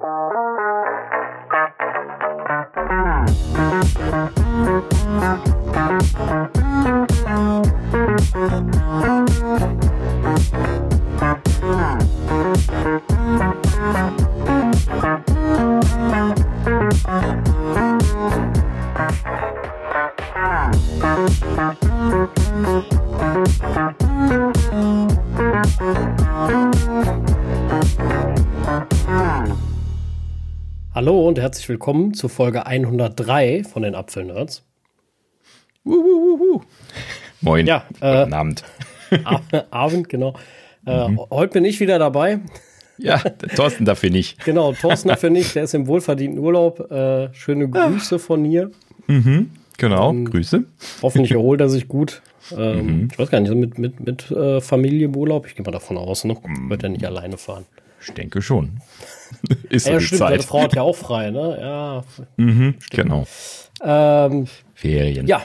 Hallo herzlich willkommen zu Folge 103 von den Apfelnerds. Wuhuhuhu. Moin. Ja, äh, Guten Abend. Abend, genau. Äh, Heute bin ich wieder dabei. Ja, Thorsten dafür nicht. Genau, Thorsten dafür nicht, der ist im wohlverdienten Urlaub. Äh, schöne Grüße von hier. Genau, Grüße. Hoffentlich erholt er sich gut. Ähm, Ich weiß gar nicht, mit, mit, mit äh, Familie im Urlaub, ich gehe mal davon aus, ne? Wird er nicht alleine fahren. Ich denke schon. Ist so Ja, die stimmt, Zeit. Frau hat ja auch frei, ne? Ja. Genau. Ähm, Ferien. ja,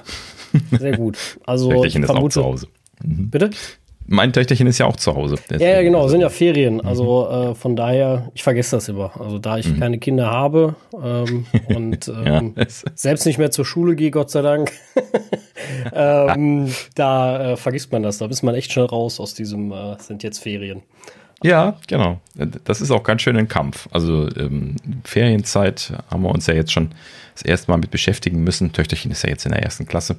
sehr gut. Also, Töchterchen ist auch zu Hause. Bitte? Mein Töchterchen ist ja auch zu Hause. Ja, ja, genau, sind ja Ferien. Also äh, von daher, ich vergesse das immer. Also da ich keine Kinder habe ähm, und Ja, ähm, es- selbst nicht mehr zur Schule gehe, Gott sei Dank, ähm, da äh, vergisst man das. Da ist man echt schnell raus aus diesem, äh, sind jetzt Ferien. Ja, genau. Das ist auch ganz schön ein Kampf. Also ähm, Ferienzeit haben wir uns ja jetzt schon das erste Mal mit beschäftigen müssen. Töchterchen ist ja jetzt in der ersten Klasse.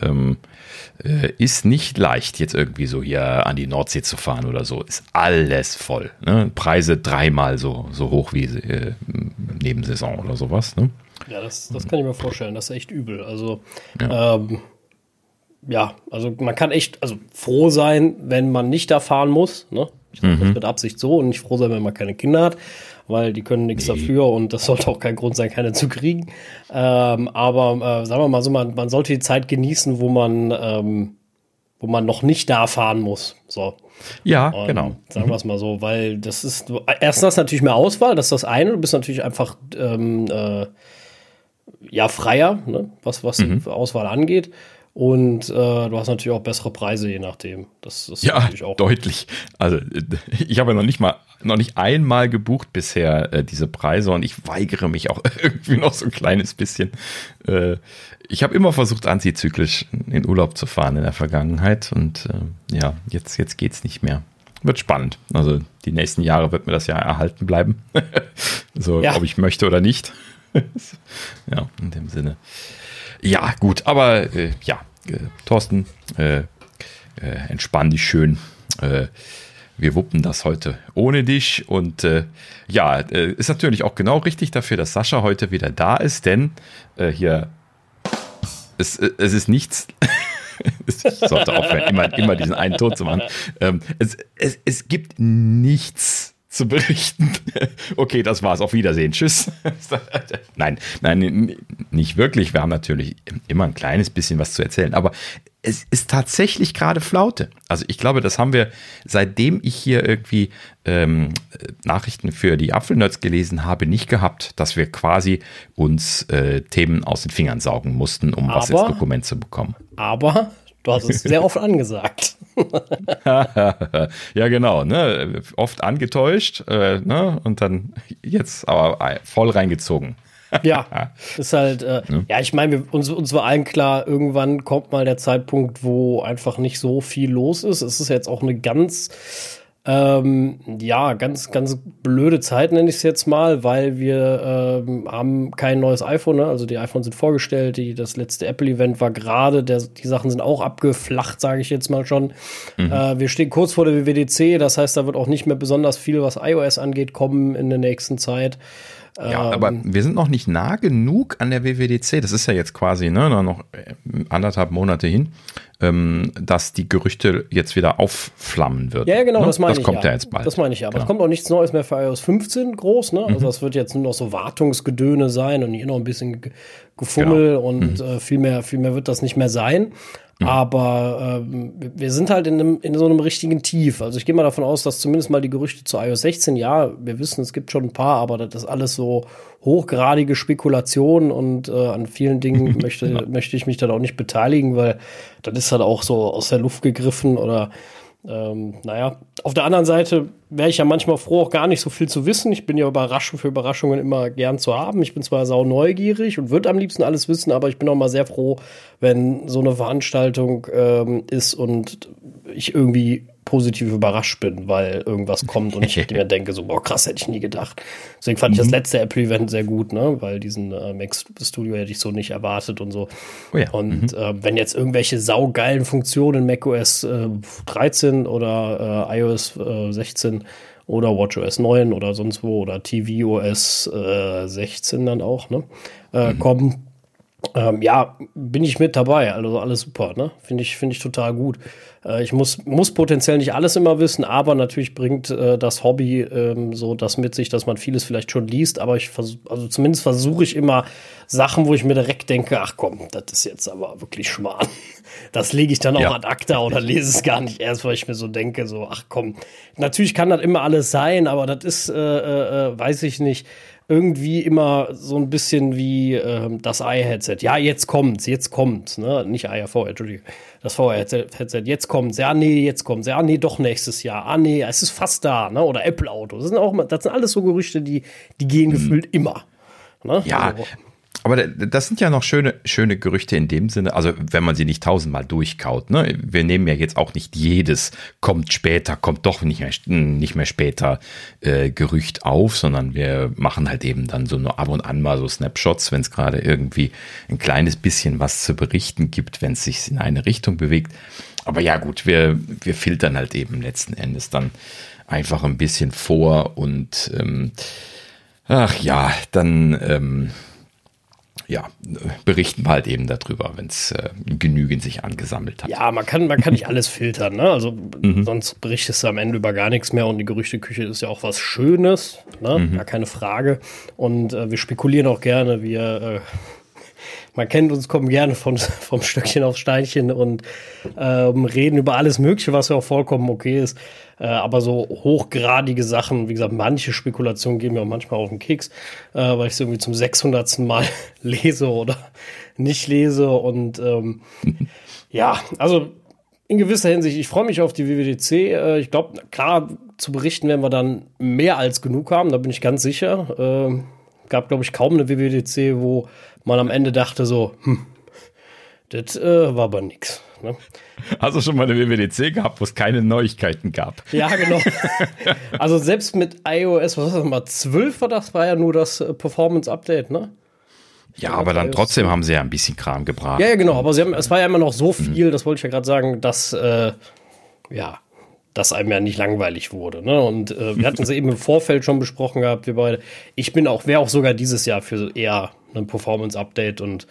Ähm, äh, ist nicht leicht, jetzt irgendwie so hier an die Nordsee zu fahren oder so. Ist alles voll. Ne? Preise dreimal so, so hoch wie äh, Nebensaison oder sowas. Ne? Ja, das, das kann ich mir vorstellen. Das ist echt übel. Also, ja. Ähm, ja, also man kann echt also froh sein, wenn man nicht da fahren muss. Ne? Ich sage das mit Absicht so und nicht froh sein, wenn man keine Kinder hat, weil die können nichts dafür und das sollte auch kein Grund sein, keine zu kriegen. Ähm, aber äh, sagen wir mal so, man, man sollte die Zeit genießen, wo man, ähm, wo man noch nicht da fahren muss. So. Ja, Ähm, genau. Sagen wir es mal so, weil das ist, erstens natürlich mehr Auswahl, das ist das eine, du bist natürlich einfach ähm, äh, ja freier, ne? was, was Mhm. die Auswahl angeht. Und äh, du hast natürlich auch bessere Preise, je nachdem. Das ist Ja, natürlich auch. deutlich. Also ich habe noch nicht mal, noch nicht einmal gebucht bisher äh, diese Preise und ich weigere mich auch irgendwie noch so ein kleines bisschen. Äh, ich habe immer versucht, antizyklisch in Urlaub zu fahren in der Vergangenheit und äh, ja, jetzt, jetzt geht's nicht mehr. Wird spannend. Also die nächsten Jahre wird mir das ja erhalten bleiben. so, Ja. ob ich möchte oder nicht. ja, in dem Sinne. Ja, gut, aber äh, ja, äh, Thorsten, äh, äh, entspann dich schön. Äh, wir wuppen das heute ohne dich. Und äh, ja, ist natürlich auch genau richtig dafür, dass Sascha heute wieder da ist, denn hier es, es ist nichts. ich sollte aufhören, immer, immer diesen einen Ton zu machen. Ähm, es, es, es gibt nichts zu berichten. Okay, das war's. Auf Wiedersehen. Tschüss. Nein, nein, nicht wirklich. Wir haben natürlich immer ein kleines bisschen was zu erzählen, aber es ist tatsächlich gerade Flaute. Also ich glaube, das haben wir, seitdem ich hier irgendwie ähm, Nachrichten für die Apfelnerds gelesen habe, nicht gehabt, dass wir quasi uns äh, Themen aus den Fingern saugen mussten, um was ins Aber- Dokument zu bekommen. Aber du hast es sehr oft angesagt. ja, genau, ne? Oft angetäuscht, äh, ne? Und dann jetzt aber voll reingezogen. Ja, ist halt, äh, ja, ich meine, uns, uns war allen klar, irgendwann kommt mal der Zeitpunkt, wo einfach nicht so viel los ist. Es ist jetzt auch eine ganz, ähm, ja, ganz, ganz blöde Zeit, nenne ich es jetzt mal, weil wir ähm, haben kein neues iPhone, ne? also die iPhones sind vorgestellt, die, das letzte Apple-Event war gerade, die Sachen sind auch abgeflacht, sage ich jetzt mal schon. Äh, wir stehen kurz vor der WWDC, das heißt, da wird auch nicht mehr besonders viel, was iOS angeht, kommen in der nächsten Zeit. Ja, aber wir sind noch nicht nah genug an der WWDC. Das ist ja jetzt quasi ne, noch äh, anderthalb Monate hin, ähm, dass die Gerüchte jetzt wieder aufflammen wird. Ja, genau, ne? das meine Das ich. kommt ja. ja jetzt bald. Das meine ich ja. Aber Genau. es kommt auch nichts Neues mehr für iOS 15 groß, ne? Also das wird jetzt nur noch so Wartungsgedöne sein und hier noch ein bisschen Ge- Gefummel Genau. und äh, viel mehr, viel mehr wird das nicht mehr sein. Aber ähm, wir sind halt in, einem, in so einem richtigen Tief. Also ich gehe mal davon aus, dass zumindest mal die Gerüchte zu iOS 16, ja, wir wissen, es gibt schon ein paar, aber das ist alles so hochgradige Spekulation und äh, an vielen Dingen möchte, möchte ich mich dann auch nicht beteiligen, weil das ist halt auch so aus der Luft gegriffen oder ähm, naja, auf der anderen Seite wäre ich ja manchmal froh, auch gar nicht so viel zu wissen. Ich bin ja überraschend für Überraschungen immer gern zu haben. Ich bin zwar sau neugierig und würde am liebsten alles wissen, aber ich bin auch mal sehr froh, wenn so eine Veranstaltung ähm, ist und ich irgendwie positiv überrascht bin, weil irgendwas kommt und ich mir denke, so, boah, krass, hätte ich nie gedacht. Deswegen fand mhm. ich das mhm. letzte Apple-Event sehr gut, ne? Weil diesen äh, Mac Studio hätte ich so nicht erwartet und so. Oh ja. Und mhm. äh, wenn jetzt irgendwelche saugeilen Funktionen in macOS äh, 13 oder äh, iOS 16 äh, oder WatchOS 9 oder sonst wo oder tvOS 16 äh, dann auch, ne? Äh, mhm. kommen, ähm, ja, bin ich mit dabei. Also alles super, ne? Finde ich, finde ich total gut. Äh, ich muss, muss potenziell nicht alles immer wissen, aber natürlich bringt äh, das Hobby ähm, so das mit sich, dass man vieles vielleicht schon liest. Aber ich versuche, also zumindest versuche ich immer Sachen, wo ich mir direkt denke, ach komm, das ist jetzt aber wirklich schmarrn. Das lege ich dann auch ja. ad acta oder lese es gar nicht erst, weil ich mir so denke, so, ach komm. Natürlich kann das immer alles sein, aber das ist, äh, äh, äh weiß ich nicht irgendwie immer so ein bisschen wie äh, das i-Headset. Ja, jetzt kommt's, jetzt kommt's. Ne? Nicht IAV, Entschuldigung. Das VR-Headset, jetzt kommt's. Ja, nee, jetzt kommt's. Ja, nee, doch nächstes Jahr. Ah, nee, es ist fast da. Ne? Oder Apple-Auto. Das sind auch, das sind alles so Gerüchte, die, die gehen mhm. gefühlt immer. Ne? Ja, also, aber das sind ja noch schöne, schöne Gerüchte in dem Sinne, also wenn man sie nicht tausendmal durchkaut. Ne? Wir nehmen ja jetzt auch nicht jedes kommt später, kommt doch nicht mehr, nicht mehr später äh, Gerücht auf, sondern wir machen halt eben dann so nur ab und an mal so Snapshots, wenn es gerade irgendwie ein kleines bisschen was zu berichten gibt, wenn es sich in eine Richtung bewegt. Aber ja gut, wir, wir filtern halt eben letzten Endes dann einfach ein bisschen vor und ähm, ach ja, dann ähm, ja, berichten wir halt eben darüber, wenn es äh, genügend sich angesammelt hat. Ja, man kann, man kann nicht alles filtern, ne? Also mhm. sonst berichtest du am Ende über gar nichts mehr und die Gerüchteküche ist ja auch was Schönes, ne? Mhm. Gar keine Frage. Und äh, wir spekulieren auch gerne, wir äh, man kennt uns, kommen gerne von, vom Stöckchen aufs Steinchen und ähm, reden über alles Mögliche, was ja auch vollkommen okay ist. Äh, aber so hochgradige Sachen, wie gesagt, manche Spekulationen gehen mir auch manchmal auf den Keks, äh, weil ich sie irgendwie zum 600. Mal lese oder nicht lese. Und ähm, ja, also in gewisser Hinsicht, ich freue mich auf die WWDC. Äh, ich glaube, klar, zu berichten werden wir dann mehr als genug haben, da bin ich ganz sicher. Äh, gab, glaube ich, kaum eine WWDC, wo man am Ende dachte so, hm, das äh, war aber nix. Ne? Hast du schon mal eine WWDC gehabt, wo es keine Neuigkeiten gab? Ja, genau. also selbst mit iOS, was ist das mal, 12 war das, war ja nur das äh, Performance-Update, ne? Ja, aber dann trotzdem haben sie ja ein bisschen Kram gebracht. Ja, ja, genau, aber sie haben, es war ja immer noch so mhm. viel, mhm. das wollte ich ja gerade sagen, dass, äh, ja, dass einem ja nicht langweilig wurde. Ne? Und äh, wir hatten es eben im Vorfeld schon besprochen gehabt, wir beide. Ich bin auch, wäre auch sogar dieses Jahr für eher ein Performance-Update und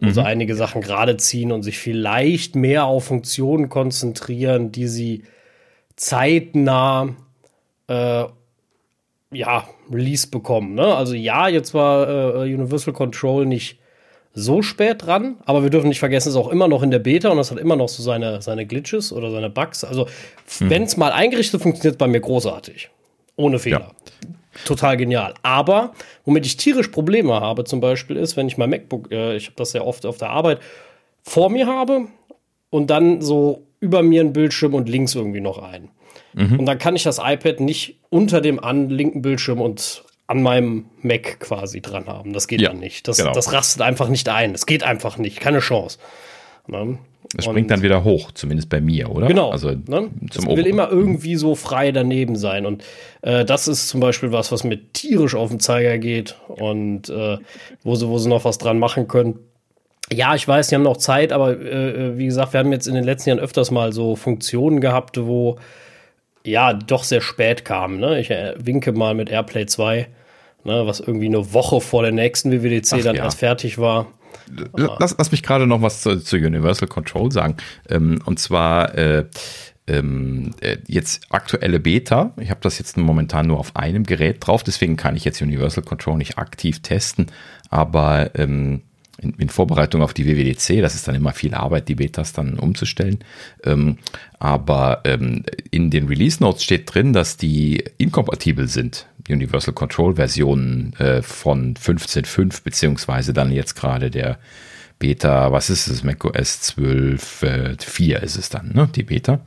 mhm. so einige Sachen gerade ziehen und sich vielleicht mehr auf Funktionen konzentrieren, die sie zeitnah äh, ja, Release bekommen. Ne? Also ja, jetzt war äh, Universal Control nicht so spät dran, aber wir dürfen nicht vergessen, es ist auch immer noch in der Beta und es hat immer noch so seine, seine Glitches oder seine Bugs. Also, mhm. wenn es mal eingerichtet funktioniert, bei mir großartig. Ohne Fehler. Ja. Total genial. Aber womit ich tierisch Probleme habe, zum Beispiel, ist, wenn ich mein MacBook, äh, ich habe das sehr oft auf der Arbeit, vor mir habe und dann so über mir ein Bildschirm und links irgendwie noch ein. Mhm. Und dann kann ich das iPad nicht unter dem an linken Bildschirm und an meinem Mac quasi dran haben. Das geht ja, dann nicht. Das, genau. das rastet einfach nicht ein. Das geht einfach nicht. Keine Chance. Ne? Es springt dann wieder hoch, zumindest bei mir, oder? Genau. Also ne? zum will immer irgendwie so frei daneben sein. Und äh, das ist zum Beispiel was, was mir tierisch auf den Zeiger geht und äh, wo, sie, wo sie noch was dran machen können. Ja, ich weiß, sie haben noch Zeit, aber äh, äh, wie gesagt, wir haben jetzt in den letzten Jahren öfters mal so Funktionen gehabt, wo ja doch sehr spät kamen. Ne? Ich äh, winke mal mit Airplay 2, ne, was irgendwie eine Woche vor der nächsten WWDC Ach, dann ja. erst fertig war. Lass, lass mich gerade noch was zu, zu, Universal Control sagen. Ähm, und zwar äh, ähm, äh, jetzt aktuelle Beta. Ich habe das jetzt momentan nur auf einem Gerät drauf, deswegen kann ich jetzt Universal Control nicht aktiv testen. Aber ähm, in, in, Vorbereitung auf die WWDC. Das ist dann immer viel Arbeit, die Betas dann umzustellen. Ähm, aber ähm, in den Release Notes steht drin, dass die inkompatibel sind. Universal Control Versionen äh, von 15.5 beziehungsweise dann jetzt gerade der Beta, was ist es? macOS 12, äh, 4 ist es dann, ne? Die Beta.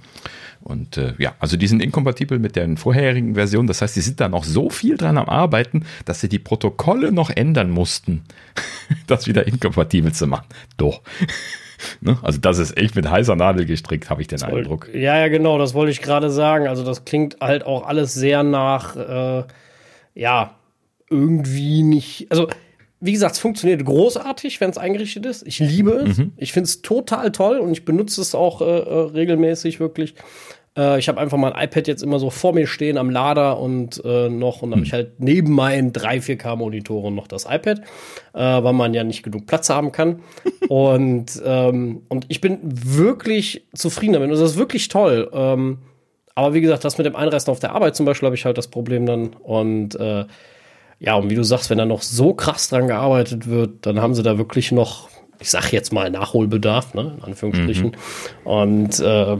Und äh, ja, also die sind inkompatibel mit den vorherigen Versionen. Das heißt, die sind da noch so viel dran am Arbeiten, dass sie die Protokolle noch ändern mussten, das wieder inkompatibel zu machen. Doch. ne? Also das ist echt mit heißer Nadel gestrickt, habe ich den das Eindruck. Ja, ja, genau, das wollte ich gerade sagen. Also das klingt halt auch alles sehr nach, äh, ja, irgendwie nicht. Also wie gesagt, es funktioniert großartig, wenn es eingerichtet ist. Ich liebe es. Mhm. Ich finde es total toll und ich benutze es auch äh, äh regelmäßig wirklich. Äh, ich habe einfach mein iPad jetzt immer so vor mir stehen am Lader und äh, noch und dann mhm. habe ich halt neben meinen 3, 4K Monitoren noch das iPad, äh, weil man ja nicht genug Platz haben kann. und, ähm, und ich bin wirklich zufrieden damit. Und das ist wirklich toll. Ähm, aber wie gesagt, das mit dem Einreisten auf der Arbeit zum Beispiel habe ich halt das Problem dann. Und äh, ja, und wie du sagst, wenn da noch so krass dran gearbeitet wird, dann haben sie da wirklich noch, ich sag jetzt mal, Nachholbedarf, ne, in Anführungsstrichen. Mhm. Und äh,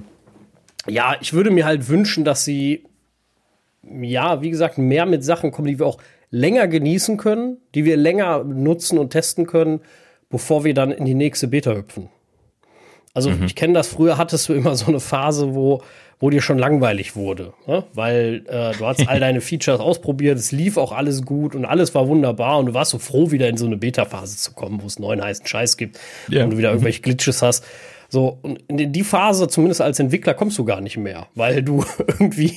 ja, ich würde mir halt wünschen, dass sie, ja, wie gesagt, mehr mit Sachen kommen, die wir auch länger genießen können, die wir länger nutzen und testen können, bevor wir dann in die nächste Beta hüpfen. Also mhm. ich kenne das, früher hattest du immer so eine Phase, wo wo dir schon langweilig wurde, ne? weil äh, du hast all deine Features ausprobiert, es lief auch alles gut und alles war wunderbar und du warst so froh, wieder in so eine Beta-Phase zu kommen, wo es neuen heißen Scheiß gibt yeah. und du wieder irgendwelche Glitches hast. So, und in die Phase, zumindest als Entwickler, kommst du gar nicht mehr, weil du irgendwie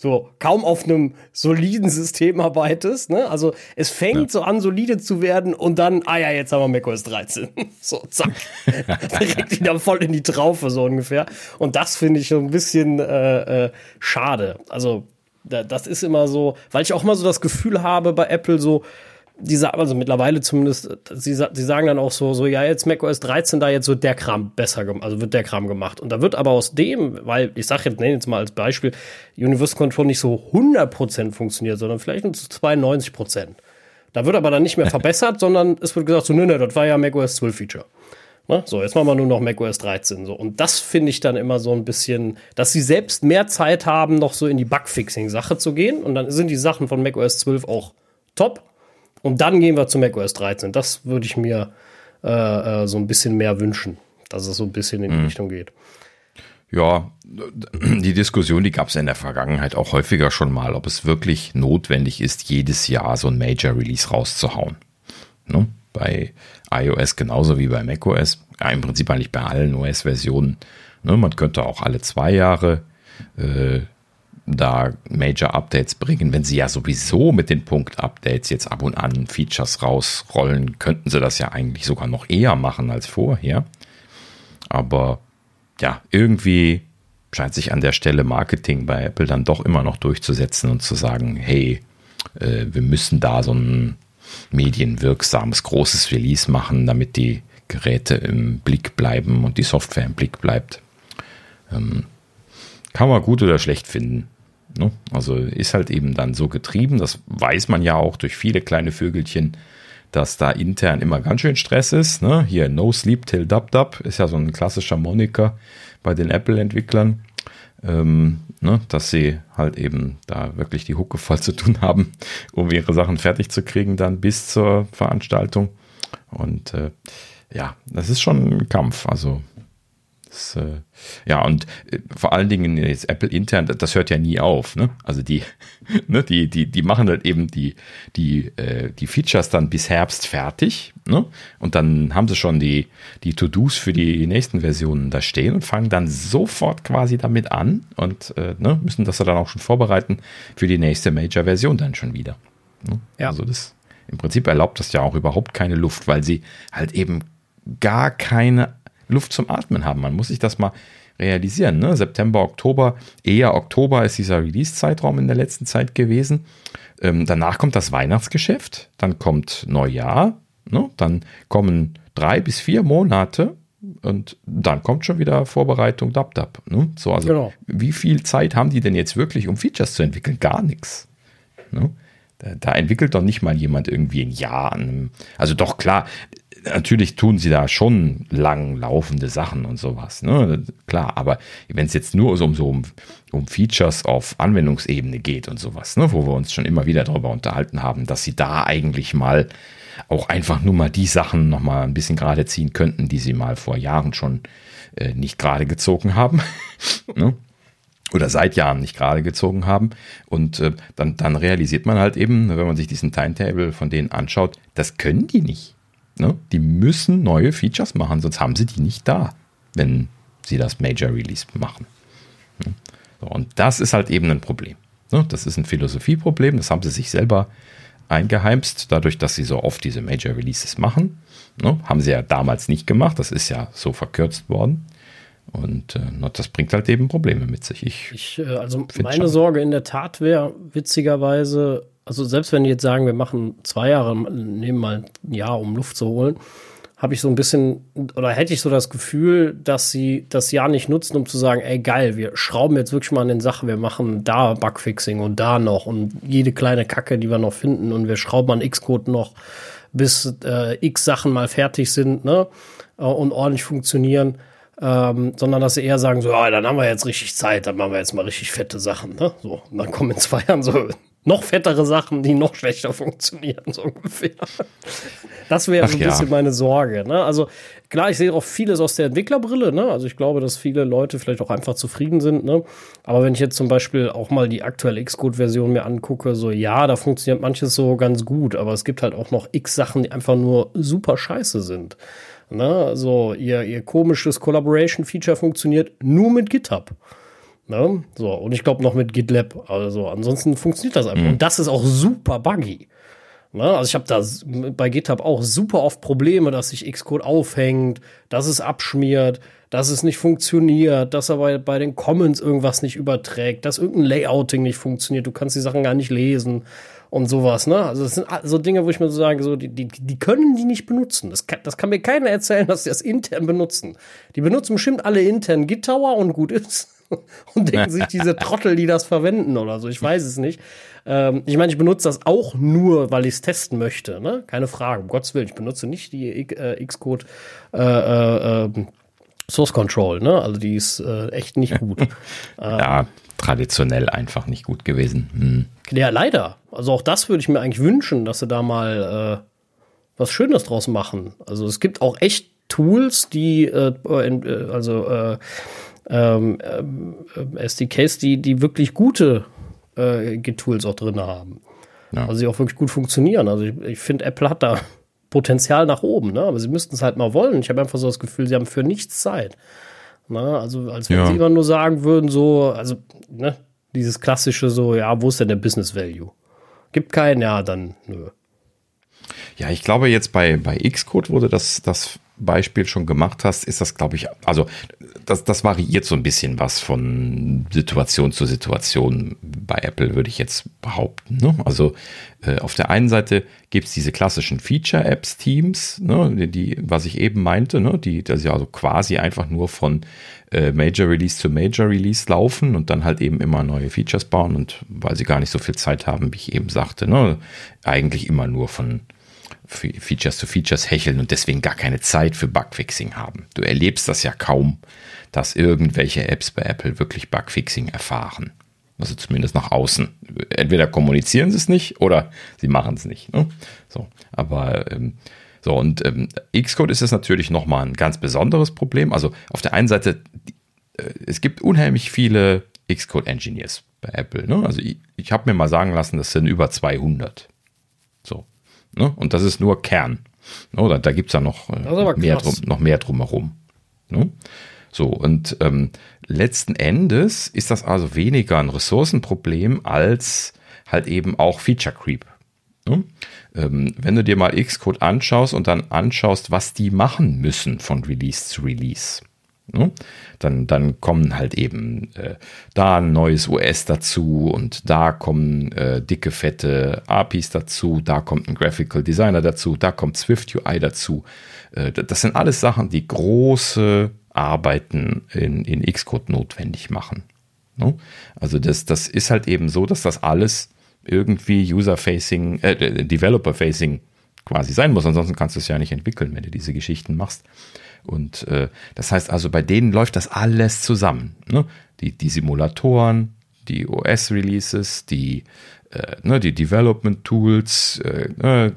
so kaum auf einem soliden System arbeitest. Ne? Also es fängt ja. so an, solide zu werden und dann, ah ja, jetzt haben wir macOS 13. so, zack. Direkt wieder voll in die Traufe, so ungefähr. Und das finde ich so ein bisschen äh, äh, schade. Also, das ist immer so, weil ich auch immer so das Gefühl habe bei Apple so, die sagen, also mittlerweile zumindest, sie, sie sagen dann auch so, so, ja, jetzt macOS 13, da jetzt wird der Kram besser gemacht, also wird der Kram gemacht. Und da wird aber aus dem, weil ich sage jetzt, nenne jetzt mal als Beispiel, Universal Control nicht so 100% funktioniert, sondern vielleicht nur zu 92%. Da wird aber dann nicht mehr verbessert, sondern es wird gesagt, so, nö, nö, das war ja macOS 12 Feature. Ne? So, jetzt machen wir nur noch macOS 13. So. Und das finde ich dann immer so ein bisschen, dass sie selbst mehr Zeit haben, noch so in die Bugfixing-Sache zu gehen. Und dann sind die Sachen von macOS 12 auch top. Und dann gehen wir zu macOS 13. Das würde ich mir äh, äh, so ein bisschen mehr wünschen, dass es so ein bisschen in die mhm. Richtung geht. Ja, die Diskussion, die gab es in der Vergangenheit auch häufiger schon mal, ob es wirklich notwendig ist, jedes Jahr so ein Major Release rauszuhauen. Ne? Bei iOS genauso wie bei macOS. Ja, im Prinzip eigentlich bei allen OS-Versionen. Ne? Man könnte auch alle zwei Jahre äh, da Major Updates bringen, wenn sie ja sowieso mit den Punkt-Updates jetzt ab und an Features rausrollen, könnten sie das ja eigentlich sogar noch eher machen als vorher. Aber ja, irgendwie scheint sich an der Stelle Marketing bei Apple dann doch immer noch durchzusetzen und zu sagen, hey, äh, wir müssen da so ein medienwirksames, großes Release machen, damit die Geräte im Blick bleiben und die Software im Blick bleibt. Ähm, kann man gut oder schlecht finden. Ne? Also ist halt eben dann so getrieben, das weiß man ja auch durch viele kleine Vögelchen, dass da intern immer ganz schön Stress ist. Ne? Hier No Sleep Till Dub Dub ist ja so ein klassischer Moniker bei den Apple-Entwicklern, ähm, ne? dass sie halt eben da wirklich die Hucke voll zu tun haben, um ihre Sachen fertig zu kriegen dann bis zur Veranstaltung. Und äh, ja, das ist schon ein Kampf. Also das, äh, ja, und äh, vor allen Dingen jetzt Apple intern, das, das hört ja nie auf. Ne? Also die, ne, die, die, die machen halt eben die, die, äh, die Features dann bis Herbst fertig. Ne? Und dann haben sie schon die, die To-Dos für die nächsten Versionen da stehen und fangen dann sofort quasi damit an und äh, ne, müssen das dann auch schon vorbereiten für die nächste Major-Version dann schon wieder. Ne? Ja. Also das im Prinzip erlaubt das ja auch überhaupt keine Luft, weil sie halt eben gar keine Luft zum Atmen haben. Man muss sich das mal realisieren. Ne? September, Oktober, eher Oktober ist dieser Release-Zeitraum in der letzten Zeit gewesen. Ähm, danach kommt das Weihnachtsgeschäft, dann kommt Neujahr, ne? dann kommen drei bis vier Monate und dann kommt schon wieder Vorbereitung Dab Dab. Ne? So, also genau. wie viel Zeit haben die denn jetzt wirklich, um Features zu entwickeln? Gar nichts. Ne? Da, da, entwickelt doch nicht mal jemand irgendwie ein Jahr an einem, also doch klar, natürlich tun sie da schon lang laufende Sachen und sowas, ne? Klar, aber wenn es jetzt nur so um so um, um Features auf Anwendungsebene geht und sowas, ne, wo wir uns schon immer wieder darüber unterhalten haben, dass sie da eigentlich mal auch einfach nur mal die Sachen noch mal ein bisschen gerade ziehen könnten, die sie mal vor Jahren schon äh, nicht gerade gezogen haben. ne? oder seit Jahren nicht gerade gezogen haben. Und äh, dann, dann realisiert man halt eben, wenn man sich diesen Timetable von denen anschaut, das können die nicht. Ne? Die müssen neue Features machen, sonst haben sie die nicht da, wenn sie das Major Release machen. Ne? So, und das ist halt eben ein Problem. Ne? Das ist ein Philosophieproblem, das haben sie sich selber eingeheimst, dadurch, dass sie so oft diese Major Releases machen. Ne? Haben sie ja damals nicht gemacht, das ist ja so verkürzt worden. Und äh, das bringt halt eben Probleme mit sich. Ich, ich äh, also meine schon. Sorge in der Tat wäre witzigerweise, also selbst wenn die jetzt sagen, wir machen zwei Jahre, nehmen mal ein Jahr, um Luft zu holen, habe ich so ein bisschen, oder hätte ich so das Gefühl, dass sie das Jahr nicht nutzen, um zu sagen, ey geil, wir schrauben jetzt wirklich mal an den Sachen, wir machen da Bugfixing und da noch und jede kleine Kacke, die wir noch finden und wir schrauben an Xcode noch, bis äh, x Sachen mal fertig sind, ne? Äh, und ordentlich funktionieren ähm, sondern dass sie eher sagen, so, ja, dann haben wir jetzt richtig Zeit, dann machen wir jetzt mal richtig fette Sachen. Ne? So, und dann kommen in zwei Jahren so noch fettere Sachen, die noch schlechter funktionieren, so ungefähr. Das wäre so ein bisschen ja. meine Sorge. Ne? Also klar, ich sehe auch vieles aus der Entwicklerbrille. Ne? Also ich glaube, dass viele Leute vielleicht auch einfach zufrieden sind. Ne? Aber wenn ich jetzt zum Beispiel auch mal die aktuelle Xcode-Version mir angucke, so ja, da funktioniert manches so ganz gut, aber es gibt halt auch noch x Sachen, die einfach nur super scheiße sind. Ne? So, ihr, ihr komisches Collaboration-Feature funktioniert nur mit GitHub. Ne? So, und ich glaube noch mit GitLab. Also, ansonsten funktioniert das einfach. Mhm. Und das ist auch super buggy. Ne? Also, ich habe da bei GitHub auch super oft Probleme, dass sich Xcode aufhängt, dass es abschmiert, dass es nicht funktioniert, dass er bei, bei den Comments irgendwas nicht überträgt, dass irgendein Layouting nicht funktioniert, du kannst die Sachen gar nicht lesen und sowas, ne? Also das sind so Dinge, wo ich mir so sage, so, die, die, die können die nicht benutzen. Das kann, das kann mir keiner erzählen, dass sie das intern benutzen. Die benutzen bestimmt alle intern Git Tower und gut ist. und denken sich diese Trottel, die das verwenden oder so. Ich weiß es nicht. Ähm, ich meine, ich benutze das auch nur, weil ich es testen möchte. Ne? Keine Frage, um Gottes Willen. Ich benutze nicht die äh, Xcode äh, äh, ähm, Source Control. Ne? Also die ist äh, echt nicht gut. ja, traditionell einfach nicht gut gewesen. Hm. Ja, leider. Also auch das würde ich mir eigentlich wünschen, dass sie da mal äh, was Schönes draus machen. Also es gibt auch echt Tools, die äh, äh also äh, ähm, äh, SDKs, die, die wirklich gute äh, Tools auch drin haben. Ja. Also die auch wirklich gut funktionieren. Also ich, ich finde, Apple hat da Potenzial nach oben, ne? aber sie müssten es halt mal wollen. Ich habe einfach so das Gefühl, sie haben für nichts Zeit. Ne? Also als wenn ja. sie immer nur sagen würden, so, also ne, dieses klassische so, ja, wo ist denn der Business Value? Gibt keinen, ja, dann nö. Ja, ich glaube jetzt bei, bei Xcode wurde das, das Beispiel schon gemacht hast, ist das, glaube ich, also das, das variiert so ein bisschen was von Situation zu Situation bei Apple, würde ich jetzt behaupten. Ne? Also äh, auf der einen Seite gibt es diese klassischen Feature-Apps-Teams, ne? die, was ich eben meinte, ne? die das ja also quasi einfach nur von äh, Major Release zu Major Release laufen und dann halt eben immer neue Features bauen und weil sie gar nicht so viel Zeit haben, wie ich eben sagte, ne? eigentlich immer nur von Features zu Features hecheln und deswegen gar keine Zeit für Bugfixing haben. Du erlebst das ja kaum, dass irgendwelche Apps bei Apple wirklich Bugfixing erfahren. Also zumindest nach außen. Entweder kommunizieren sie es nicht oder sie machen es nicht. Ne? So, aber ähm, so und ähm, Xcode ist es natürlich nochmal ein ganz besonderes Problem. Also auf der einen Seite, äh, es gibt unheimlich viele Xcode-Engineers bei Apple. Ne? Also ich, ich habe mir mal sagen lassen, das sind über 200. So, Ne? Und das ist nur Kern. Oder da gibt es ja noch, äh, mehr drum, noch mehr drumherum. Ne? So, und ähm, letzten Endes ist das also weniger ein Ressourcenproblem als halt eben auch Feature Creep. Ne? Ähm, wenn du dir mal Xcode anschaust und dann anschaust, was die machen müssen von Release zu Release, Ne? Dann, dann kommen halt eben äh, da ein neues OS dazu und da kommen äh, dicke, fette APIs dazu, da kommt ein Graphical Designer dazu, da kommt Swift UI dazu. Äh, das sind alles Sachen, die große Arbeiten in, in Xcode notwendig machen. Ne? Also das, das ist halt eben so, dass das alles irgendwie User-Facing, äh, Developer-Facing quasi sein muss. Ansonsten kannst du es ja nicht entwickeln, wenn du diese Geschichten machst. Und äh, das heißt also, bei denen läuft das alles zusammen. Ne? Die, die Simulatoren, die OS-Releases, die, äh, ne, die Development-Tools, äh, ne,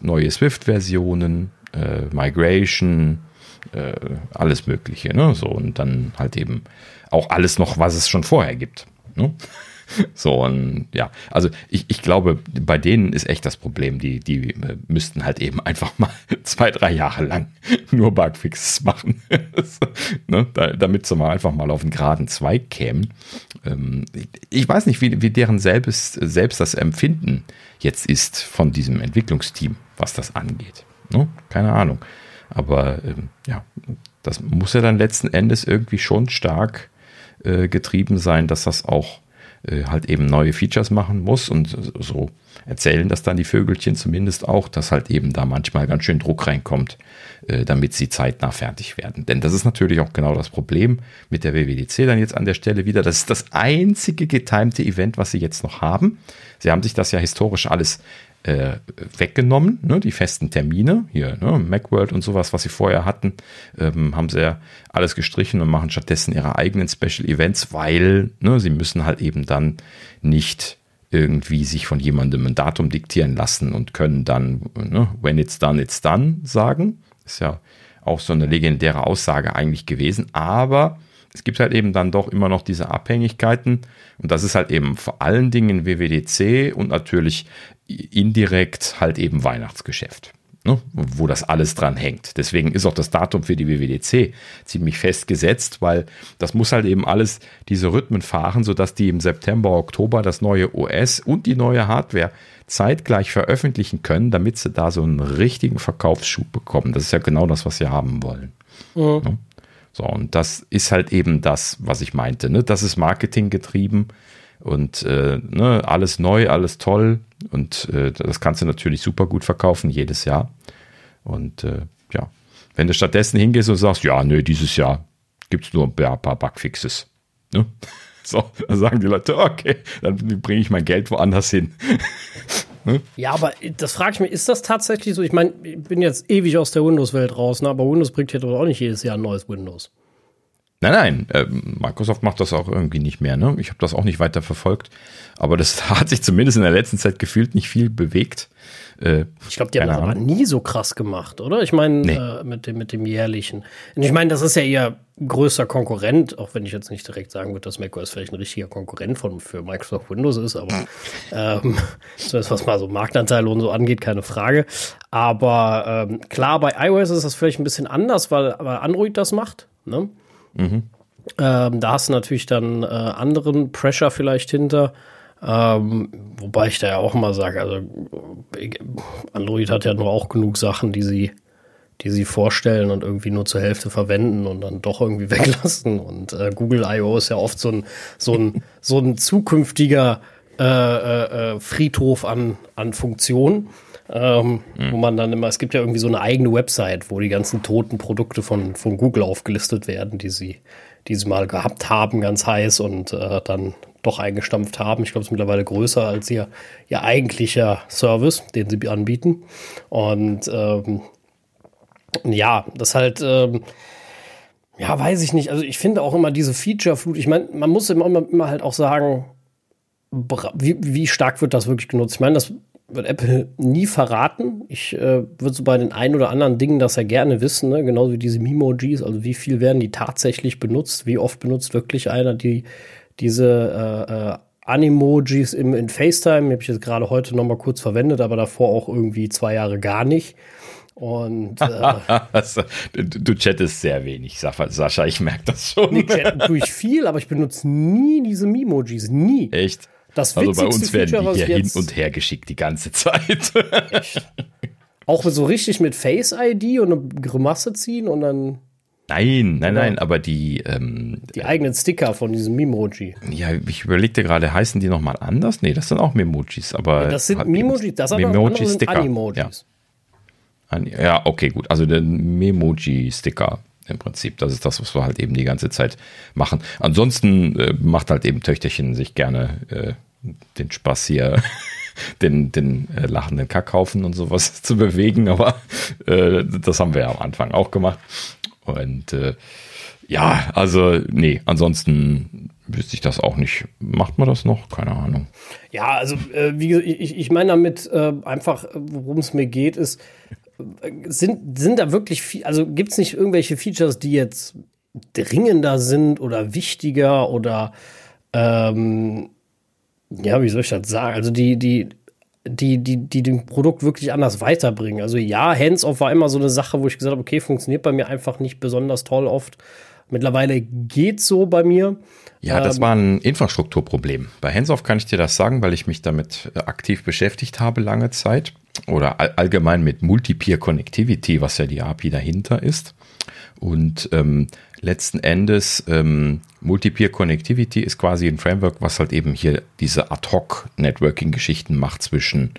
neue Swift-Versionen, äh, Migration, äh, alles Mögliche. Ne? So, und dann halt eben auch alles noch, was es schon vorher gibt. Ne? So, und ja, also ich, ich glaube, bei denen ist echt das Problem. Die, die müssten halt eben einfach mal zwei, drei Jahre lang nur Bugfixes machen, ne, damit sie mal einfach mal auf einen geraden Zweig kämen. Ähm, ich weiß nicht, wie, wie deren selbst, selbst das Empfinden jetzt ist von diesem Entwicklungsteam, was das angeht. Ne? Keine Ahnung. Aber ähm, ja, das muss ja dann letzten Endes irgendwie schon stark äh, getrieben sein, dass das auch äh, halt eben neue Features machen muss und so erzählen das dann die Vögelchen zumindest auch, dass halt eben da manchmal ganz schön Druck reinkommt, äh, damit sie zeitnah fertig werden. Denn das ist natürlich auch genau das Problem mit der WWDC dann jetzt an der Stelle wieder. Das ist das einzige getimte Event, was sie jetzt noch haben. Sie haben sich das ja historisch alles äh, weggenommen, ne, die festen Termine, hier, ne, Macworld und sowas, was sie vorher hatten, ähm, haben sie ja alles gestrichen und machen stattdessen ihre eigenen Special Events, weil ne, sie müssen halt eben dann nicht irgendwie sich von jemandem ein Datum diktieren lassen und können dann, ne, when it's done, it's done sagen. Ist ja auch so eine legendäre Aussage eigentlich gewesen, aber es gibt halt eben dann doch immer noch diese Abhängigkeiten und das ist halt eben vor allen Dingen WWDC und natürlich indirekt halt eben Weihnachtsgeschäft, ne, wo das alles dran hängt. Deswegen ist auch das Datum für die WWDC ziemlich festgesetzt, weil das muss halt eben alles diese Rhythmen fahren, sodass die im September, Oktober das neue OS und die neue Hardware zeitgleich veröffentlichen können, damit sie da so einen richtigen Verkaufsschub bekommen. Das ist ja genau das, was sie haben wollen. Mhm. Ne? So, und das ist halt eben das, was ich meinte. Ne? Das ist Marketing getrieben und äh, ne, alles neu, alles toll und äh, das kannst du natürlich super gut verkaufen jedes Jahr. Und äh, ja, wenn du stattdessen hingehst und sagst, ja, nö, dieses Jahr gibt es nur ein paar Bugfixes. Ne? So, dann sagen die Leute, okay, dann bringe ich mein Geld woanders hin. ne? Ja, aber das frage ich mich, ist das tatsächlich so? Ich meine, ich bin jetzt ewig aus der Windows-Welt raus, ne? aber Windows bringt ja doch auch nicht jedes Jahr ein neues Windows. Nein, nein, äh, Microsoft macht das auch irgendwie nicht mehr. Ne? Ich habe das auch nicht weiter verfolgt, aber das hat sich zumindest in der letzten Zeit gefühlt nicht viel bewegt. Äh, ich glaube, die haben das aber nie so krass gemacht, oder? Ich meine, nee. äh, mit, dem, mit dem jährlichen. Und ich meine, das ist ja ihr größter Konkurrent, auch wenn ich jetzt nicht direkt sagen würde, dass macOS vielleicht ein richtiger Konkurrent von, für Microsoft Windows ist, aber ähm, zumindest was mal so Marktanteile und so angeht, keine Frage. Aber ähm, klar, bei iOS ist das vielleicht ein bisschen anders, weil, weil Android das macht. Ne? Mhm. Ähm, da hast du natürlich dann äh, anderen Pressure vielleicht hinter. Ähm, wobei ich da ja auch mal sage, also Android hat ja nur auch genug Sachen, die sie, die sie vorstellen und irgendwie nur zur Hälfte verwenden und dann doch irgendwie weglassen. Und äh, Google I.O. ist ja oft so ein, so ein, so ein zukünftiger äh, äh, äh Friedhof an, an Funktionen. Ähm, mhm. Wo man dann immer, es gibt ja irgendwie so eine eigene Website, wo die ganzen toten Produkte von, von Google aufgelistet werden, die sie, die sie mal gehabt haben, ganz heiß und äh, dann doch eingestampft haben. Ich glaube, es ist mittlerweile größer als ihr, ihr eigentlicher Service, den sie anbieten. Und ähm, ja, das halt, ähm, ja, weiß ich nicht. Also ich finde auch immer diese Feature-Flut, ich meine, man muss immer, immer halt auch sagen, wie, wie stark wird das wirklich genutzt? Ich meine, das wird Apple nie verraten. Ich äh, würde so bei den ein oder anderen Dingen das ja gerne wissen, ne? genauso wie diese Memojis, also wie viel werden die tatsächlich benutzt, wie oft benutzt wirklich einer die diese äh, äh, Animojis im, in FaceTime, die habe ich jetzt gerade heute noch mal kurz verwendet, aber davor auch irgendwie zwei Jahre gar nicht. Und äh, du, du chattest sehr wenig, Sascha, ich merke das schon. Nee, chatten tue ich viel, aber ich benutze nie diese Memojis, nie. Echt? Das also bei uns werden Feature, die hier hin und her geschickt die ganze Zeit. Echt? Auch so richtig mit Face ID und eine Grimasse ziehen und dann. Nein, nein, nein, aber die. Ähm, die eigenen Sticker von diesem Memoji. Ja, ich überlegte gerade, heißen die nochmal anders? Nee, das sind auch Memojis, aber. Ja, das sind Memojis, das sind Memoji-Sticker. Animojis. Ja. ja, okay, gut. Also der Memoji-Sticker im Prinzip. Das ist das, was wir halt eben die ganze Zeit machen. Ansonsten äh, macht halt eben Töchterchen sich gerne äh, den Spaß hier den, den äh, lachenden Kackhaufen und sowas zu bewegen, aber äh, das haben wir ja am Anfang auch gemacht. Und äh, ja, also nee, ansonsten wüsste ich das auch nicht. Macht man das noch? Keine Ahnung. Ja, also äh, wie ich, ich meine damit äh, einfach, worum es mir geht, ist, äh, sind, sind da wirklich also gibt es nicht irgendwelche Features, die jetzt dringender sind oder wichtiger oder ähm, ja, wie soll ich das sagen? Also die, die, die, die, die dem Produkt wirklich anders weiterbringen. Also ja, Hands-off war immer so eine Sache, wo ich gesagt habe, okay, funktioniert bei mir einfach nicht besonders toll oft. Mittlerweile geht so bei mir. Ja, das ähm, war ein Infrastrukturproblem. Bei Hands-off kann ich dir das sagen, weil ich mich damit äh, aktiv beschäftigt habe lange Zeit oder all, allgemein mit Multi-Peer Connectivity, was ja die API dahinter ist. Und ähm, letzten Endes ähm, Multi-Peer Connectivity ist quasi ein Framework, was halt eben hier diese Ad-Hoc-Networking-Geschichten macht zwischen,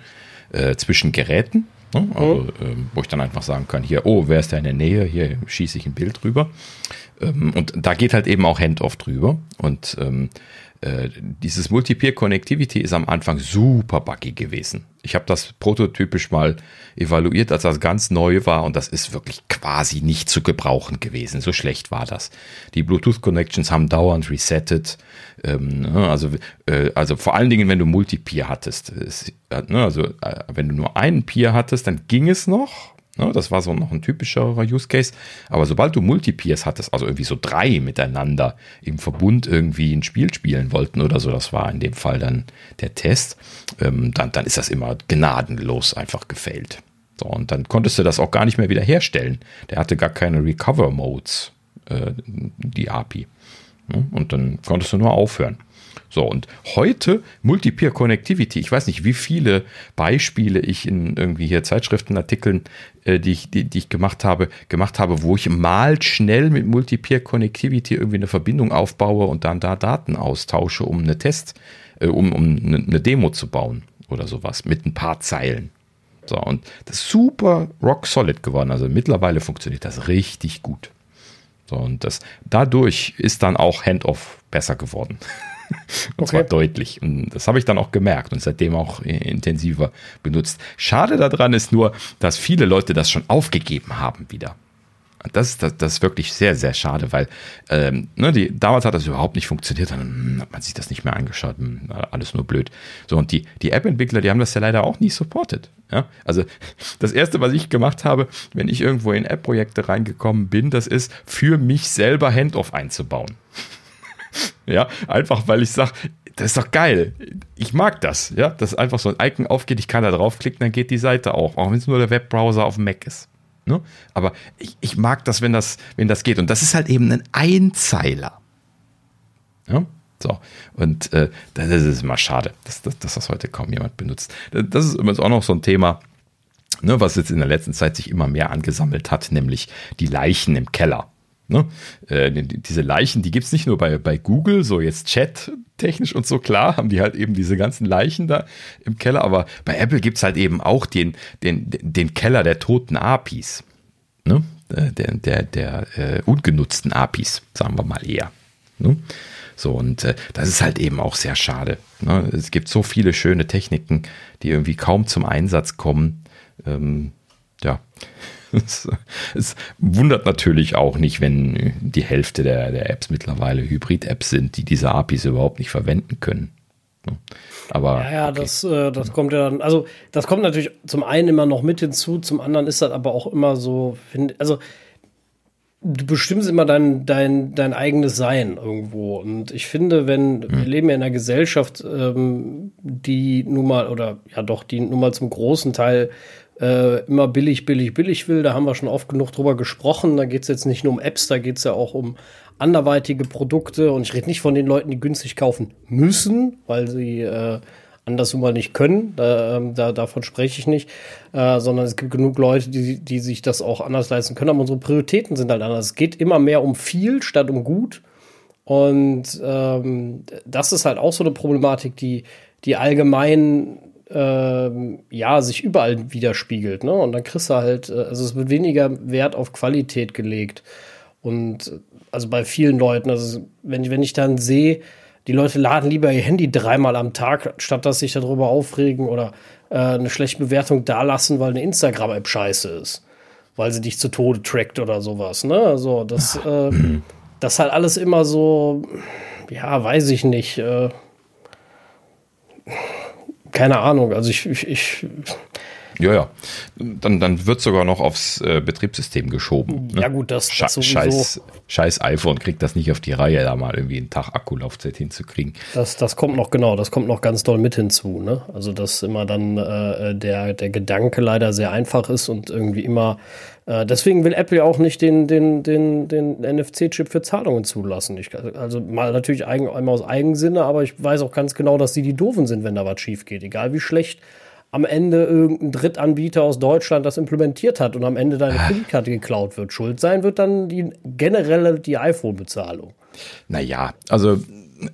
äh, zwischen Geräten. Ne? Also, äh, wo ich dann einfach sagen kann, hier, oh, wer ist da in der Nähe? Hier schieße ich ein Bild drüber. Ähm, und da geht halt eben auch Handoff drüber. Und ähm, äh, dieses Multi-Peer Connectivity ist am Anfang super buggy gewesen. Ich habe das prototypisch mal evaluiert, als das ganz neu war und das ist wirklich quasi nicht zu gebrauchen gewesen. So schlecht war das. Die Bluetooth-Connections haben dauernd resettet. Ähm, ne, also, äh, also vor allen Dingen, wenn du Multi-Peer hattest. Es, äh, ne, also wenn du nur einen Peer hattest, dann ging es noch. Ne, das war so noch ein typischerer Use Case. Aber sobald du Multipeers hattest, also irgendwie so drei miteinander im Verbund irgendwie ein Spiel spielen wollten oder so, das war in dem Fall dann der Test, ähm, dann, dann ist das immer gnadenlos einfach gefailt. So, und dann konntest du das auch gar nicht mehr wieder herstellen. Der hatte gar keine Recover Modes, äh, die API. Ne, und dann konntest du nur aufhören. So, und heute Multi-Peer Connectivity. Ich weiß nicht, wie viele Beispiele ich in irgendwie hier Zeitschriftenartikeln, äh, die, ich, die, die ich gemacht habe, gemacht habe, wo ich mal schnell mit Multi-Peer Connectivity irgendwie eine Verbindung aufbaue und dann da Daten austausche, um eine Test, äh, um, um eine, eine Demo zu bauen oder sowas mit ein paar Zeilen. So, und das ist super rock solid geworden. Also mittlerweile funktioniert das richtig gut. So, und das, dadurch ist dann auch Handoff besser geworden. und okay. zwar deutlich. Und das habe ich dann auch gemerkt und seitdem auch intensiver benutzt. Schade daran ist nur, dass viele Leute das schon aufgegeben haben wieder. Das, das, das ist wirklich sehr, sehr schade, weil ähm, ne, die, damals hat das überhaupt nicht funktioniert, dann hm, hat man sich das nicht mehr angeschaut, hm, alles nur blöd. So, und die, die App-Entwickler, die haben das ja leider auch nie supported. Ja? Also das Erste, was ich gemacht habe, wenn ich irgendwo in App-Projekte reingekommen bin, das ist, für mich selber Handoff einzubauen. Ja, einfach weil ich sage, das ist doch geil. Ich mag das, ja, dass einfach so ein Icon aufgeht, ich kann da draufklicken, dann geht die Seite auch, auch wenn es nur der Webbrowser auf dem Mac ist. Ne? Aber ich, ich mag das, wenn das, wenn das geht. Und das ist halt eben ein Einzeiler. Ja, so. Und äh, das ist immer schade, dass, dass, dass das heute kaum jemand benutzt. Das ist übrigens auch noch so ein Thema, ne, was jetzt in der letzten Zeit sich immer mehr angesammelt hat, nämlich die Leichen im Keller. Ne? Äh, diese Leichen, die gibt es nicht nur bei, bei Google, so jetzt Chat-technisch und so, klar, haben die halt eben diese ganzen Leichen da im Keller, aber bei Apple gibt es halt eben auch den, den, den Keller der toten APIs. Ne? Äh, der, der, der äh, ungenutzten APIs, sagen wir mal eher. Ne? So, und äh, das ist halt eben auch sehr schade. Ne? Es gibt so viele schöne Techniken, die irgendwie kaum zum Einsatz kommen. Ähm, ja, es, es, wundert natürlich auch nicht, wenn die Hälfte der, der Apps mittlerweile Hybrid-Apps sind, die diese APIs überhaupt nicht verwenden können. Aber ja, ja okay. das, äh, das kommt ja dann, also das kommt natürlich zum einen immer noch mit hinzu, zum anderen ist das aber auch immer so, find, also du bestimmst immer dein, dein, dein eigenes Sein irgendwo. Und ich finde, wenn hm. wir leben ja in einer Gesellschaft, ähm, die nun mal, oder ja doch, die nun mal zum großen Teil äh, immer billig, billig, billig will. Da haben wir schon oft genug drüber gesprochen. Da geht es jetzt nicht nur um Apps, da geht es ja auch um anderweitige Produkte. Und ich rede nicht von den Leuten, die günstig kaufen müssen, weil sie äh, anders nun mal nicht können. Da, ähm, da, davon spreche ich nicht. Äh, sondern es gibt genug Leute, die, die sich das auch anders leisten können. Aber unsere Prioritäten sind halt anders. Es geht immer mehr um viel statt um gut. Und ähm, das ist halt auch so eine Problematik, die, die allgemein ähm, ja, sich überall widerspiegelt. Ne? Und dann kriegst du halt, äh, also es wird weniger Wert auf Qualität gelegt. Und also bei vielen Leuten, also wenn, wenn ich dann sehe, die Leute laden lieber ihr Handy dreimal am Tag, statt dass sich darüber aufregen oder äh, eine schlechte Bewertung dalassen, weil eine Instagram-App scheiße ist. Weil sie dich zu Tode trackt oder sowas. Ne? Also, das, äh, das halt alles immer so, ja, weiß ich nicht. Äh, keine Ahnung. Also ich, ich, ich ja, ja. Dann, dann wird sogar noch aufs äh, Betriebssystem geschoben. Ne? Ja, gut, das, Sche das. Scheiß, scheiß iPhone kriegt das nicht auf die Reihe, da mal irgendwie einen Tag Akkulaufzeit hinzukriegen. Das, das kommt noch, genau, das kommt noch ganz doll mit hinzu. Ne? Also, dass immer dann äh, der, der Gedanke leider sehr einfach ist und irgendwie immer. Äh, deswegen will Apple auch nicht den, den, den, den NFC-Chip für Zahlungen zulassen. Ich, also, mal natürlich eigen, einmal aus Eigensinne, aber ich weiß auch ganz genau, dass die die doofen sind, wenn da was schief geht. Egal wie schlecht am Ende irgendein Drittanbieter aus Deutschland das implementiert hat und am Ende deine ah. Kreditkarte geklaut wird. Schuld sein wird dann die generelle die iPhone-Bezahlung. Naja, also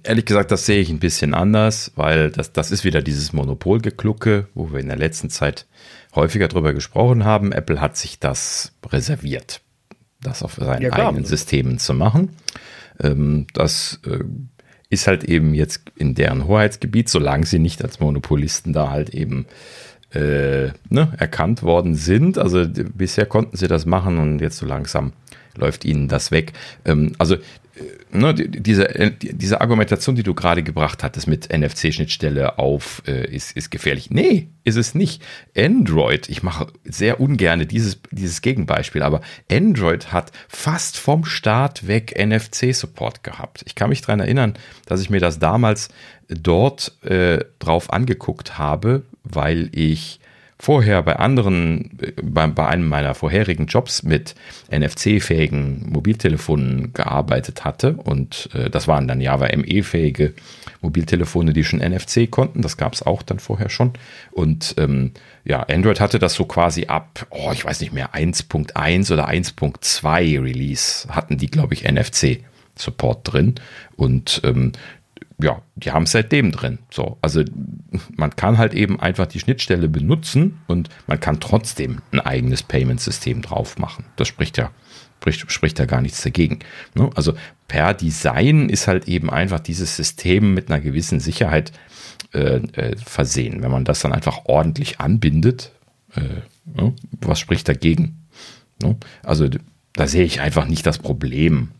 ehrlich gesagt, das sehe ich ein bisschen anders, weil das, das ist wieder dieses Monopolgeklucke, wo wir in der letzten Zeit häufiger drüber gesprochen haben. Apple hat sich das reserviert, das auf seinen ja, eigenen Systemen zu machen. Ähm, das äh, ist halt eben jetzt in deren Hoheitsgebiet, solange sie nicht als Monopolisten da halt eben äh, ne, erkannt worden sind. Also bisher konnten sie das machen und jetzt so langsam läuft ihnen das weg. Ähm, also äh, ne, diese, äh, diese Argumentation, die du gerade gebracht hattest mit NFC-Schnittstelle auf, äh, ist, ist gefährlich. Nee, ist es nicht. Android, ich mache sehr ungern dieses, dieses Gegenbeispiel, aber Android hat fast vom Start weg NFC-Support gehabt. Ich kann mich daran erinnern, dass ich mir das damals dort äh, drauf angeguckt habe, weil ich vorher bei anderen, bei, bei einem meiner vorherigen Jobs mit NFC-fähigen Mobiltelefonen gearbeitet hatte und äh, das waren dann Java ME-fähige Mobiltelefone, die schon NFC konnten. Das gab es auch dann vorher schon. Und ähm, ja, Android hatte das so quasi ab, oh, ich weiß nicht mehr, 1.1 oder 1.2 Release hatten die, glaube ich, NFC. Support drin. Und ähm, ja, die haben es seitdem drin. So, also man kann halt eben einfach die Schnittstelle benutzen und man kann trotzdem ein eigenes Payment-System drauf machen. Das spricht ja, spricht, spricht ja gar nichts dagegen. Ne? Also per Design ist halt eben einfach dieses System mit einer gewissen Sicherheit äh, äh, versehen. Wenn man das dann einfach ordentlich anbindet, äh, ne? was spricht dagegen? Ne? Also da sehe ich einfach nicht das Problem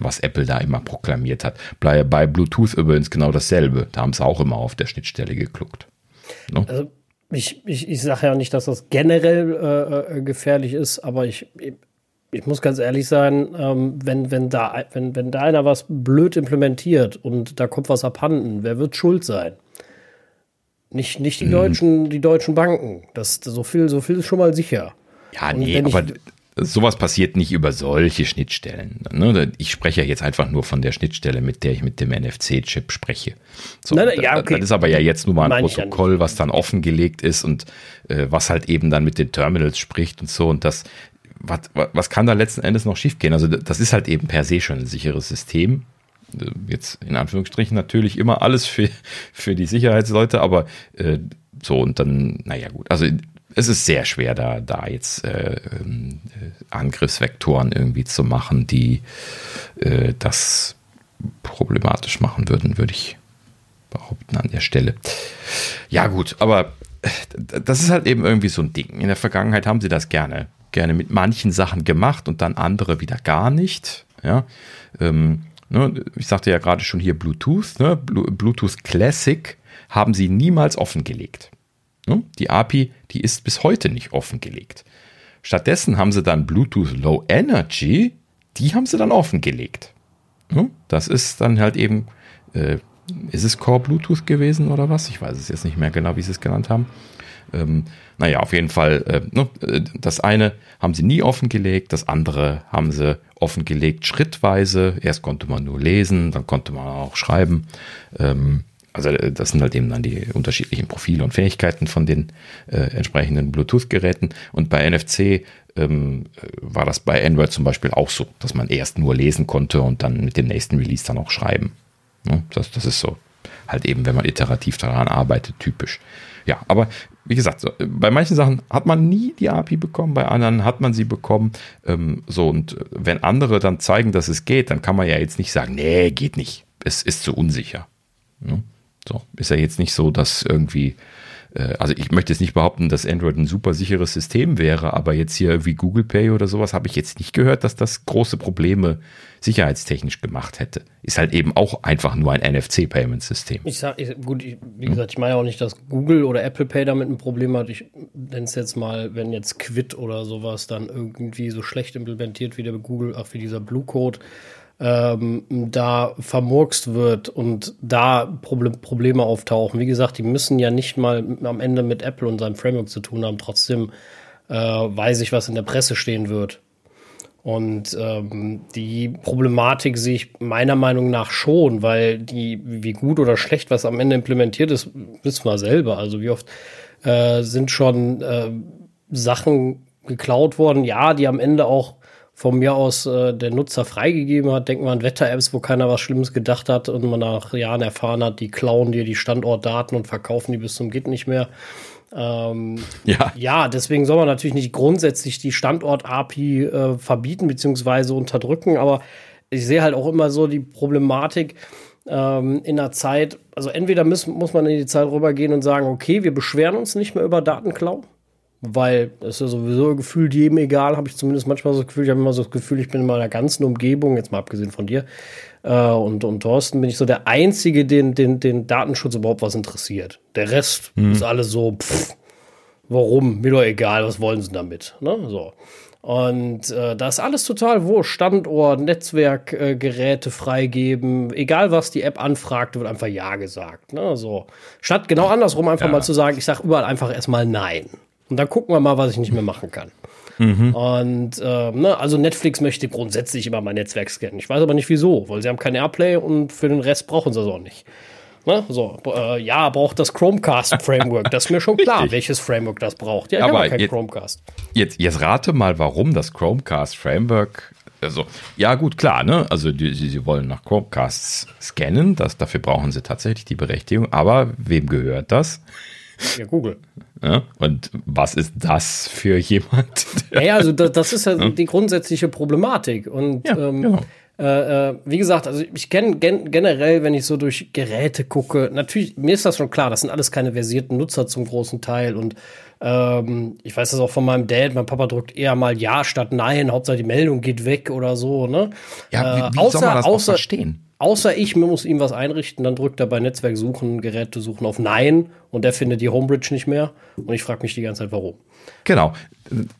was Apple da immer proklamiert hat. Bei, bei Bluetooth übrigens genau dasselbe. Da haben sie auch immer auf der Schnittstelle gekluckt. No? Also ich, ich, ich sage ja nicht, dass das generell äh, äh, gefährlich ist, aber ich, ich muss ganz ehrlich sein, ähm, wenn, wenn, da, wenn, wenn da einer was blöd implementiert und da kommt was abhanden, wer wird schuld sein? Nicht, nicht die, hm. deutschen, die deutschen Banken. Das, so, viel, so viel ist schon mal sicher. Ja, nee, aber sowas passiert nicht über solche Schnittstellen. Ne? Ich spreche ja jetzt einfach nur von der Schnittstelle, mit der ich mit dem NFC-Chip spreche. So, nein, nein, ja, okay. Das ist aber ja jetzt nur mal ein Protokoll, was dann offengelegt ist und äh, was halt eben dann mit den Terminals spricht und so. Und das, was, was kann da letzten Endes noch schiefgehen? Also das ist halt eben per se schon ein sicheres System. Äh, jetzt in Anführungsstrichen natürlich immer alles für, für die Sicherheitsleute, aber äh, so und dann, naja gut. Also es ist sehr schwer, da, da jetzt äh, ähm, äh, Angriffsvektoren irgendwie zu machen, die äh, das problematisch machen würden, würde ich behaupten an der Stelle. Ja, gut, aber äh, das ist halt eben irgendwie so ein Ding. In der Vergangenheit haben sie das gerne, gerne mit manchen Sachen gemacht und dann andere wieder gar nicht. Ja, ähm, ne, ich sagte ja gerade schon hier Bluetooth, ne, Bluetooth Classic haben sie niemals offengelegt. Ne? Die API, die ist bis heute nicht offengelegt. Stattdessen haben sie dann Bluetooth Low Energy, die haben sie dann offengelegt. Ne? Das ist dann halt eben, äh, ist es Core Bluetooth gewesen oder was? Ich weiß es jetzt nicht mehr genau, wie sie es genannt haben. Ähm, naja, auf jeden Fall, äh, ne, äh, das eine haben sie nie offengelegt, das andere haben sie offengelegt schrittweise. Erst konnte man nur lesen, dann konnte man auch schreiben. Ähm, also äh, das sind halt eben dann die unterschiedlichen Profile und Fähigkeiten von den äh, entsprechenden Bluetooth-Geräten. Und bei NFC ähm, war das bei Android zum Beispiel auch so, dass man erst nur lesen konnte und dann mit dem nächsten Release dann auch schreiben. Ne? Das, das ist so halt eben, wenn man iterativ daran arbeitet, typisch. Ja, aber wie gesagt, so, bei manchen Sachen hat man nie die API bekommen, bei anderen hat man sie bekommen. Ähm, so, und wenn andere dann zeigen, dass es geht, dann kann man ja jetzt nicht sagen, nee, geht nicht. Es ist zu unsicher. Ne? So, ist ja jetzt nicht so, dass irgendwie äh, also ich möchte jetzt nicht behaupten, dass Android ein super sicheres System wäre, aber jetzt hier wie Google Pay oder sowas habe ich jetzt nicht gehört, dass das große Probleme sicherheitstechnisch gemacht hätte. Ist halt eben auch einfach nur ein NFC-Payment-System. Ich sag, ich, gut, ich, wie gesagt, ich meine auch nicht, dass Google oder Apple Pay damit ein Problem hat. Ich nenne es jetzt mal, wenn jetzt Quid oder sowas dann irgendwie so schlecht implementiert wie der Google, auch wie dieser Blue Code, ähm, da vermurkst wird und da Proble Probleme auftauchen. Wie gesagt, die müssen ja nicht mal am Ende mit Apple und seinem Framework zu tun haben. Trotzdem äh, weiß ich, was in der Presse stehen wird. Und ähm, die Problematik sehe ich meiner Meinung nach schon, weil die, wie gut oder schlecht was am Ende implementiert ist, wissen wir selber. Also wie oft äh, sind schon äh, Sachen geklaut worden, ja, die am Ende auch von mir aus äh, der Nutzer freigegeben hat. Denken wir an Wetter-Apps, wo keiner was Schlimmes gedacht hat und man nach Jahren erfahren hat, die klauen dir die Standortdaten und verkaufen die bis zum Geht nicht mehr. Ähm, ja. ja, deswegen soll man natürlich nicht grundsätzlich die Standort-API äh, verbieten bzw. unterdrücken, aber ich sehe halt auch immer so die Problematik ähm, in der Zeit, also entweder muss, muss man in die Zeit rübergehen und sagen, okay, wir beschweren uns nicht mehr über Datenklau, weil es ist ja sowieso gefühlt jedem egal, habe ich zumindest manchmal so das Gefühl. Ich habe immer so das Gefühl, ich bin in meiner ganzen Umgebung, jetzt mal abgesehen von dir äh, und, und Thorsten, bin ich so der Einzige, den, den, den Datenschutz überhaupt was interessiert. Der Rest hm. ist alles so, pff, warum? Mir doch egal, was wollen sie damit? Ne? So. Und äh, da ist alles total wurscht. Standort, Netzwerkgeräte äh, freigeben, egal was die App anfragt, wird einfach Ja gesagt. Ne? So. Statt genau andersrum einfach ja. mal zu sagen, ich sage überall einfach erstmal Nein. Und dann gucken wir mal, was ich nicht mehr machen kann. Mhm. Und äh, ne, also Netflix möchte grundsätzlich immer mein Netzwerk scannen. Ich weiß aber nicht wieso, weil sie haben kein Airplay und für den Rest brauchen sie es auch nicht. Ne? So, äh, ja, braucht das Chromecast-Framework. Das ist mir schon klar, welches Framework das braucht. Ja, ich aber kein jetzt, Chromecast. Jetzt, jetzt rate mal, warum das Chromecast-Framework also, ja, gut, klar, ne? Also, die, sie, wollen nach Chromecasts scannen, das, dafür brauchen sie tatsächlich die Berechtigung, aber wem gehört das? Ja, Google. Ja, und was ist das für jemand? Ja, also das, das ist ja, ja, die grundsätzliche Problematik. Und ja, ähm, genau. äh, äh, wie gesagt, also ich kenne gen generell, wenn ich so durch Geräte gucke, natürlich, mir ist das schon klar, das sind alles keine versierten Nutzer zum großen Teil. Und ähm, ich weiß das auch von meinem Dad, mein Papa drückt eher mal Ja statt Nein, Hauptsache die Meldung geht weg oder so. Ne? Ja, wie, wie äh, außer, soll man das außer, verstehen? Außer ich muss ihm was einrichten, dann drückt er bei Netzwerk suchen, Geräte suchen auf Nein und der findet die Homebridge nicht mehr. Und ich frage mich die ganze Zeit, warum. Genau,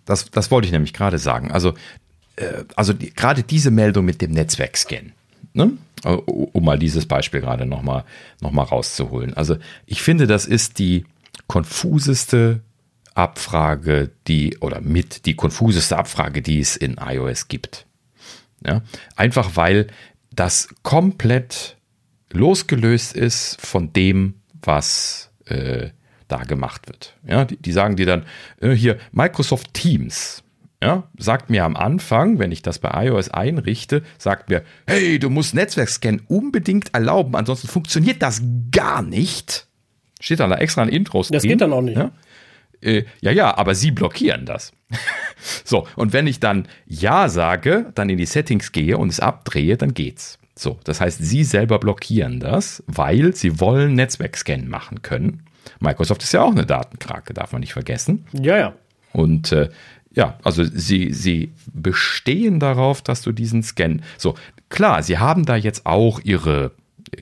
das, das wollte ich nämlich gerade sagen. Also, äh, also die, gerade diese Meldung mit dem Netzwerkscan, ne? um mal dieses Beispiel gerade nochmal noch mal rauszuholen. Also ich finde, das ist die konfuseste Abfrage, die, oder mit die konfuseste Abfrage, die es in iOS gibt. Ja? Einfach weil das komplett losgelöst ist von dem, was äh, da gemacht wird. Ja, die, die sagen dir dann äh, hier Microsoft Teams. Ja, sagt mir am Anfang, wenn ich das bei iOS einrichte, sagt mir, hey, du musst Netzwerkscan unbedingt erlauben, ansonsten funktioniert das gar nicht. Steht dann da extra ein Intro. Das geht dann auch nicht. Ja? Äh, ja, ja, aber sie blockieren das. so, und wenn ich dann Ja sage, dann in die Settings gehe und es abdrehe, dann geht's. So, das heißt, sie selber blockieren das, weil sie wollen Netzwerkscan machen können. Microsoft ist ja auch eine Datenkrake, darf man nicht vergessen. Ja, ja. Und äh, ja, also sie, sie bestehen darauf, dass du diesen Scan. So, klar, sie haben da jetzt auch ihre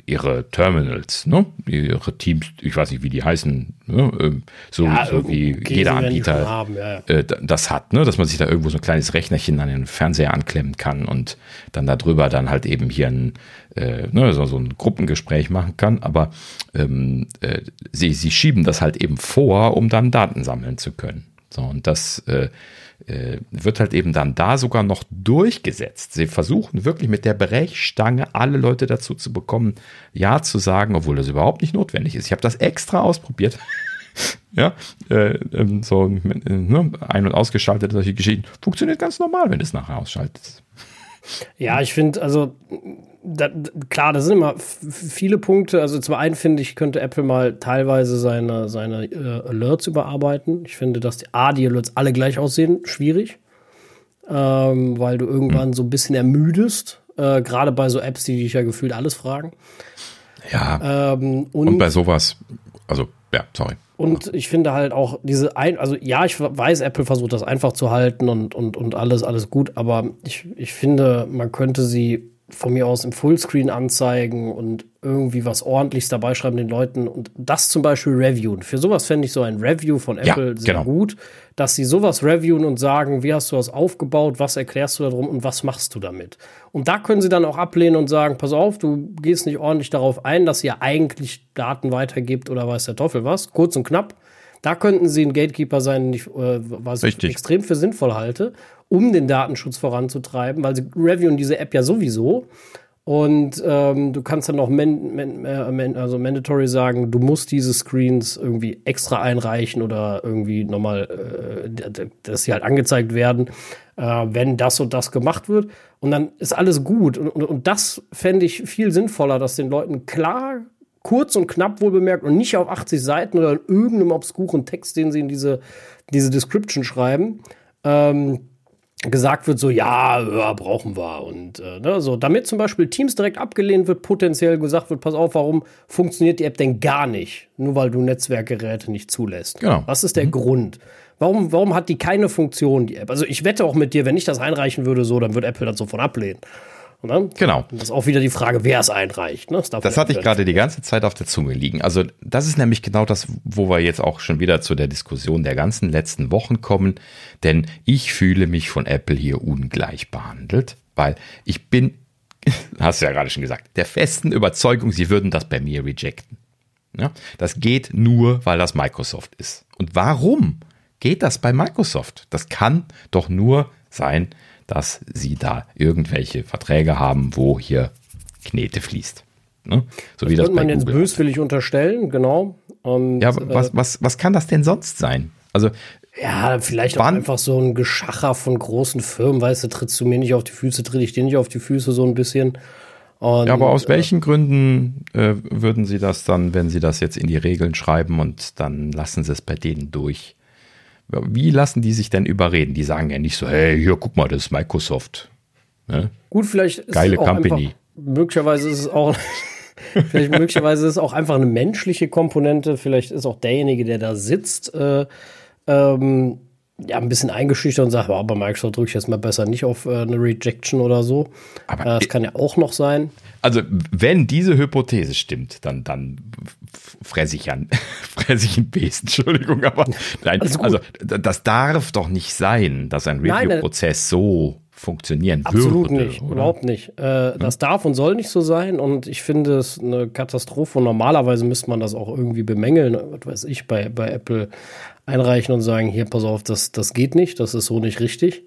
ihre Terminals, ne? ihre Teams, ich weiß nicht, wie die heißen, ne? Ähm, so, ja, so wie okay, jeder Anbieter haben, ja, ja. Äh, das hat, ne? dass man sich da irgendwo so ein kleines Rechnerchen an den Fernseher anklemmen kann und dann darüber dann halt eben hier ein, äh, ne? so, so ein Gruppengespräch machen kann. Aber ähm, äh, sie, sie schieben das halt eben vor, um dann Daten sammeln zu können. So, und das äh, wird halt eben dann da sogar noch durchgesetzt. Sie versuchen wirklich mit der Brechstange alle Leute dazu zu bekommen, Ja zu sagen, obwohl das überhaupt nicht notwendig ist. Ich habe das extra ausprobiert. ja, äh, ähm, so äh, ne, ein- und ausgeschaltet, solche Geschichten. Funktioniert ganz normal, wenn du es nachher ausschaltest. Ja, ich finde, also da, klar, das sind immer viele Punkte. Also zum einen finde ich, könnte Apple mal teilweise seine, seine äh, Alerts überarbeiten. Ich finde, dass die A, die Alerts alle gleich aussehen, schwierig. Ähm, weil du irgendwann so ein bisschen ermüdest. Äh, Gerade bei so Apps, die dich ja gefühlt alles fragen. Ja. Ähm, und, und bei sowas, also ja, sorry. Und ich finde halt auch diese ein, also ja, ich weiß, Apple versucht das einfach zu halten und, und, und alles, alles gut, aber ich, ich finde, man könnte sie von mir aus im Fullscreen anzeigen und irgendwie was ordentliches dabei schreiben den Leuten und das zum Beispiel reviewen. Für sowas fände ich so ein Review von Apple ja, sehr genau. gut, dass sie sowas reviewen und sagen, wie hast du das aufgebaut, was erklärst du darum und was machst du damit. Und da können sie dann auch ablehnen und sagen, pass auf, du gehst nicht ordentlich darauf ein, dass ihr eigentlich Daten weitergibt oder weiß der Teufel was. Kurz und knapp. Da könnten sie ein Gatekeeper sein, äh, was Richtig. ich extrem für sinnvoll halte um den Datenschutz voranzutreiben, weil sie reviewen diese App ja sowieso. Und ähm, du kannst dann auch man, man, man, also mandatory sagen, du musst diese Screens irgendwie extra einreichen oder irgendwie nochmal, äh, dass sie halt angezeigt werden, äh, wenn das und das gemacht wird. Und dann ist alles gut. Und, und, und das fände ich viel sinnvoller, dass den Leuten klar, kurz und knapp wohl bemerkt und nicht auf 80 Seiten oder in irgendeinem obskuren Text, den sie in diese, diese Description schreiben, ähm, gesagt wird, so ja, ja brauchen wir. Und äh, ne, so, damit zum Beispiel Teams direkt abgelehnt wird, potenziell gesagt wird, pass auf, warum funktioniert die App denn gar nicht? Nur weil du Netzwerkgeräte nicht zulässt. Genau. Was ist der mhm. Grund? Warum, warum hat die keine Funktion, die App? Also ich wette auch mit dir, wenn ich das einreichen würde, so, dann würde Apple das sofort ablehnen. Ne? Genau. Und das ist auch wieder die Frage, wer es einreicht. Ne? Das, das hatte ich gerade die ganze Zeit auf der Zunge liegen. Also das ist nämlich genau das, wo wir jetzt auch schon wieder zu der Diskussion der ganzen letzten Wochen kommen. Denn ich fühle mich von Apple hier ungleich behandelt, weil ich bin, hast du ja gerade schon gesagt, der festen Überzeugung, sie würden das bei mir rejecten. Ja? Das geht nur, weil das Microsoft ist. Und warum geht das bei Microsoft? Das kann doch nur sein, dass sie da irgendwelche Verträge haben, wo hier Knete fließt. Ne? So das wie das könnte man jetzt böswillig unterstellen, genau. Und, ja, was, äh, was, was kann das denn sonst sein? Also ja, vielleicht auch einfach so ein Geschacher von großen Firmen, weißt du, trittst du mir nicht auf die Füße, tritt ich dir nicht auf die Füße, so ein bisschen. Und, ja, aber aus äh, welchen Gründen äh, würden Sie das dann, wenn Sie das jetzt in die Regeln schreiben und dann lassen Sie es bei denen durch? Wie lassen die sich denn überreden? Die sagen ja nicht so, hey, hier, guck mal, das ist Microsoft. Ne? Gut, vielleicht ist Geile es auch Company. Einfach, möglicherweise ist es auch, vielleicht möglicherweise ist es auch einfach eine menschliche Komponente. Vielleicht ist auch derjenige, der da sitzt, äh, ähm, ja, ein bisschen eingeschüchtert und sagt, oh, bei Microsoft drücke ich jetzt mal besser nicht auf äh, eine Rejection oder so. Aber äh, das kann ja auch noch sein. Also, wenn diese Hypothese stimmt, dann, dann fresse ich an, fresse ich einen Besen, Entschuldigung, aber nein, also, also, das darf doch nicht sein, dass ein Review-Prozess so funktionieren Absolut würde. Absolut nicht, oder? überhaupt nicht. Äh, das darf und soll nicht so sein und ich finde es eine Katastrophe und normalerweise müsste man das auch irgendwie bemängeln, was weiß ich, bei, bei Apple einreichen und sagen, hier, pass auf, das, das geht nicht, das ist so nicht richtig.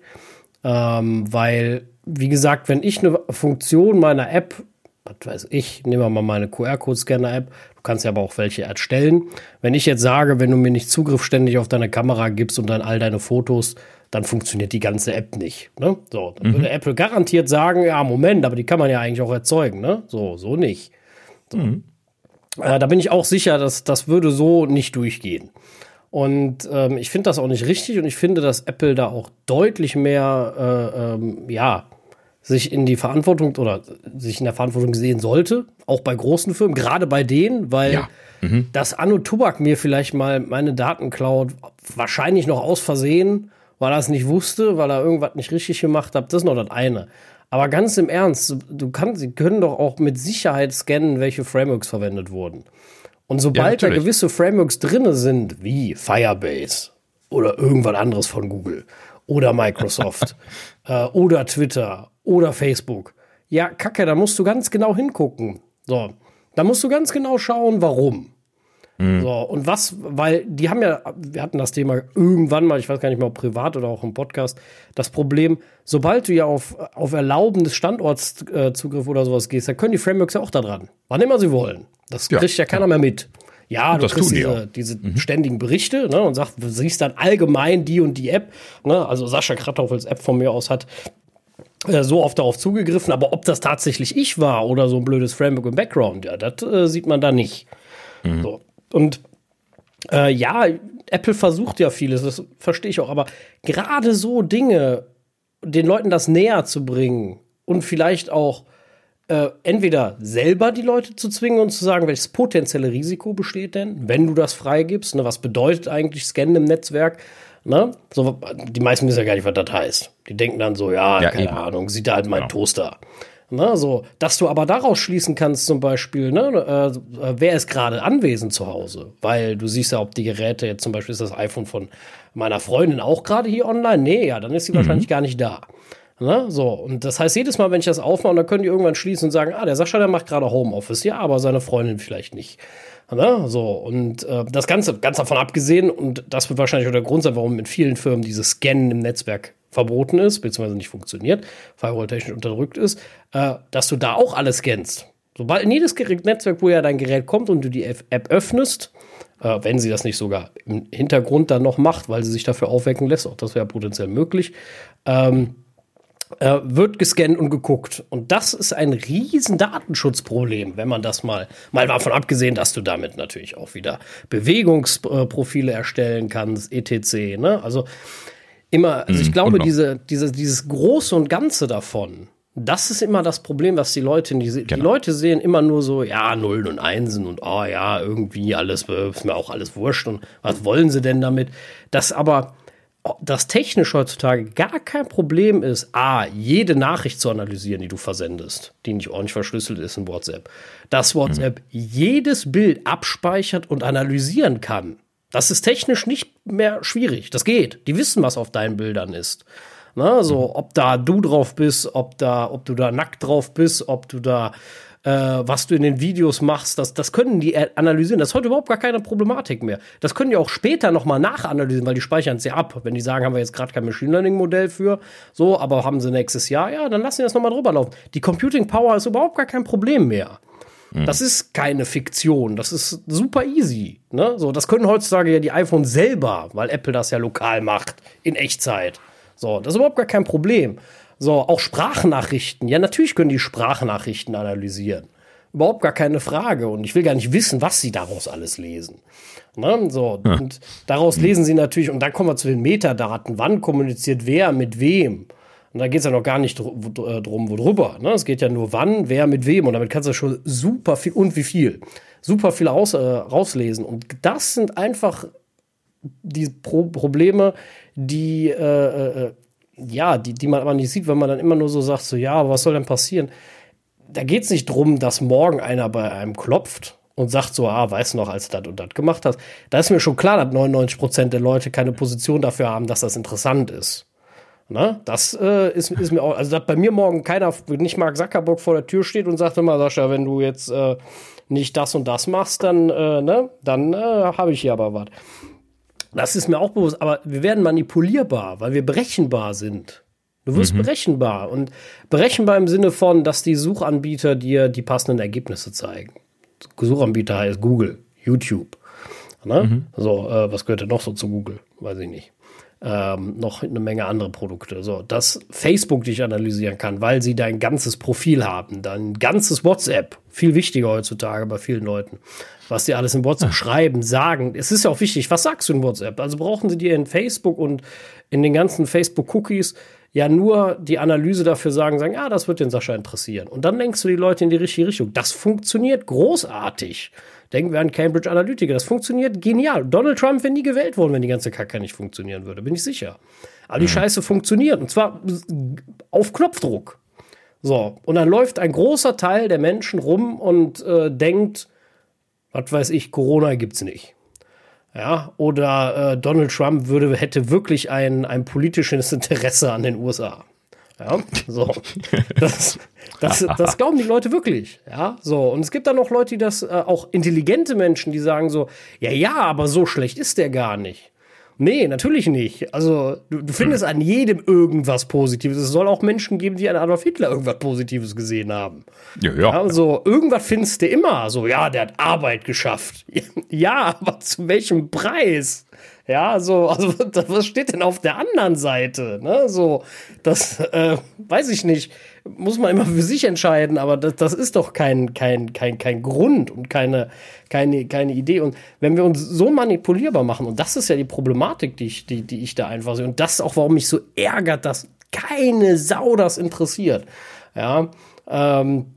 Ähm, weil, wie gesagt, wenn ich eine Funktion meiner App was weiß ich, nehmen wir mal meine QR-Code-Scanner-App. Du kannst ja aber auch welche erstellen. Wenn ich jetzt sage, wenn du mir nicht Zugriff ständig auf deine Kamera gibst und dann all deine Fotos, dann funktioniert die ganze App nicht. Ne? So, dann mhm. würde Apple garantiert sagen, ja, Moment, aber die kann man ja eigentlich auch erzeugen. Ne? So, so nicht. So. Mhm. Äh, da bin ich auch sicher, dass das würde so nicht durchgehen. Und ähm, ich finde das auch nicht richtig und ich finde, dass Apple da auch deutlich mehr, äh, ähm, ja, sich in die Verantwortung oder sich in der Verantwortung sehen sollte, auch bei großen Firmen, gerade bei denen, weil ja. mhm. das Anno Tubak mir vielleicht mal meine Daten klaut, wahrscheinlich noch aus Versehen, weil er es nicht wusste, weil er irgendwas nicht richtig gemacht hat, das ist noch das eine. Aber ganz im Ernst, du kannst, sie können doch auch mit Sicherheit scannen, welche Frameworks verwendet wurden. Und sobald ja, da gewisse Frameworks drinne sind, wie Firebase oder irgendwas anderes von Google oder Microsoft äh, oder Twitter oder Facebook. Ja, kacke, da musst du ganz genau hingucken. So, da musst du ganz genau schauen, warum. Mhm. So, und was, weil die haben ja, wir hatten das Thema irgendwann mal, ich weiß gar nicht ob privat oder auch im Podcast, das Problem, sobald du ja auf, auf Erlauben des Standortszugriff äh, oder sowas gehst, dann können die Frameworks ja auch da dran. Wann immer sie wollen. Das ja, kriegt ja keiner ja. mehr mit. Ja, und du kriegst diese, diese mhm. ständigen Berichte ne, und sagst, du siehst dann allgemein die und die App. Ne, also Sascha Kratoffels App von mir aus hat äh, so oft darauf zugegriffen, aber ob das tatsächlich ich war oder so ein blödes Framework im Background, ja, das äh, sieht man da nicht. Mhm. So. Und äh, ja, Apple versucht ja vieles, das verstehe ich auch, aber gerade so Dinge, den Leuten das näher zu bringen und vielleicht auch äh, entweder selber die Leute zu zwingen und zu sagen, welches potenzielle Risiko besteht denn, wenn du das freigibst. Ne? Was bedeutet eigentlich Scannen im Netzwerk? Ne? So, die meisten wissen ja gar nicht, was das heißt. Die denken dann so, ja, ja keine eben. Ahnung, sieht da halt mein genau. Toaster. Ne, so, dass du aber daraus schließen kannst, zum Beispiel, ne, äh, wer ist gerade anwesend zu Hause? Weil du siehst ja, ob die Geräte, jetzt zum Beispiel ist das iPhone von meiner Freundin auch gerade hier online. Nee, ja, dann ist sie mhm. wahrscheinlich gar nicht da. Ne? So, und das heißt, jedes Mal, wenn ich das aufmache, dann können die irgendwann schließen und sagen, ah, der Sascha, der macht gerade Homeoffice, ja, aber seine Freundin vielleicht nicht. Ne? So, und äh, das Ganze, ganz davon abgesehen, und das wird wahrscheinlich auch der Grund sein, warum in vielen Firmen dieses Scannen im Netzwerk verboten ist, beziehungsweise nicht funktioniert, firewall-technisch unterdrückt ist, äh, dass du da auch alles scannst. Sobald in jedes Netzwerk, wo ja dein Gerät kommt und du die App öffnest, äh, wenn sie das nicht sogar im Hintergrund dann noch macht, weil sie sich dafür aufwecken lässt, auch das wäre potenziell möglich, ähm, äh, wird gescannt und geguckt. Und das ist ein riesen Datenschutzproblem, wenn man das mal, mal davon abgesehen, dass du damit natürlich auch wieder Bewegungsprofile erstellen kannst, etc. Ne? Also immer, also ich mhm, glaube, diese, diese, dieses Große und Ganze davon, das ist immer das Problem, was die Leute, die, genau. die Leute sehen immer nur so, ja, Nullen und Einsen und oh ja, irgendwie alles, ist mir auch alles wurscht und was wollen sie denn damit? Das aber, das technisch heutzutage gar kein Problem ist, A, jede Nachricht zu analysieren, die du versendest, die nicht ordentlich verschlüsselt ist in WhatsApp. Dass WhatsApp mhm. jedes Bild abspeichert und analysieren kann. Das ist technisch nicht mehr schwierig. Das geht. Die wissen, was auf deinen Bildern ist. Na, so, mhm. ob da du drauf bist, ob da, ob du da nackt drauf bist, ob du da äh, was du in den Videos machst, das, das können die analysieren. Das ist heute überhaupt gar keine Problematik mehr. Das können die auch später nochmal nachanalysieren, weil die speichern es ja ab. Wenn die sagen, haben wir jetzt gerade kein Machine Learning Modell für, so, aber haben sie nächstes Jahr, ja, dann lassen die das nochmal drüber laufen. Die Computing Power ist überhaupt gar kein Problem mehr. Mhm. Das ist keine Fiktion, das ist super easy. Ne? So, das können heutzutage ja die iPhones selber, weil Apple das ja lokal macht, in Echtzeit. So, das ist überhaupt gar kein Problem. So, auch Sprachnachrichten. Ja, natürlich können die Sprachnachrichten analysieren. Überhaupt gar keine Frage. Und ich will gar nicht wissen, was sie daraus alles lesen. Ne? So, ja. und daraus lesen sie natürlich, und dann kommen wir zu den Metadaten. Wann kommuniziert wer mit wem? Und da geht es ja noch gar nicht äh, drum, worüber. Ne? Es geht ja nur wann, wer mit wem. Und damit kannst du schon super viel und wie viel. Super viel raus, äh, rauslesen. Und das sind einfach die Pro Probleme, die äh, äh ja, die, die man aber nicht sieht, wenn man dann immer nur so sagt, so, ja, was soll denn passieren? Da geht es nicht drum, dass morgen einer bei einem klopft und sagt so, ah, weißt du noch, als du das und das gemacht hast. Da ist mir schon klar, dass 99 Prozent der Leute keine Position dafür haben, dass das interessant ist. Na, das äh, ist, ist mir auch, also dass bei mir morgen keiner, nicht Mark Zuckerberg vor der Tür steht und sagt immer, Sascha, wenn du jetzt äh, nicht das und das machst, dann, äh, ne, dann äh, habe ich hier aber was. Das ist mir auch bewusst, aber wir werden manipulierbar, weil wir berechenbar sind. Du wirst mhm. berechenbar und berechenbar im Sinne von, dass die Suchanbieter dir die passenden Ergebnisse zeigen. Suchanbieter heißt Google, YouTube. Ne? Mhm. So, äh, was gehört denn noch so zu Google? Weiß ich nicht. Ähm, noch eine Menge andere Produkte. So, dass Facebook dich analysieren kann, weil sie dein ganzes Profil haben, dein ganzes WhatsApp. Viel wichtiger heutzutage bei vielen Leuten was die alles in WhatsApp Ach. schreiben, sagen. Es ist ja auch wichtig, was sagst du in WhatsApp? Also brauchen sie dir in Facebook und in den ganzen Facebook-Cookies ja nur die Analyse dafür sagen, sagen, ja, das wird den Sascha interessieren. Und dann lenkst du die Leute in die richtige Richtung. Das funktioniert großartig. Denken wir an Cambridge Analytica. Das funktioniert genial. Donald Trump wäre nie gewählt worden, wenn die ganze Kacke nicht funktionieren würde, bin ich sicher. Aber die mhm. Scheiße funktioniert. Und zwar auf Knopfdruck. So, und dann läuft ein großer Teil der Menschen rum und äh, denkt, was weiß ich, Corona gibt's nicht. Ja, oder äh, Donald Trump würde, hätte wirklich ein, ein politisches Interesse an den USA. Ja, so. Das, das, das glauben die Leute wirklich. Ja, so. Und es gibt dann noch Leute, die das, äh, auch intelligente Menschen, die sagen so, ja, ja, aber so schlecht ist der gar nicht. Nee, natürlich nicht. Also, du, du findest an jedem irgendwas Positives. Es soll auch Menschen geben, die an Adolf Hitler irgendwas Positives gesehen haben. Ja, ja. Also, irgendwas findest du immer. So, ja, der hat Arbeit geschafft. Ja, aber zu welchem Preis? Ja, so, also, was steht denn auf der anderen Seite? Ne? So, das, äh, weiß ich nicht muss man immer für sich entscheiden, aber das, das ist doch kein, kein, kein, kein Grund und keine, keine, keine Idee. Und wenn wir uns so manipulierbar machen, und das ist ja die Problematik, die ich, die, die ich da einfach sehe, und das ist auch, warum mich so ärgert, dass keine Sau das interessiert. Ja, ähm,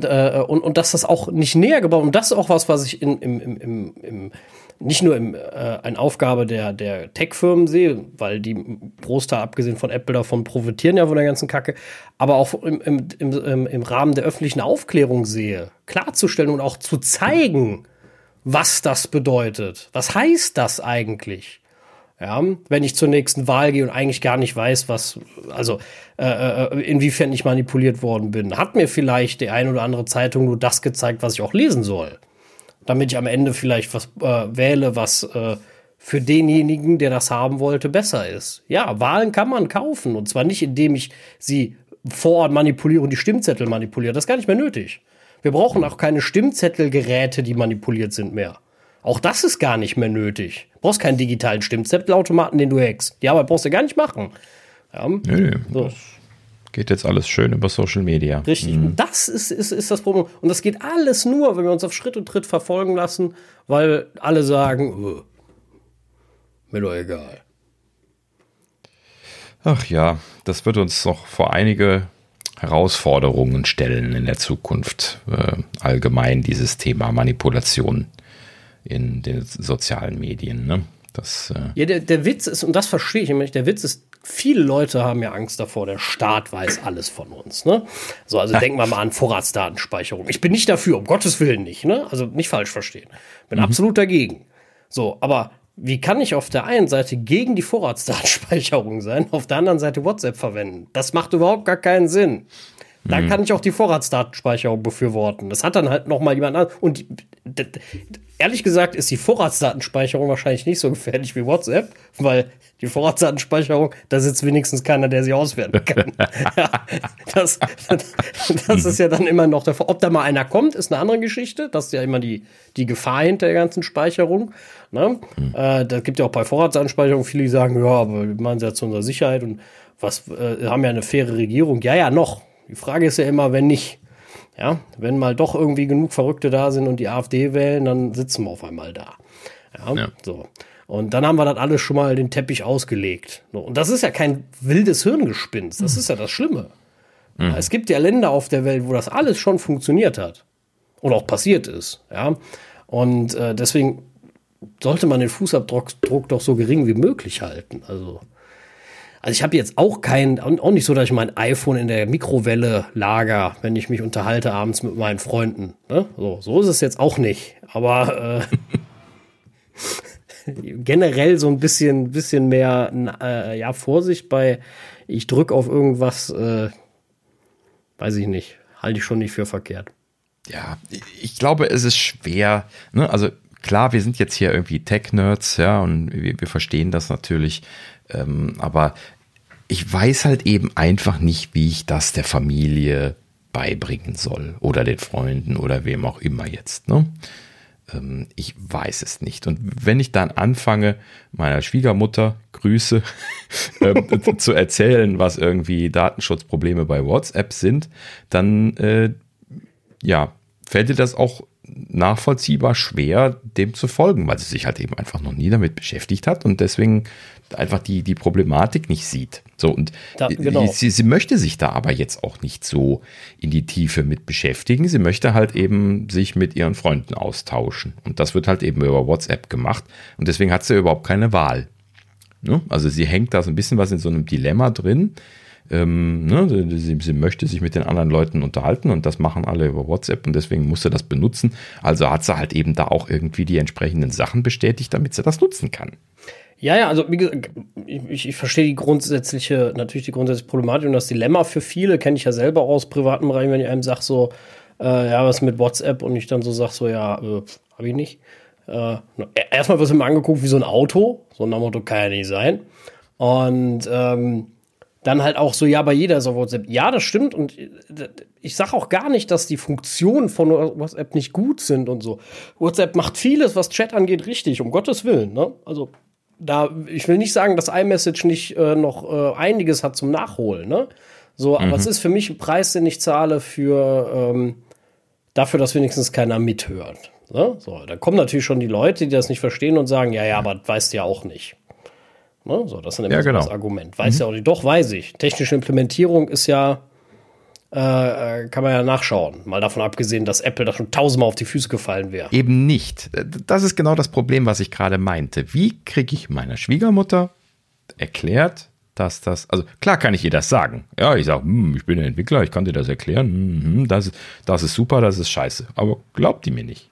äh, und, und dass das auch nicht näher gebaut und das ist auch was, was ich in, im, im, im nicht nur im, äh, eine Aufgabe der, der Tech-Firmen sehe, weil die Großteil, abgesehen von Apple, davon profitieren ja von der ganzen Kacke, aber auch im, im, im, im Rahmen der öffentlichen Aufklärung sehe, klarzustellen und auch zu zeigen, was das bedeutet. Was heißt das eigentlich? Ja, wenn ich zur nächsten Wahl gehe und eigentlich gar nicht weiß, was, also äh, äh, inwiefern ich manipuliert worden bin, hat mir vielleicht die ein oder andere Zeitung nur das gezeigt, was ich auch lesen soll. Damit ich am Ende vielleicht was äh, wähle, was äh, für denjenigen, der das haben wollte, besser ist. Ja, Wahlen kann man kaufen. Und zwar nicht, indem ich sie vor Ort manipuliere und die Stimmzettel manipuliere. Das ist gar nicht mehr nötig. Wir brauchen auch keine Stimmzettelgeräte, die manipuliert sind mehr. Auch das ist gar nicht mehr nötig. Du brauchst keinen digitalen Stimmzettelautomaten, den du hackst. Die Arbeit brauchst du gar nicht machen. Ja. Nö, nö. So. Geht jetzt alles schön über Social Media. Richtig. Mhm. Und das ist, ist, ist das Problem. Und das geht alles nur, wenn wir uns auf Schritt und Tritt verfolgen lassen, weil alle sagen, oh, mir doch egal. Ach ja, das wird uns noch vor einige Herausforderungen stellen in der Zukunft. Äh, allgemein dieses Thema Manipulation in den sozialen Medien. Ne? Das, äh ja, der, der Witz ist, und das verstehe ich nämlich, der Witz ist, viele Leute haben ja Angst davor, der Staat weiß alles von uns. Ne? So, also denken wir mal an Vorratsdatenspeicherung. Ich bin nicht dafür, um Gottes Willen nicht, ne? Also nicht falsch verstehen. Bin mhm. absolut dagegen. So, aber wie kann ich auf der einen Seite gegen die Vorratsdatenspeicherung sein, auf der anderen Seite WhatsApp verwenden? Das macht überhaupt gar keinen Sinn. Da mhm. kann ich auch die Vorratsdatenspeicherung befürworten. Das hat dann halt noch mal jemand anderes. Und ehrlich gesagt ist die Vorratsdatenspeicherung wahrscheinlich nicht so gefährlich wie WhatsApp, weil die Vorratsdatenspeicherung, da sitzt wenigstens keiner, der sie auswerten kann. ja, das, das ist ja dann immer noch der. Ob da mal einer kommt, ist eine andere Geschichte. Das ist ja immer die, die Gefahr hinter der ganzen Speicherung. Ne? Mhm. Äh, da gibt ja auch bei Vorratsdatenspeicherung viele, die sagen, ja, aber wir machen sie ja zu unserer Sicherheit und was äh, haben ja eine faire Regierung. Ja, ja, noch. Die Frage ist ja immer, wenn nicht. Ja, wenn mal doch irgendwie genug Verrückte da sind und die AfD wählen, dann sitzen wir auf einmal da. Ja, ja. so. Und dann haben wir das alles schon mal den Teppich ausgelegt. Und das ist ja kein wildes Hirngespinst. Das ist ja das Schlimme. Mhm. Es gibt ja Länder auf der Welt, wo das alles schon funktioniert hat. Und auch passiert ist. Ja. Und äh, deswegen sollte man den Fußabdruck doch so gering wie möglich halten. Also also ich habe jetzt auch kein, auch nicht so, dass ich mein iPhone in der Mikrowelle lager, wenn ich mich unterhalte abends mit meinen Freunden. Ne? So, so ist es jetzt auch nicht. Aber äh, generell so ein bisschen, bisschen mehr äh, ja, Vorsicht bei, ich drücke auf irgendwas, äh, weiß ich nicht, halte ich schon nicht für verkehrt. Ja, ich glaube, es ist schwer. Ne? Also klar, wir sind jetzt hier irgendwie Tech-Nerds, ja, und wir, wir verstehen das natürlich. Ähm, aber ich weiß halt eben einfach nicht, wie ich das der Familie beibringen soll oder den Freunden oder wem auch immer jetzt. Ne? Ähm, ich weiß es nicht. Und wenn ich dann anfange, meiner Schwiegermutter Grüße äh, zu erzählen, was irgendwie Datenschutzprobleme bei WhatsApp sind, dann äh, ja, fällt dir das auch nachvollziehbar schwer, dem zu folgen, weil sie sich halt eben einfach noch nie damit beschäftigt hat und deswegen einfach die, die Problematik nicht sieht. So, und da, genau. sie, sie möchte sich da aber jetzt auch nicht so in die Tiefe mit beschäftigen. Sie möchte halt eben sich mit ihren Freunden austauschen. Und das wird halt eben über WhatsApp gemacht. Und deswegen hat sie überhaupt keine Wahl. Ne? Also sie hängt da so ein bisschen was in so einem Dilemma drin. Ähm, ne? sie, sie, möchte sich mit den anderen Leuten unterhalten und das machen alle über WhatsApp und deswegen muss sie das benutzen. Also hat sie halt eben da auch irgendwie die entsprechenden Sachen bestätigt, damit sie das nutzen kann. Ja, ja, also wie gesagt, ich, ich verstehe die grundsätzliche, natürlich die grundsätzliche Problematik und das Dilemma für viele, kenne ich ja selber aus privatem Bereich, wenn ich einem sage so, äh, ja, was mit WhatsApp und ich dann so sage so, ja, äh, habe ich nicht. Äh, erstmal wird es mir angeguckt wie so ein Auto, so ein Motto kann ja nicht sein. Und ähm, dann halt auch so, ja, bei jeder ist auf WhatsApp. Ja, das stimmt. Und äh, ich sage auch gar nicht, dass die Funktionen von WhatsApp nicht gut sind und so. WhatsApp macht vieles, was Chat angeht, richtig, um Gottes Willen. Ne? Also da, ich will nicht sagen, dass iMessage nicht äh, noch äh, einiges hat zum Nachholen, ne? So, aber mhm. es ist für mich ein Preis, den ich zahle für ähm, dafür, dass wenigstens keiner mithört. Ne? So, da kommen natürlich schon die Leute, die das nicht verstehen und sagen, ja, ja, aber weißt du ja auch nicht. Ne? So, das ist immer ja, genau. das Argument. Weiß mhm. ja auch nicht. Doch, weiß ich. Technische Implementierung ist ja äh, kann man ja nachschauen. Mal davon abgesehen, dass Apple da schon tausendmal auf die Füße gefallen wäre. Eben nicht. Das ist genau das Problem, was ich gerade meinte. Wie kriege ich meiner Schwiegermutter erklärt, dass das, also klar kann ich ihr das sagen. Ja, ich sage, hm, ich bin ein Entwickler, ich kann dir das erklären. Hm, hm, das, das ist super, das ist scheiße. Aber glaubt die mir nicht.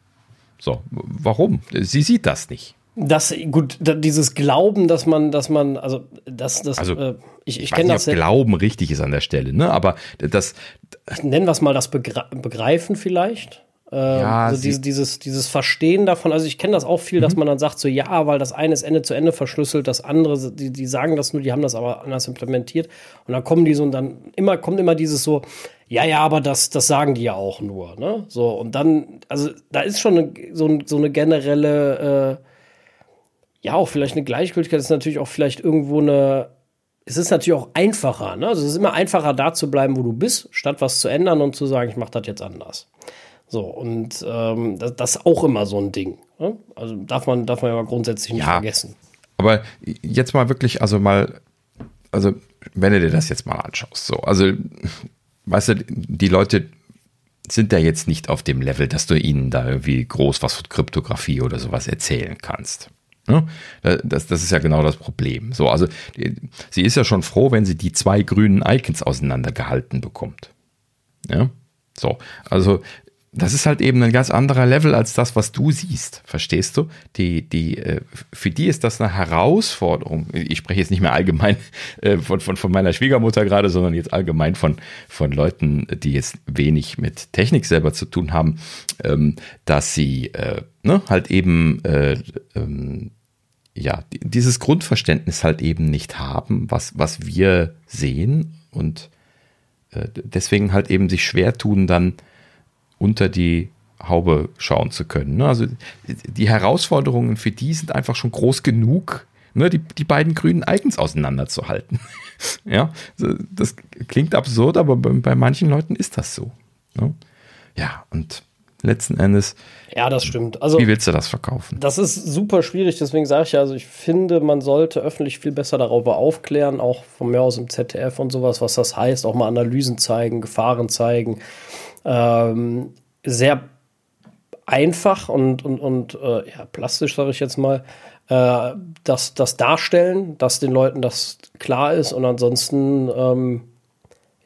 So, warum? Sie sieht das nicht. Das, gut, dieses Glauben, dass man, dass man, also, das, das, also, äh, ich, ich kenne das. Nicht, Glauben richtig ist an der Stelle, ne? Aber das. Nennen wir es mal das Begreifen vielleicht. Äh, ja, also dieses, dieses, dieses Verstehen davon, also ich kenne das auch viel, mhm. dass man dann sagt, so ja, weil das eine ist Ende zu Ende verschlüsselt, das andere, die, die sagen das nur, die haben das aber anders implementiert. Und dann kommen die so und dann immer, kommt immer dieses so, ja, ja, aber das, das sagen die ja auch nur, ne? So, und dann, also da ist schon eine, so, so eine generelle, äh, ja, auch vielleicht eine Gleichgültigkeit, ist natürlich auch vielleicht irgendwo eine, es ist natürlich auch einfacher, ne? Also es ist immer einfacher, da zu bleiben, wo du bist, statt was zu ändern und zu sagen, ich mache das jetzt anders. So, und ähm, das, das, ist auch immer so ein Ding. Ne? Also darf man, darf man ja grundsätzlich nicht ja, vergessen. Aber jetzt mal wirklich, also mal, also wenn du dir das jetzt mal anschaust, so, also, weißt du, die Leute sind da jetzt nicht auf dem Level, dass du ihnen da irgendwie groß was von Kryptographie oder sowas erzählen kannst. Ne? Das, das ist ja genau das Problem. So, also sie ist ja schon froh, wenn sie die zwei grünen Icons auseinandergehalten bekommt. Ja, so, also das ist halt eben ein ganz anderer Level als das, was du siehst. Verstehst du? Die, die, äh, für die ist das eine Herausforderung. Ich spreche jetzt nicht mehr allgemein äh, von, von, von meiner Schwiegermutter gerade, sondern jetzt allgemein von, von Leuten, die jetzt wenig mit Technik selber zu tun haben, ähm, dass sie äh, ne, halt eben ähm, ja, dieses Grundverständnis halt eben nicht haben, was, was wir sehen und deswegen halt eben sich schwer tun, dann unter die Haube schauen zu können. Ne? Also die Herausforderungen für die sind einfach schon groß genug, ne? die, die beiden grünen Icons auseinanderzuhalten. ja, das klingt absurd, aber bei, manchen Leuten ist das so. Ne? Ja, und letzten Endes. Ja, das stimmt. Also, wie willst du das verkaufen? Das ist super schwierig, deswegen sage ich ja, also ich finde, man sollte öffentlich viel besser darüber aufklären, auch von mir aus im ZDF und sowas, was das heißt, auch mal Analysen zeigen, Gefahren zeigen ähm, sehr einfach und, und, und äh, ja, plastisch, sage ich jetzt mal, äh, das, das darstellen, dass den Leuten das klar ist und ansonsten ähm,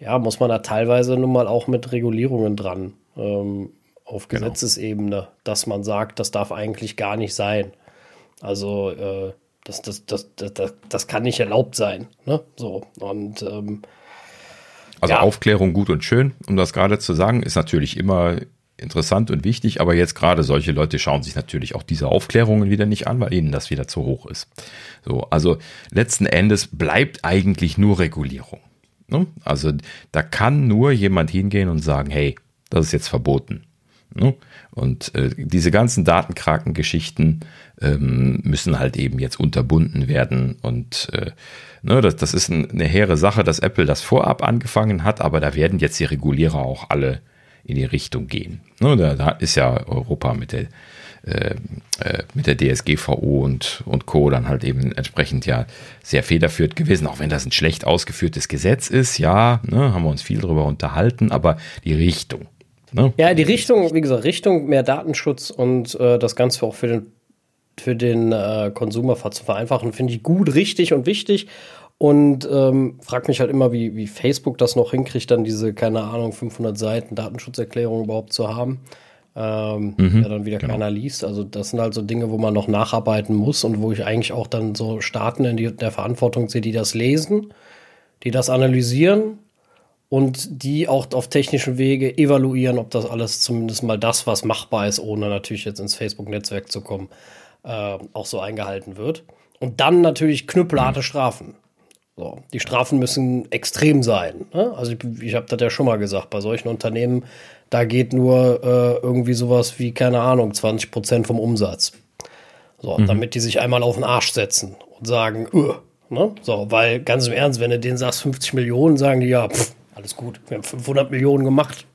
ja, muss man da teilweise nun mal auch mit Regulierungen dran ähm, auf genau. Gesetzesebene, dass man sagt, das darf eigentlich gar nicht sein. Also äh, das, das, das, das, das kann nicht erlaubt sein. Ne? So, und ähm, also ja. Aufklärung gut und schön, um das gerade zu sagen, ist natürlich immer interessant und wichtig, aber jetzt gerade solche Leute schauen sich natürlich auch diese Aufklärungen wieder nicht an, weil ihnen das wieder zu hoch ist. So, also letzten Endes bleibt eigentlich nur Regulierung. Ne? Also da kann nur jemand hingehen und sagen, hey, das ist jetzt verboten. Ne? Und äh, diese ganzen Datenkrakengeschichten ähm, müssen halt eben jetzt unterbunden werden und äh, Ne, das, das ist eine hehre Sache, dass Apple das vorab angefangen hat, aber da werden jetzt die Regulierer auch alle in die Richtung gehen. Ne, da, da, ist ja Europa mit der, äh, äh mit der DSGVO und, und Co. dann halt eben entsprechend ja sehr federführend gewesen, auch wenn das ein schlecht ausgeführtes Gesetz ist, ja, ne, haben wir uns viel darüber unterhalten, aber die Richtung. Ne? Ja, die Richtung, wie gesagt, Richtung mehr Datenschutz und äh, das Ganze auch für den für den äh, Konsumer zu vereinfachen, finde ich gut, richtig und wichtig. Und ähm, frag mich halt immer, wie, wie Facebook das noch hinkriegt, dann diese, keine Ahnung, 500 Seiten Datenschutzerklärung überhaupt zu haben. Ähm, mhm, der dann wieder genau. keiner liest. Also das sind halt so Dinge, wo man noch nacharbeiten muss und wo ich eigentlich auch dann so Staaten in die, der Verantwortung sehe, die das lesen, die das analysieren und die auch auf technischen Wege evaluieren, ob das alles zumindest mal das, was machbar ist, ohne natürlich jetzt ins Facebook-Netzwerk zu kommen, äh, auch so eingehalten wird. Und dann natürlich knüppelharte. Strafen. So, die Strafen müssen extrem sein. Ne? Also ich, ich habe das ja schon mal gesagt, bei solchen Unternehmen, da geht nur äh, irgendwie sowas wie, keine Ahnung, 20 Prozent vom Umsatz. So, mhm. damit die sich einmal auf den Arsch setzen und sagen, öh, ne? So, weil ganz im Ernst, wenn du denen sagst 50 Millionen, sagen die ja, pff, alles gut, wir haben 500 Millionen gemacht,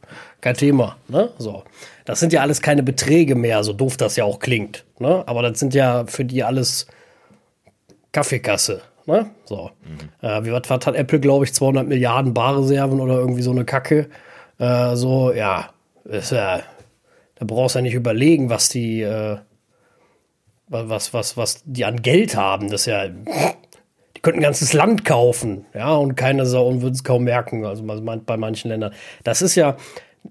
kein Thema. Ne? So, das sind ja alles keine Beträge mehr, so doof das ja auch klingt. Ne? Aber das sind ja für die alles Kaffeekasse. Ne? So. Mhm. Äh, wie was, hat Apple, glaube ich, 200 Milliarden Barreserven oder irgendwie so eine Kacke. Äh, so, ja, ist ja, da brauchst du ja nicht überlegen, was die, äh, was, was, was die an Geld haben. Das ist ja, die könnten ein ganzes Land kaufen, ja, und keine Sau und würden es kaum merken. Also bei manchen Ländern. Das ist ja,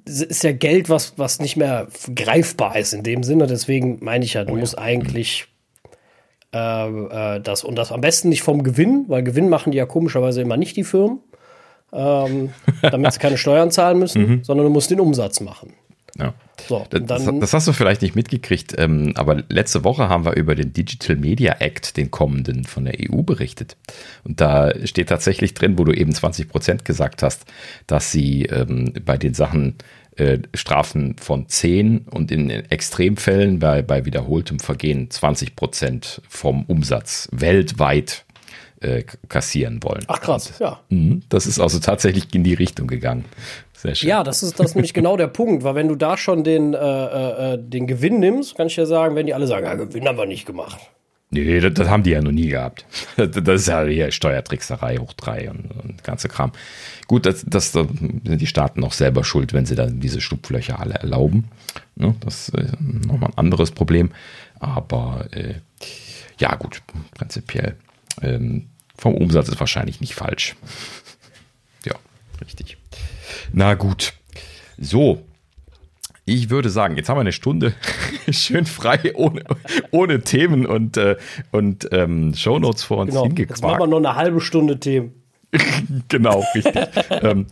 ist ja Geld, was, was nicht mehr greifbar ist in dem Sinne. Deswegen meine ich ja, du oh ja. musst eigentlich äh, äh, das und das am besten nicht vom Gewinn, weil Gewinn machen die ja komischerweise immer nicht die Firmen, ähm, damit sie keine Steuern zahlen müssen, mhm. sondern du musst den Umsatz machen. Ja. So, das, das, hast du vielleicht nicht mitgekriegt, ähm, aber letzte Woche haben wir über den Digital Media Act, den kommenden von der EU, berichtet. Und da steht tatsächlich drin, wo du eben 20 Prozent gesagt hast, dass sie ähm, bei den Sachen äh, Strafen von 10 und in Extremfällen bei, bei wiederholtem Vergehen 20 Prozent vom Umsatz weltweit äh, kassieren wollen. Ach krass, ja. Mh, das ist also tatsächlich in die Richtung gegangen. Sehr schön. Ja, das ist das ist nämlich genau der Punkt, weil wenn du da schon den, äh, äh, äh, den Gewinn nimmst, kann ich ja sagen, wenn die alle sagen, ja, Gewinn haben wir nicht gemacht. Nee, das, das, haben die ja noch nie gehabt. Das ist ja hier Steuertrickserei hoch drei und, und ganze Kram. Gut, das, das, das, sind die Staaten auch selber schuld, wenn sie dann diese Schlupflöcher alle erlauben. Ne, das ist nochmal ein anderes Problem. Aber äh, ja, gut, prinzipiell. Ähm, vom Umsatz ist wahrscheinlich nicht falsch. ja, richtig. Na gut. So. Ich würde sagen, jetzt haben wir eine Stunde schön frei, ohne, ohne Themen und, äh, und ähm, Shownotes vor uns genau. hingequakt. Jetzt machen wir noch eine halbe Stunde Themen. genau, richtig. ähm,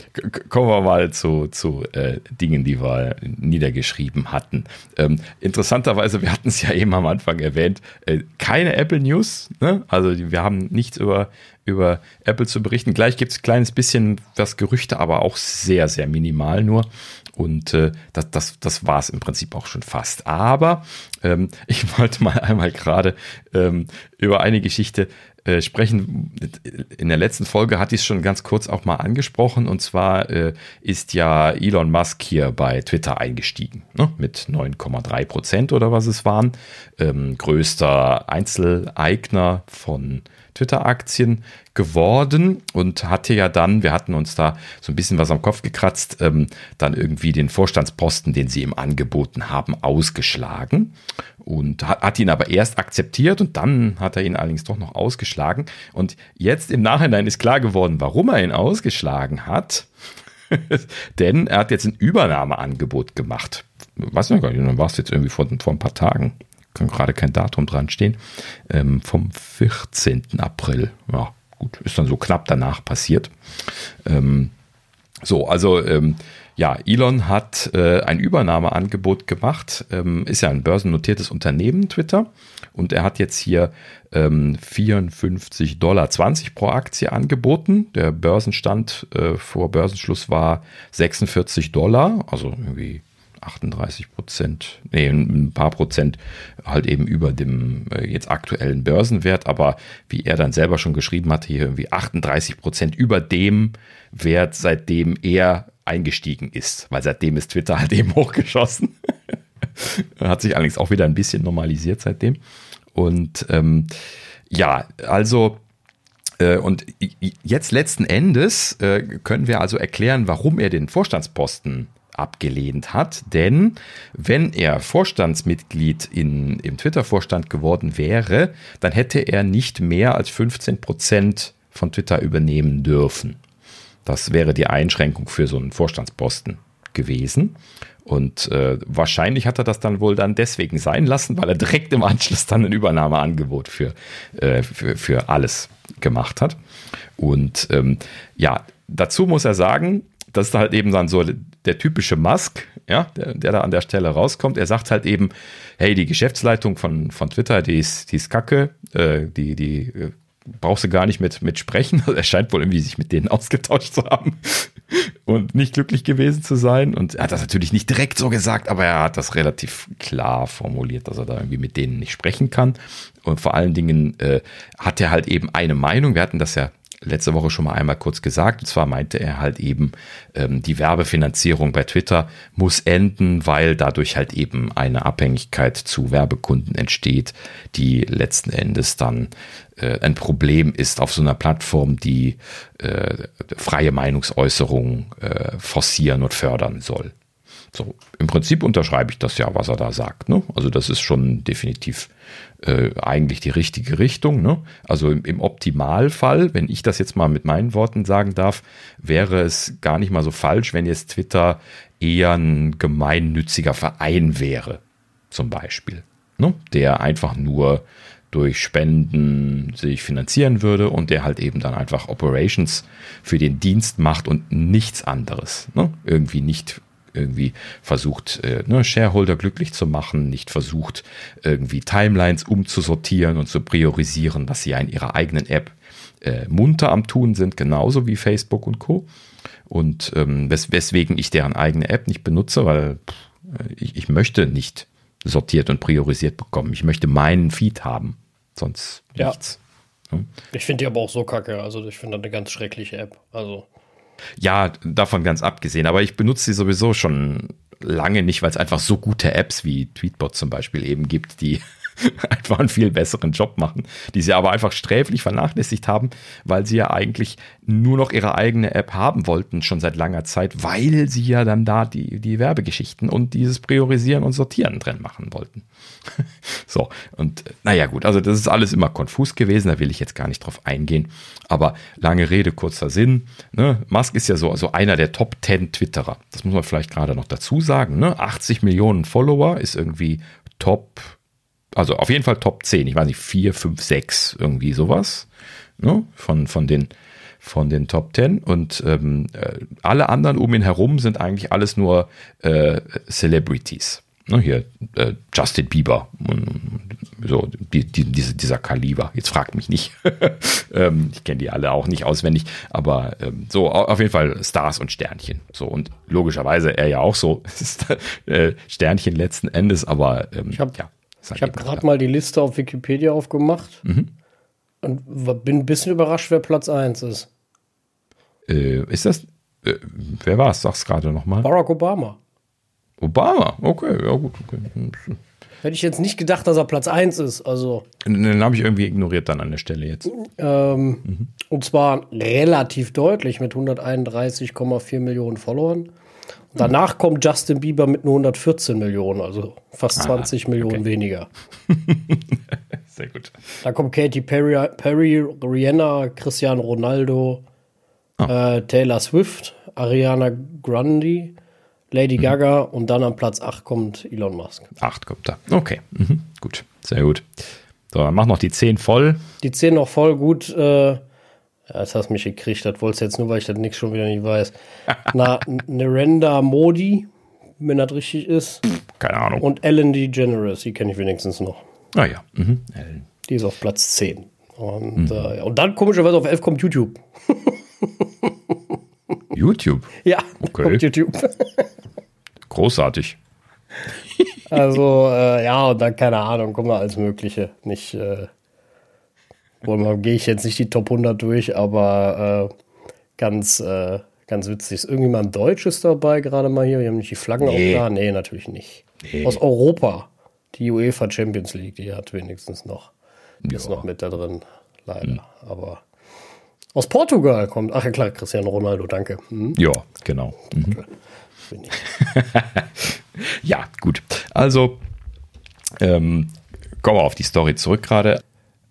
kommen wir mal zu, zu äh, Dingen, die wir niedergeschrieben hatten. Ähm, interessanterweise, wir hatten es ja eben am Anfang erwähnt, äh, keine Apple News. Ne? Also wir haben nichts über, über Apple zu berichten. Gleich gibt es ein kleines bisschen was Gerüchte, aber auch sehr, sehr minimal nur. Und äh, das, das, das war es im Prinzip auch schon fast. Aber ähm, ich wollte mal einmal gerade ähm, über eine Geschichte äh, sprechen. In der letzten Folge hatte ich es schon ganz kurz auch mal angesprochen. Und zwar äh, ist ja Elon Musk hier bei Twitter eingestiegen. Ne? Mit 9,3 Prozent oder was es waren. Ähm, größter Einzeleigner von Twitter-Aktien geworden und hatte ja dann, wir hatten uns da so ein bisschen was am Kopf gekratzt, ähm, dann irgendwie den Vorstandsposten, den sie ihm angeboten haben, ausgeschlagen und hat, hat, ihn aber erst akzeptiert und dann hat er ihn allerdings doch noch ausgeschlagen. Und jetzt im Nachhinein ist klar geworden, warum er ihn ausgeschlagen hat. Denn er hat jetzt ein Übernahmeangebot gemacht. Weiß ich gar nicht, dann war es jetzt irgendwie vor, vor ein paar Tagen. Kann gerade kein Datum dran stehen. Ähm, vom 14. April. Ja, gut, ist dann so knapp danach passiert. Ähm, so, also ähm, ja, Elon hat äh, ein Übernahmeangebot gemacht, ähm, ist ja ein börsennotiertes Unternehmen, Twitter, und er hat jetzt hier ähm, 54,20 Dollar pro Aktie angeboten. Der Börsenstand äh, vor Börsenschluss war 46 Dollar, also irgendwie 38 Prozent, nee, ein paar Prozent halt eben über dem äh, jetzt aktuellen Börsenwert, aber wie er dann selber schon geschrieben hat, hier irgendwie 38 Prozent über dem Wert, seitdem er eingestiegen ist, weil seitdem ist Twitter halt eben hochgeschossen. Hat sich allerdings auch wieder ein bisschen normalisiert seitdem. Und ähm, ja, also äh, und jetzt letzten Endes äh, können wir also erklären, warum er den Vorstandsposten abgelehnt hat. Denn wenn er Vorstandsmitglied in, im Twitter-Vorstand geworden wäre, dann hätte er nicht mehr als 15 Prozent von Twitter übernehmen dürfen. Das wäre die Einschränkung für so einen Vorstandsposten gewesen. Und äh, wahrscheinlich hat er das dann wohl dann deswegen sein lassen, weil er direkt im Anschluss dann ein Übernahmeangebot für, äh, für, für alles gemacht hat. Und ähm, ja, dazu muss er sagen, das ist halt eben dann so der typische Musk, ja, der, der, da an der Stelle rauskommt. Er sagt halt eben, hey, die Geschäftsleitung von, von Twitter, die ist, die ist kacke, äh, die, die äh, brauchst du gar nicht mit, mit sprechen. Also er scheint wohl irgendwie sich mit denen ausgetauscht zu haben und nicht glücklich gewesen zu sein. Und er hat das natürlich nicht direkt so gesagt, aber er hat das relativ klar formuliert, dass er da irgendwie mit denen nicht sprechen kann. Und vor allen Dingen äh, hat er halt eben eine Meinung. Wir hatten das ja letzte Woche schon mal einmal kurz gesagt. Und zwar meinte er halt eben, ähm, die Werbefinanzierung bei Twitter muss enden, weil dadurch halt eben eine Abhängigkeit zu Werbekunden entsteht, die letzten Endes dann äh, ein Problem ist auf so einer Plattform, die äh, freie Meinungsäußerung äh, forcieren und fördern soll. So, im Prinzip unterschreibe ich das ja, was er da sagt. Ne? Also das ist schon definitiv äh, eigentlich die richtige Richtung. Ne? Also im, im, Optimalfall, wenn ich das jetzt mal mit meinen Worten sagen darf, wäre es gar nicht mal so falsch, wenn jetzt Twitter eher ein gemeinnütziger Verein wäre, zum Beispiel. Ne? Der einfach nur durch Spenden sich finanzieren würde und der halt eben dann einfach Operations für den Dienst macht und nichts anderes. Ne? Irgendwie nicht irgendwie versucht, äh, ne, Shareholder glücklich zu machen, nicht versucht, irgendwie Timelines umzusortieren und zu priorisieren, was sie ja in ihrer eigenen App äh, munter am Tun sind, genauso wie Facebook und Co. Und ähm, wes weswegen ich deren eigene App nicht benutze, weil pff, ich, ich möchte nicht sortiert und priorisiert bekommen. Ich möchte meinen Feed haben, sonst ja. nichts. Hm? Ich finde die aber auch so kacke. Also ich finde das eine ganz schreckliche App. Also ja, davon ganz abgesehen. Aber ich benutze sie sowieso schon lange nicht, weil es einfach so gute Apps wie Tweetbot zum Beispiel eben gibt, die einfach einen viel besseren Job machen, die sie aber einfach sträflich vernachlässigt haben, weil sie ja eigentlich nur noch ihre eigene App haben wollten, schon seit langer Zeit, weil sie ja dann da die, die Werbegeschichten und dieses Priorisieren und Sortieren drin machen wollten. so, und naja gut, also das ist alles immer konfus gewesen, da will ich jetzt gar nicht drauf eingehen, aber lange Rede, kurzer Sinn, ne? Musk ist ja so also einer der Top 10 Twitterer, das muss man vielleicht gerade noch dazu sagen, ne? 80 Millionen Follower ist irgendwie Top also auf jeden Fall Top 10, ich weiß nicht, 4, 5, 6, irgendwie sowas, ne? von, von, den, von den Top 10. Und ähm, äh, alle anderen um ihn herum sind eigentlich alles nur äh, Celebrities. Ne? Hier äh, Justin Bieber, so die, die, diese, dieser Kaliber. Jetzt fragt mich nicht. ähm, ich kenne die alle auch nicht auswendig, aber ähm, so auf jeden Fall Stars und Sternchen. So und logischerweise er ja auch so äh, Sternchen letzten Endes, aber ähm, ich hab, ja. Ich habe gerade mal die Liste auf Wikipedia aufgemacht mhm. und bin ein bisschen überrascht, wer Platz 1 ist. Äh, ist das, äh, wer war es? Sag's gerade nochmal. Barack Obama. Obama, okay, ja gut. Okay. Hätte ich jetzt nicht gedacht, dass er Platz 1 ist. Also, Den habe ich irgendwie ignoriert dann an der Stelle jetzt. Ähm, mhm. Und zwar relativ deutlich mit 131,4 Millionen Followern. Danach kommt Justin Bieber mit nur 114 Millionen, also fast 20 ah, Millionen okay. weniger. Sehr gut. Da kommt Katy Perry, Perry Rihanna, Cristiano Ronaldo, oh. äh, Taylor Swift, Ariana Grande, Lady mhm. Gaga und dann am Platz 8 kommt Elon Musk. 8 kommt da. Okay, mhm. gut. Sehr gut. So, dann mach noch die 10 voll. Die 10 noch voll, gut. Äh, das hast mich gekriegt. Das wolltest du jetzt nur, weil ich das nichts schon wieder nicht weiß. Na, Nerenda Modi, wenn das richtig ist. Keine Ahnung. Und Ellen DeGeneres, die kenne ich wenigstens noch. Ah ja. Mhm. Die ist auf Platz 10. Und, mhm. äh, und dann komischerweise auf 11 kommt YouTube. YouTube? Ja, okay. kommt YouTube. Großartig. Also, äh, ja, und dann, keine Ahnung, kommen wir alles Mögliche. Nicht, äh, Wohl gehe ich jetzt nicht die Top 100 durch, aber äh, ganz, äh, ganz witzig. Ist irgendjemand Deutsches dabei gerade mal hier? Wir haben nicht die Flaggen nee. auch da? Nee, natürlich nicht. Nee. Aus Europa. Die UEFA Champions League, die hat wenigstens noch. Ja. ist noch mit da drin, leider. Hm. Aber aus Portugal kommt. Ach ja, klar, Cristiano Ronaldo, danke. Hm? Ja, genau. Mhm. ja, gut. Also, ähm, kommen wir auf die Story zurück gerade.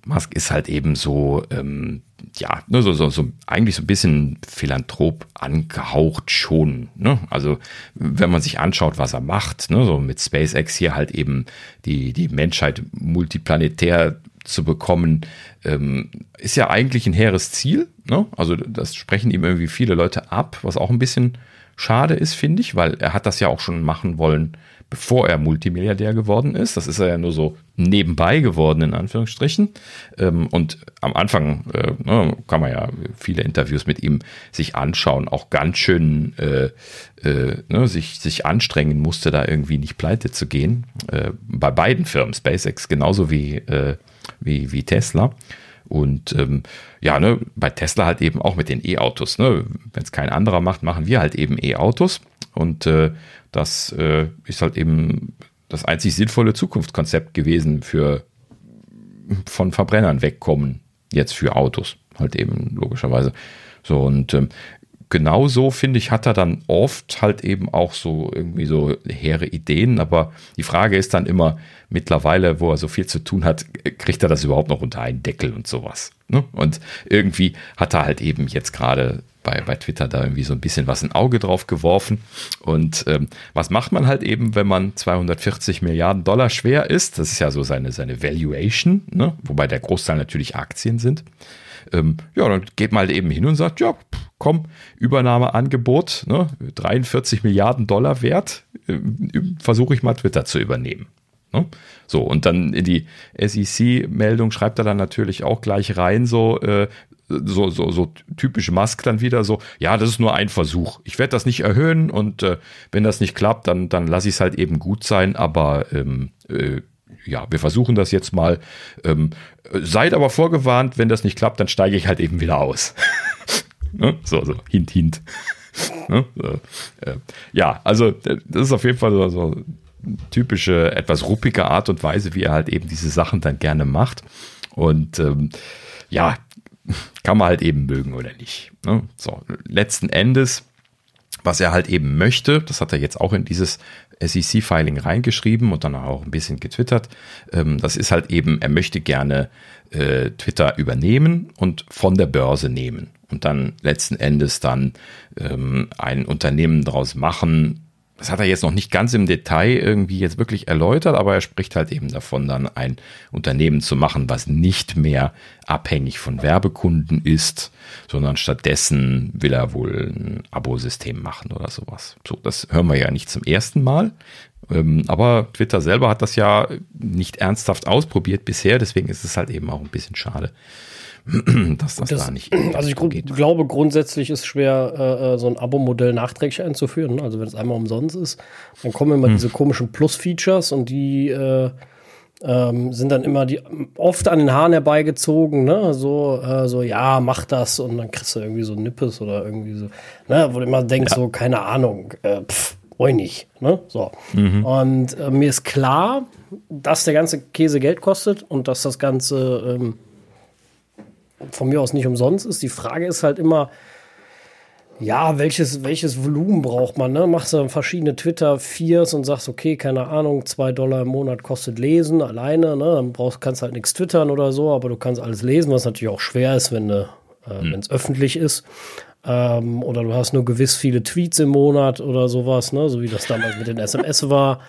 Musk ist halt eben so, ähm, ja, ne, so, so, so eigentlich so ein bisschen Philanthrop angehaucht schon. Ne? Also wenn man sich anschaut, was er macht, ne, so mit SpaceX hier halt eben die, die Menschheit multiplanetär zu bekommen, ähm, ist ja eigentlich ein hehres Ziel. Ne? Also das sprechen ihm irgendwie viele Leute ab, was auch ein bisschen schade ist, finde ich, weil er hat das ja auch schon machen wollen bevor er Multimilliardär geworden ist. Das ist er ja nur so nebenbei geworden, in Anführungsstrichen. Ähm, und am Anfang äh, ne, kann man ja viele Interviews mit ihm sich anschauen, auch ganz schön äh, äh, ne, sich, sich anstrengen musste, da irgendwie nicht pleite zu gehen. Äh, bei beiden Firmen, SpaceX genauso wie, äh, wie, wie Tesla. Und ähm, ja, ne, bei Tesla halt eben auch mit den E-Autos. Ne? Wenn es kein anderer macht, machen wir halt eben E-Autos. Und äh, das äh, ist halt eben das einzig sinnvolle Zukunftskonzept gewesen für von Verbrennern wegkommen, jetzt für Autos, halt eben logischerweise. So, und ähm, genauso, finde ich, hat er dann oft halt eben auch so irgendwie so hehre Ideen. Aber die Frage ist dann immer, mittlerweile, wo er so viel zu tun hat, kriegt er das überhaupt noch unter einen Deckel und sowas. Ne? Und irgendwie hat er halt eben jetzt gerade bei, bei Twitter da irgendwie so ein bisschen was ein Auge drauf geworfen. Und ähm, was macht man halt eben, wenn man 240 Milliarden Dollar schwer ist? Das ist ja so seine, seine Valuation, ne? wobei der Großteil natürlich Aktien sind. Ähm, ja, dann geht man halt eben hin und sagt, ja, komm, Übernahmeangebot, ne, 43 Milliarden Dollar wert, äh, versuche ich mal Twitter zu übernehmen. Ne? So, und dann in die SEC-Meldung schreibt er dann natürlich auch gleich rein, so, äh, so, so, so typisch Musk dann wieder so, ja, das ist nur ein Versuch. Ich werde das nicht erhöhen und äh, wenn das nicht klappt, dann, dann lasse ich es halt eben gut sein, aber ähm, äh, ja, wir versuchen das jetzt mal. Ähm, seid aber vorgewarnt, wenn das nicht klappt, dann steige ich halt eben wieder aus. ne? So, so, hint, hint. ne? so, äh, ja, also das ist auf jeden Fall so, so typische, etwas ruppige Art und Weise, wie er halt eben diese Sachen dann gerne macht. Und ähm, ja, kann man halt eben mögen oder nicht. Ne? So, letzten Endes, was er halt eben möchte, das hat er jetzt auch in dieses SEC-Filing reingeschrieben und dann auch ein bisschen getwittert. Ähm, das ist halt eben, er möchte gerne äh, Twitter übernehmen und von der Börse nehmen und dann letzten Endes dann ähm, ein Unternehmen daraus machen, das hat er jetzt noch nicht ganz im Detail irgendwie jetzt wirklich erläutert, aber er spricht halt eben davon, dann ein Unternehmen zu machen, was nicht mehr abhängig von Werbekunden ist, sondern stattdessen will er wohl ein Abosystem machen oder sowas. So, das hören wir ja nicht zum ersten Mal. Ähm, aber Twitter selber hat das ja nicht ernsthaft ausprobiert bisher, deswegen ist es halt eben auch ein bisschen schade, dass das, das, da nicht. Also ich geht. glaube, grundsätzlich ist schwer, äh, äh, so ein Abo-Modell nachträglich einzuführen. Ne? Also wenn es einmal umsonst ist, dann kommen immer hm. diese komischen Plus-Features und die äh, ähm, sind dann immer die oft an den Haaren herbeigezogen, ne? So, äh, so, ja, mach das und dann kriegst du irgendwie so Nippes oder irgendwie so, ne? Wo du immer denkst, ja. so, keine Ahnung, äh, pff, ich nicht, ne? So. Mhm. Und äh, mir ist klar, dass der ganze Käse Geld kostet und dass das Ganze ähm, von mir aus nicht umsonst ist. Die Frage ist halt immer, ja, welches, welches Volumen braucht man? Ne? Machst du verschiedene Twitter-Fears und sagst, okay, keine Ahnung, zwei Dollar im Monat kostet Lesen alleine. Ne? Dann brauchst, kannst halt nichts twittern oder so, aber du kannst alles lesen, was natürlich auch schwer ist, wenn äh, hm. es öffentlich ist. Ähm, oder du hast nur gewiss viele Tweets im Monat oder sowas, ne? so wie das damals mit den SMS war.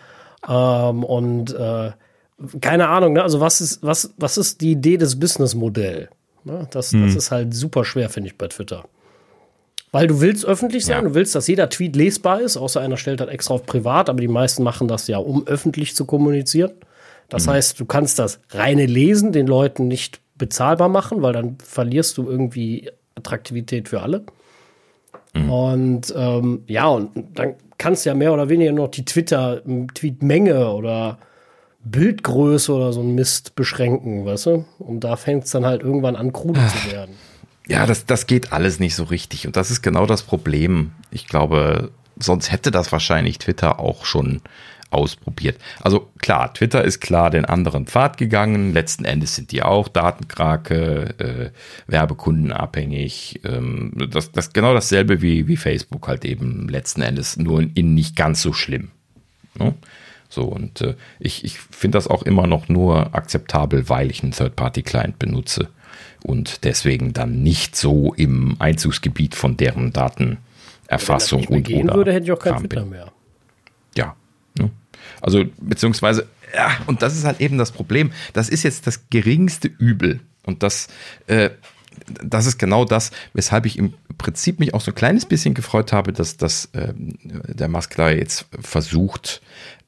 Ähm, und äh, keine Ahnung, ne? also was ist, was, was ist die Idee des Businessmodells? Ne? Das, hm. das ist halt super schwer, finde ich, bei Twitter. Weil du willst öffentlich sein, ja. du willst, dass jeder Tweet lesbar ist, außer einer stellt das extra auf privat, aber die meisten machen das ja, um öffentlich zu kommunizieren. Das mhm. heißt, du kannst das reine Lesen den Leuten nicht bezahlbar machen, weil dann verlierst du irgendwie Attraktivität für alle. Mhm. Und ähm, ja, und dann kannst du ja mehr oder weniger noch die Twitter, Tweetmenge oder Bildgröße oder so ein Mist beschränken, weißt du? Und da fängt es dann halt irgendwann an, krude zu werden. Ja, das, das geht alles nicht so richtig. Und das ist genau das Problem. Ich glaube, sonst hätte das wahrscheinlich Twitter auch schon ausprobiert. Also klar, Twitter ist klar den anderen Pfad gegangen. Letzten Endes sind die auch Datenkrake, äh, Werbekundenabhängig. Ähm, das, das genau dasselbe wie, wie Facebook halt eben letzten Endes, nur in nicht ganz so schlimm. Ne? So, und äh, ich, ich finde das auch immer noch nur akzeptabel, weil ich einen Third-Party-Client benutze und deswegen dann nicht so im Einzugsgebiet von deren Datenerfassung Wenn das und gehen oder würde, hätte ich auch kein Twitter mehr. Ja. Ne? Also, beziehungsweise, ja, und das ist halt eben das Problem. Das ist jetzt das geringste Übel. Und das, äh, das ist genau das, weshalb ich im Prinzip mich auch so ein kleines bisschen gefreut habe, dass, dass äh, der Maskler jetzt versucht,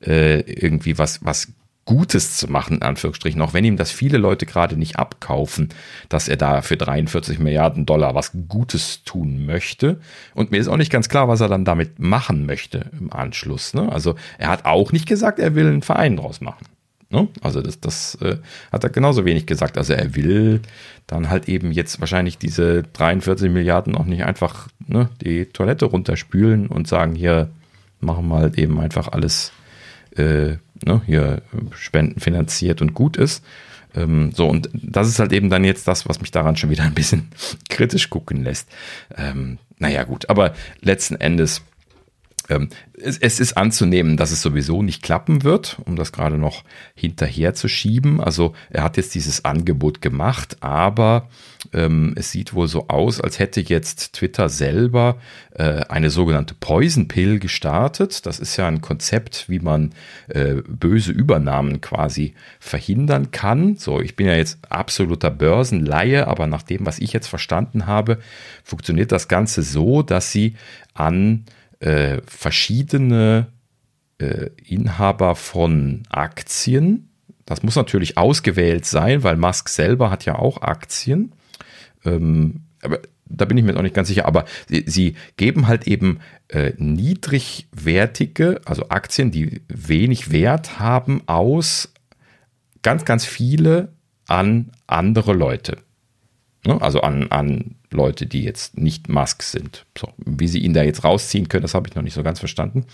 äh, irgendwie was, was Gutes zu machen, in Anführungsstrichen, auch wenn ihm das viele Leute gerade nicht abkaufen, dass er da für 43 Milliarden Dollar was Gutes tun möchte. Und mir ist auch nicht ganz klar, was er dann damit machen möchte im Anschluss. Ne? Also er hat auch nicht gesagt, er will einen Verein draus machen. Ne? Also das, das äh, hat er genauso wenig gesagt. Also er will dann halt eben jetzt wahrscheinlich diese 43 Milliarden auch nicht einfach ne, die Toilette runterspülen und sagen, hier machen wir halt eben einfach alles äh, ne, hier Spenden finanziert und gut ist. Ähm, so, und das ist halt eben dann jetzt das, was mich daran schon wieder ein bisschen kritisch gucken lässt. Ähm, naja, gut, aber letzten Endes ähm, es, es, ist anzunehmen, dass es sowieso nicht klappen wird, um das gerade noch hinterher zu schieben. Also er hat jetzt dieses Angebot gemacht, aber ähm, es sieht wohl so aus, als hätte jetzt Twitter selber äh, eine sogenannte Poison Pill gestartet. Das ist ja ein Konzept, wie man äh, böse Übernahmen quasi verhindern kann. So, ich bin ja jetzt absoluter Börsenleihe, aber nach dem, was ich jetzt verstanden habe, funktioniert das Ganze so, dass sie an äh, verschiedene äh, Inhaber von Aktien. Das muss natürlich ausgewählt sein, weil Musk selber hat ja auch Aktien. Ähm, aber da bin ich mir noch nicht ganz sicher, aber sie, sie geben halt eben äh, niedrigwertige, also Aktien, die wenig Wert haben, aus ganz, ganz viele an andere Leute. Ne? Also an, an Leute, die jetzt nicht Musk sind. So, wie sie ihn da jetzt rausziehen können, das habe ich noch nicht so ganz verstanden.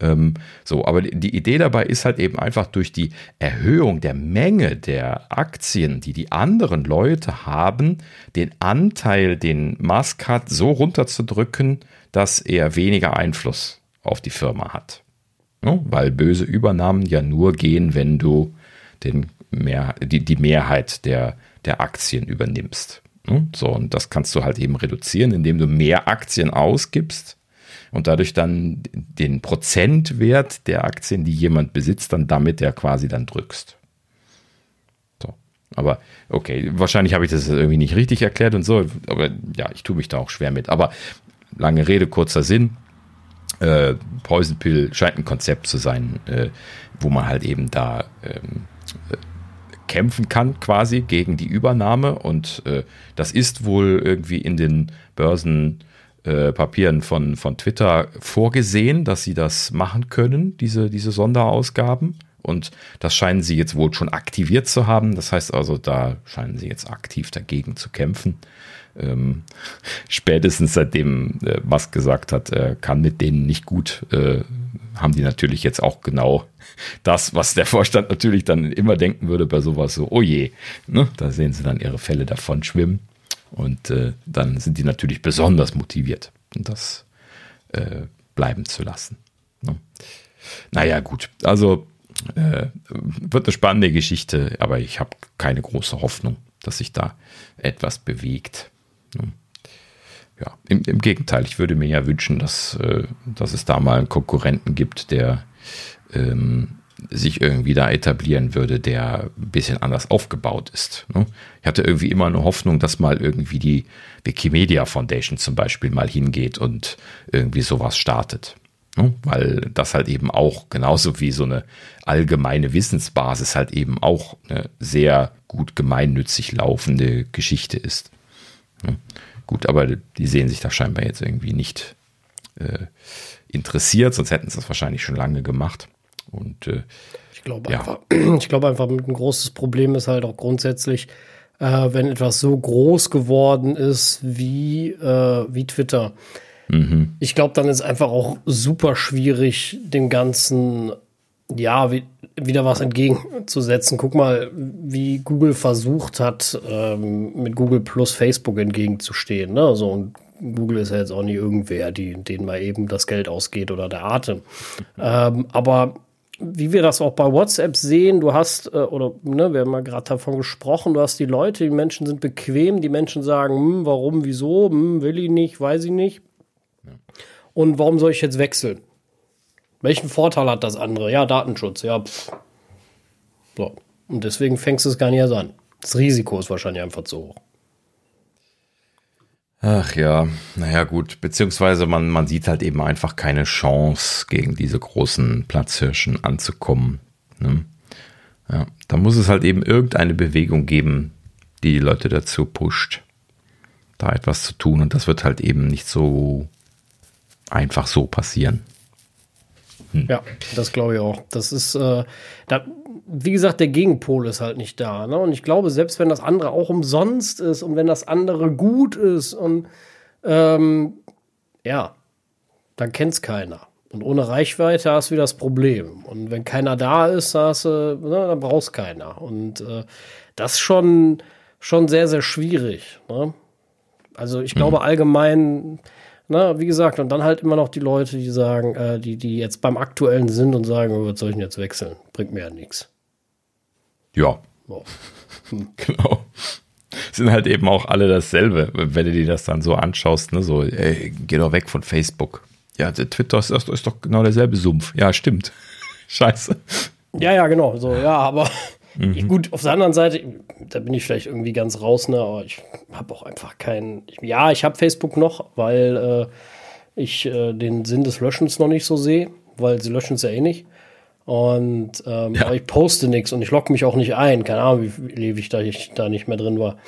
Ähm, so, aber die Idee dabei ist halt eben einfach durch die Erhöhung der Menge der Aktien, die die anderen Leute haben, den Anteil, den Musk hat, so runterzudrücken, dass er weniger Einfluss auf die Firma hat. Ja, weil böse Übernahmen ja nur gehen, wenn du den mehr, die, die Mehrheit der, der Aktien übernimmst. Ne? So, und das kannst du halt eben reduzieren, indem du mehr Aktien ausgibst und dadurch dann den Prozentwert der Aktien, die jemand besitzt, dann damit ja quasi dann drückst. So. Aber okay, wahrscheinlich habe ich das irgendwie nicht richtig erklärt und so, aber ja, ich tue mich da auch schwer mit. Aber lange Rede, kurzer Sinn. Äh, Poison Pill scheint ein Konzept zu sein, äh, wo man halt eben da ähm, kämpfen kann quasi gegen die Übernahme und äh, das ist wohl irgendwie in den Börsenpapieren äh, von, von Twitter vorgesehen, dass sie das machen können, diese, diese Sonderausgaben. Und das scheinen sie jetzt wohl schon aktiviert zu haben. Das heißt also, da scheinen sie jetzt aktiv dagegen zu kämpfen. Ähm, spätestens seitdem äh, Musk gesagt hat, er kann mit denen nicht gut, äh, haben die natürlich jetzt auch genau das, was der Vorstand natürlich dann immer denken würde bei sowas so, oh je, ne? da sehen sie dann ihre Fälle davon schwimmen und äh, dann sind die natürlich besonders motiviert, das äh, bleiben zu lassen. Ne? Naja, gut, also äh, wird eine spannende Geschichte, aber ich habe keine große Hoffnung, dass sich da etwas bewegt. Ne? Ja, im, im, Gegenteil, ich würde mir ja wünschen, dass, äh, dass es da mal einen Konkurrenten gibt, der ähm, sich irgendwie da etablieren würde, der ein bisschen anders aufgebaut ist. Ne? Ich hatte irgendwie immer eine Hoffnung, dass mal irgendwie die Wikimedia Foundation zum Beispiel mal hingeht und irgendwie sowas startet. Ne? Weil das halt eben auch genauso wie so eine allgemeine Wissensbasis halt eben auch eine sehr gut gemeinnützig laufende Geschichte ist. Ne? Gut, aber die sehen sich da scheinbar jetzt irgendwie nicht äh, interessiert, sonst hätten sie das wahrscheinlich schon lange gemacht. Und äh, ich glaube ja. einfach, ich glaube einfach, ein großes Problem ist halt auch grundsätzlich, äh, wenn etwas so groß geworden ist wie, äh, wie Twitter. Mhm. Ich glaube, dann ist einfach auch super schwierig, dem Ganzen ja, wie, wieder was entgegenzusetzen. Guck mal, wie Google versucht hat, ähm, mit Google plus Facebook entgegenzustehen. Ne? So, und Google ist ja jetzt auch nicht irgendwer, die, denen mal eben das Geld ausgeht oder der Atem. Ähm, aber wie wir das auch bei WhatsApp sehen, du hast, äh, oder ne, wir haben mal gerade davon gesprochen, du hast die Leute, die Menschen sind bequem, die Menschen sagen, hm, warum, wieso, hm, will ich nicht, weiß ich nicht. Ja. Und warum soll ich jetzt wechseln? Welchen Vorteil hat das andere? Ja, Datenschutz, ja. Pff. So. Und deswegen fängst du es gar nicht erst an. Das Risiko ist wahrscheinlich einfach zu hoch. Ach ja, naja gut, beziehungsweise man, man sieht halt eben einfach keine Chance, gegen diese großen Platzhirschen anzukommen. Ne? Ja, da muss es halt eben irgendeine Bewegung geben, die die Leute dazu pusht, da etwas zu tun. Und das wird halt eben nicht so einfach so passieren. Hm. Ja, das glaube ich auch. Das ist, äh, da, wie gesagt, der Gegenpol ist halt nicht da. Ne? Und ich glaube, selbst wenn das andere auch umsonst ist und wenn das andere gut ist und ähm, ja, dann kennt es keiner. Und ohne Reichweite hast du wieder das Problem. Und wenn keiner da ist, hast du, ne, dann brauchst keiner. Und äh, das ist schon, schon sehr, sehr schwierig. Ne? Also ich glaube mhm. allgemein, na, wie gesagt, und dann halt immer noch die Leute, die sagen, äh, die, die jetzt beim aktuellen sind und sagen, oh, was soll ich denn jetzt wechseln? Bringt mir ja nichts. Ja. Oh. Hm. Genau. Sind halt eben auch alle dasselbe, wenn du dir das dann so anschaust, ne? So, ey, geh doch weg von Facebook. Ja, Twitter ist, ist doch genau derselbe Sumpf. Ja, stimmt. Scheiße. Ja, ja, genau. So, ja, aber mhm. gut, auf der anderen Seite, da bin ich vielleicht irgendwie ganz raus, ne, aber ich habe auch einfach keinen. Ja, ich habe Facebook noch, weil äh, ich äh, den Sinn des Löschens noch nicht so sehe, weil sie löschen es ja eh nicht. Und ähm, ja. ich poste nichts und ich logge mich auch nicht ein. Keine Ahnung, wie ewig da ich da nicht mehr drin war.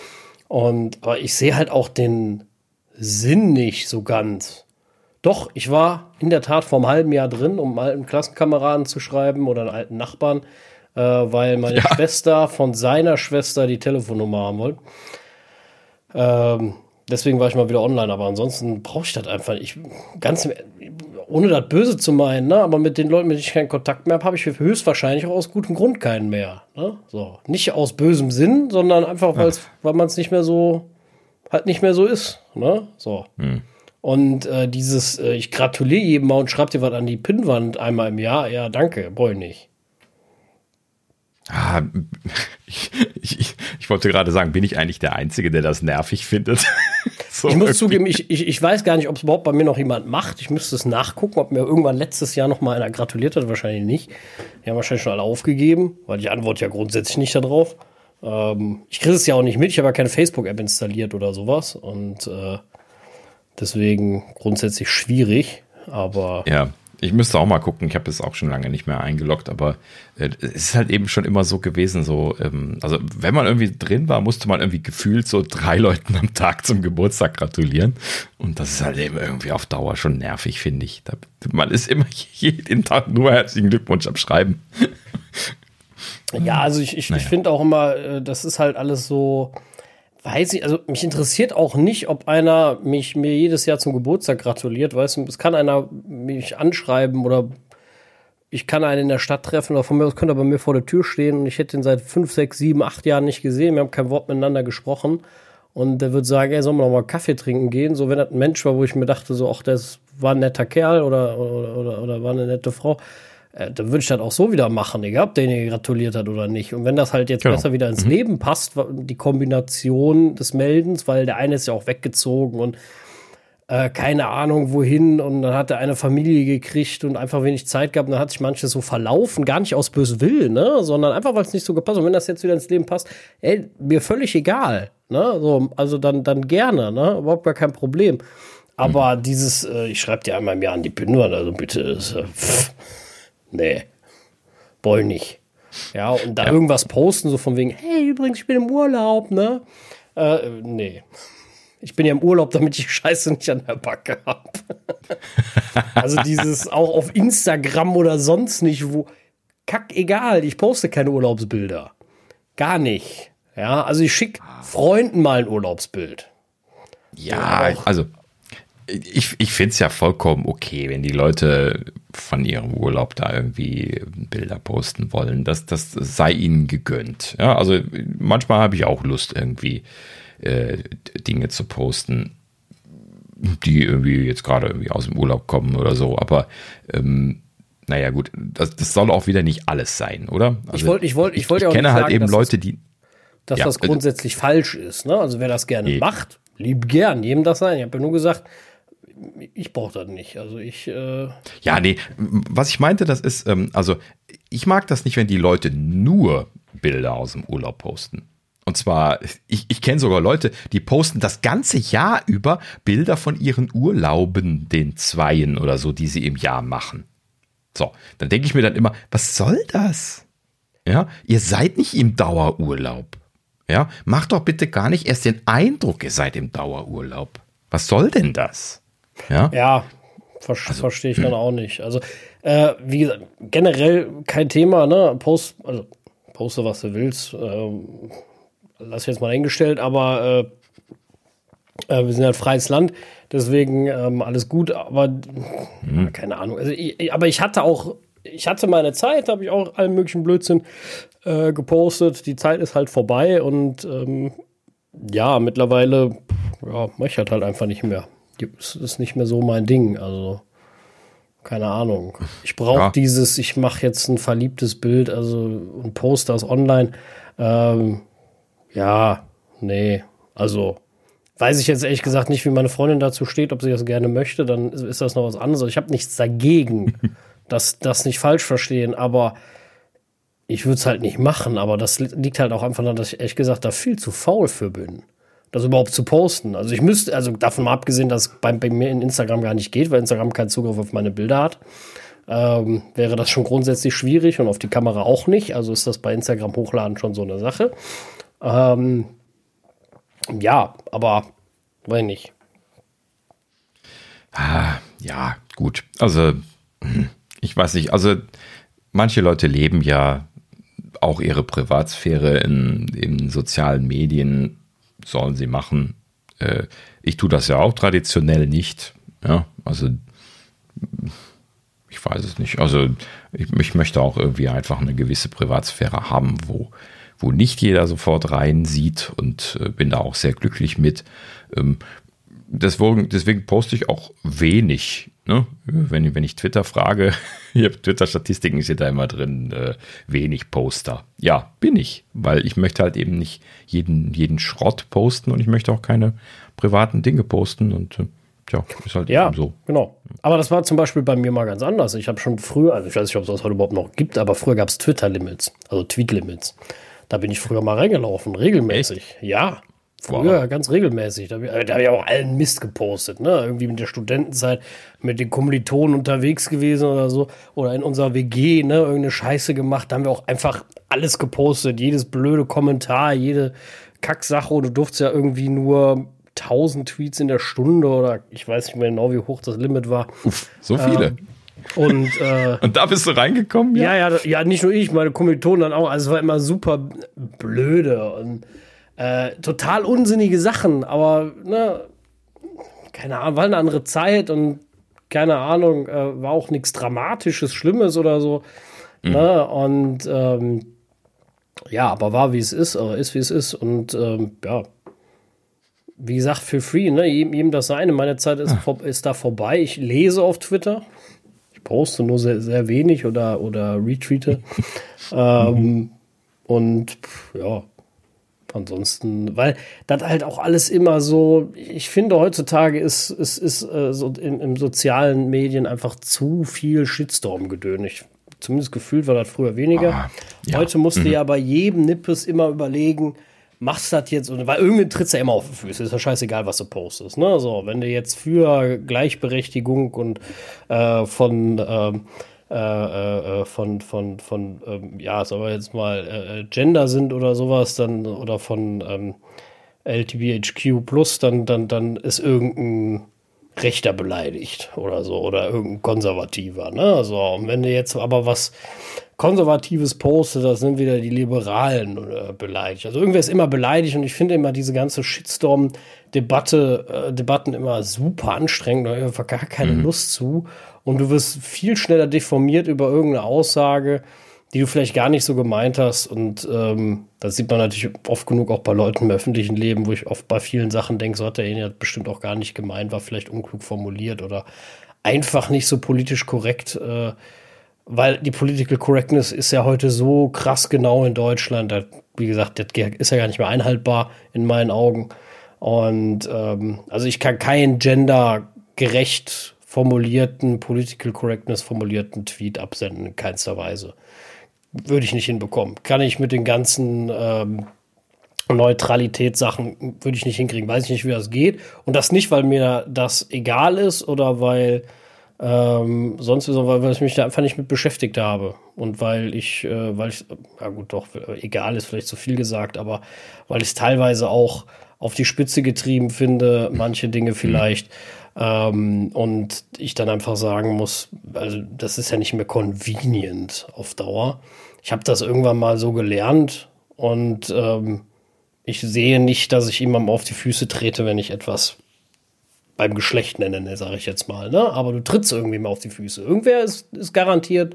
Und aber ich sehe halt auch den Sinn nicht so ganz. Doch, ich war in der Tat vor einem halben Jahr drin, um einen alten Klassenkameraden zu schreiben oder einen alten Nachbarn, äh, weil meine ja. Schwester von seiner Schwester die Telefonnummer haben wollte. Ähm, deswegen war ich mal wieder online, aber ansonsten brauche ich das einfach nicht. Ganz, ohne das böse zu meinen, ne? aber mit den Leuten, mit denen ich keinen Kontakt mehr habe, habe ich höchstwahrscheinlich auch aus gutem Grund keinen mehr. Ne? So. Nicht aus bösem Sinn, sondern einfach, weil man es nicht mehr so, halt nicht mehr so ist. Ne? So. Hm. Und äh, dieses, äh, ich gratuliere jedem mal und schreibe dir was an die Pinnwand einmal im Jahr. Ja, danke, brauche ich nicht. Ah, ich, ich, ich, wollte gerade sagen, bin ich eigentlich der Einzige, der das nervig findet? so ich muss irgendwie. zugeben, ich, ich, ich weiß gar nicht, ob es überhaupt bei mir noch jemand macht. Ich müsste es nachgucken, ob mir irgendwann letztes Jahr noch mal einer gratuliert hat. Wahrscheinlich nicht. Die haben wahrscheinlich schon alle aufgegeben, weil die Antwort ja grundsätzlich nicht darauf. Ähm, ich kriege es ja auch nicht mit. Ich habe ja keine Facebook-App installiert oder sowas. Und äh, Deswegen grundsätzlich schwierig, aber. Ja, ich müsste auch mal gucken. Ich habe es auch schon lange nicht mehr eingeloggt, aber äh, es ist halt eben schon immer so gewesen. So, ähm, also wenn man irgendwie drin war, musste man irgendwie gefühlt so drei Leuten am Tag zum Geburtstag gratulieren. Und das ist halt eben irgendwie auf Dauer schon nervig, finde ich. Da, man ist immer jeden Tag nur herzlichen Glückwunsch am Schreiben. Ja, also ich, ich, naja. ich finde auch immer, äh, das ist halt alles so Weiß ich, also mich interessiert auch nicht, ob einer mich mir jedes Jahr zum Geburtstag gratuliert, weißt du, es kann einer mich anschreiben oder ich kann einen in der Stadt treffen oder von mir aus könnte er bei mir vor der Tür stehen und ich hätte ihn seit fünf, sechs, sieben, acht Jahren nicht gesehen, wir haben kein Wort miteinander gesprochen. Und der wird sagen, ey, sollen wir noch mal Kaffee trinken gehen, so wenn das ein Mensch war, wo ich mir dachte, so, ach, das war ein netter Kerl oder, oder, oder, oder war eine nette Frau, äh, dann würde ich das auch so wieder machen, egal ob derjenige gratuliert hat oder nicht. Und wenn das halt jetzt genau. besser wieder ins mhm. Leben passt, die Kombination des Meldens, weil der eine ist ja auch weggezogen und äh, keine Ahnung wohin und dann hat er eine Familie gekriegt und einfach wenig Zeit gehabt und dann hat sich manches so verlaufen, gar nicht aus bösem Willen, ne, sondern einfach, weil es nicht so gepasst Und wenn das jetzt wieder ins Leben passt, ey, mir völlig egal, ne, so, also dann, dann gerne, ne, überhaupt gar kein Problem. Aber mhm. dieses, äh, ich schreibe dir einmal im Jahr an die Pinnwand, also bitte, ist, äh, pff nee, boll nicht. Ja, und da ja. irgendwas posten, so von wegen, hey, übrigens, ich bin im Urlaub, ne? Äh, nee. Ich bin ja im Urlaub, damit ich Scheiße nicht an der Backe habe. also dieses auch auf Instagram oder sonst nicht, wo kack egal, ich poste keine Urlaubsbilder. Gar nicht. Ja, also ich schicke Freunden mal ein Urlaubsbild. Ja, ja also ich, ich finde es ja vollkommen okay, wenn die Leute von ihrem Urlaub da irgendwie Bilder posten wollen. Das, das sei ihnen gegönnt. Ja, also manchmal habe ich auch Lust, irgendwie äh, Dinge zu posten, die irgendwie jetzt gerade irgendwie aus dem Urlaub kommen oder so. Aber ähm, naja, gut, das, das soll auch wieder nicht alles sein, oder? Also, ich wollte ich wollt, ich wollt ich, ich kenne halt sagen, eben Leute, die. Dass ja, das grundsätzlich äh, falsch ist. Ne? Also wer das gerne nee. macht, lieb gern, jedem das sein. Ich habe ja nur gesagt, ich brauche das nicht. Also ich. Äh ja, nee, was ich meinte, das ist, ähm, also ich mag das nicht, wenn die Leute nur Bilder aus dem Urlaub posten. Und zwar, ich, ich kenne sogar Leute, die posten das ganze Jahr über Bilder von ihren Urlauben, den Zweien oder so, die sie im Jahr machen. So, dann denke ich mir dann immer, was soll das? Ja, ihr seid nicht im Dauerurlaub. Ja, macht doch bitte gar nicht erst den Eindruck, ihr seid im Dauerurlaub. Was soll denn das? Ja, ja ver also, verstehe ich dann auch nicht. Also, äh, wie gesagt, generell kein Thema, ne? Post, also poste, was du willst. Äh, lass jetzt mal eingestellt, aber äh, äh, wir sind ein freies Land, deswegen ähm, alles gut, aber mhm. keine Ahnung. Also, ich, aber ich hatte auch, ich hatte meine Zeit, habe ich auch allen möglichen Blödsinn äh, gepostet. Die Zeit ist halt vorbei und ähm, ja, mittlerweile ja, mache ich halt, halt einfach nicht mehr. Es ist nicht mehr so mein Ding. Also keine Ahnung. Ich brauche ja. dieses, ich mache jetzt ein verliebtes Bild, also ein Post das online. Ähm, ja, nee, also weiß ich jetzt ehrlich gesagt nicht, wie meine Freundin dazu steht, ob sie das gerne möchte, dann ist das noch was anderes. Ich habe nichts dagegen, dass das nicht falsch verstehen, aber ich würde es halt nicht machen, aber das liegt halt auch einfach daran, dass ich ehrlich gesagt da viel zu faul für bin das überhaupt zu posten. Also ich müsste, also davon mal abgesehen, dass bei, bei mir in Instagram gar nicht geht, weil Instagram keinen Zugriff auf meine Bilder hat, ähm, wäre das schon grundsätzlich schwierig und auf die Kamera auch nicht. Also ist das bei Instagram hochladen schon so eine Sache. Ähm, ja, aber weiß nicht. Ah, ja, gut. Also hm, ich weiß nicht. Also manche Leute leben ja auch ihre Privatsphäre in, in sozialen Medien sollen sie machen. Äh, ich tue das ja auch traditionell nicht. Ja, also ich weiß es nicht. Also ich, ich, möchte auch irgendwie einfach eine gewisse Privatsphäre haben, wo, wo nicht jeder sofort rein sieht und äh, bin da auch sehr glücklich mit. Ähm, deswegen, deswegen poste ich auch wenig. Ne? Wenn, wenn ich Twitter frage, ich habe Twitter-Statistiken, steht da immer drin, äh, wenig Poster. Ja, bin ich, weil ich möchte halt eben nicht jeden, jeden Schrott posten und ich möchte auch keine privaten Dinge posten und äh, Tja, ist halt ja, so. Genau. Aber das war zum Beispiel bei mir mal ganz anders. Ich habe schon früher, also ich weiß nicht, ob es das heute überhaupt noch gibt, aber früher gab es Twitter-Limits, also Tweet-Limits. Da bin ich früher mal reingelaufen, regelmäßig. Echt? Ja. Wow. ganz regelmäßig. Da habe ich, hab ich auch allen Mist gepostet. Ne? Irgendwie mit der Studentenzeit mit den Kommilitonen unterwegs gewesen oder so. Oder in unserer WG ne? irgendeine Scheiße gemacht. Da haben wir auch einfach alles gepostet. Jedes blöde Kommentar, jede Kacksache. Du durftest ja irgendwie nur 1000 Tweets in der Stunde oder ich weiß nicht mehr genau, wie hoch das Limit war. Uff, so viele. Ähm, und, äh, und da bist du reingekommen? Ja? ja, ja, ja, nicht nur ich, meine Kommilitonen dann auch. Also es war immer super blöde und äh, total unsinnige Sachen, aber ne, keine Ahnung, war eine andere Zeit und keine Ahnung, äh, war auch nichts Dramatisches, Schlimmes oder so. Mhm. Ne? Und ähm, ja, aber war wie es ist, oder ist wie es ist. Und ähm, ja, wie gesagt, für free, ne? Jedem, jedem das seine. Meine Zeit ist, ah. ist da vorbei. Ich lese auf Twitter. Ich poste nur sehr, sehr wenig oder, oder retweete. ähm, mhm. Und ja, ansonsten, weil das halt auch alles immer so, ich finde heutzutage ist, ist, ist äh, so im, im, sozialen Medien einfach zu viel Shitstorm-Gedön. zumindest gefühlt war das früher weniger. Ah, ja. Heute musst mhm. du ja bei jedem Nippes immer überlegen, machst du das jetzt, weil irgendwie trittst du ja immer auf die Füße, ist ja scheißegal, was du postest. Ne? So, wenn du jetzt für Gleichberechtigung und äh, von ähm, äh, äh, äh, von, von, von ähm, ja, sagen wir jetzt mal, äh, äh Gender sind oder sowas, dann, oder von ähm, LTBHQ plus, dann, dann, dann ist irgendein Rechter beleidigt oder so, oder irgendein Konservativer, ne? So, und wenn du jetzt aber was Konservatives postet, das sind wieder die Liberalen äh, beleidigt. Also irgendwer ist immer beleidigt und ich finde immer diese ganze Shitstorm-Debatte, äh, Debatten immer super anstrengend, da habe ich einfach gar keine mhm. Lust zu und du wirst viel schneller deformiert über irgendeine Aussage, die du vielleicht gar nicht so gemeint hast. Und ähm, das sieht man natürlich oft genug auch bei Leuten im öffentlichen Leben, wo ich oft bei vielen Sachen denke, so hat derjenige bestimmt auch gar nicht gemeint, war vielleicht unklug formuliert oder einfach nicht so politisch korrekt. Äh, weil die Political Correctness ist ja heute so krass genau in Deutschland. Da, wie gesagt, das ist ja gar nicht mehr einhaltbar in meinen Augen. Und ähm, also ich kann kein Gender gerecht formulierten, Political Correctness formulierten Tweet absenden, in keinster Weise. Würde ich nicht hinbekommen. Kann ich mit den ganzen ähm, Neutralitätssachen, würde ich nicht hinkriegen. Weiß ich nicht, wie das geht. Und das nicht, weil mir das egal ist oder weil ähm, sonst, weil, weil ich mich da einfach nicht mit beschäftigt habe. Und weil ich, äh, weil ich, ja gut, doch, egal ist vielleicht zu viel gesagt, aber weil ich es teilweise auch auf die Spitze getrieben finde, manche Dinge mhm. vielleicht. Mhm ähm, und ich dann einfach sagen muss, also das ist ja nicht mehr convenient auf Dauer. ich habe das irgendwann mal so gelernt und ähm, ich sehe nicht, dass ich jemandem auf die Füße trete, wenn ich etwas beim Geschlecht nenne, sage ich jetzt mal. Ne? Aber du trittst irgendwie mal auf die Füße. Irgendwer ist, ist garantiert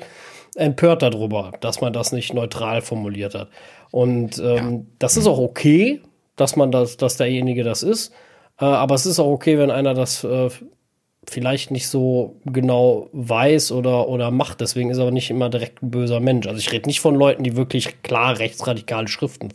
empört darüber, dass man das nicht neutral formuliert hat. Und ähm, ja. das ist auch okay, dass man das, dass derjenige das ist. Äh, aber es ist auch okay, wenn einer das äh, vielleicht nicht so genau weiß oder, oder macht. Deswegen ist er aber nicht immer direkt ein böser Mensch. Also ich rede nicht von Leuten, die wirklich klar rechtsradikale Schriften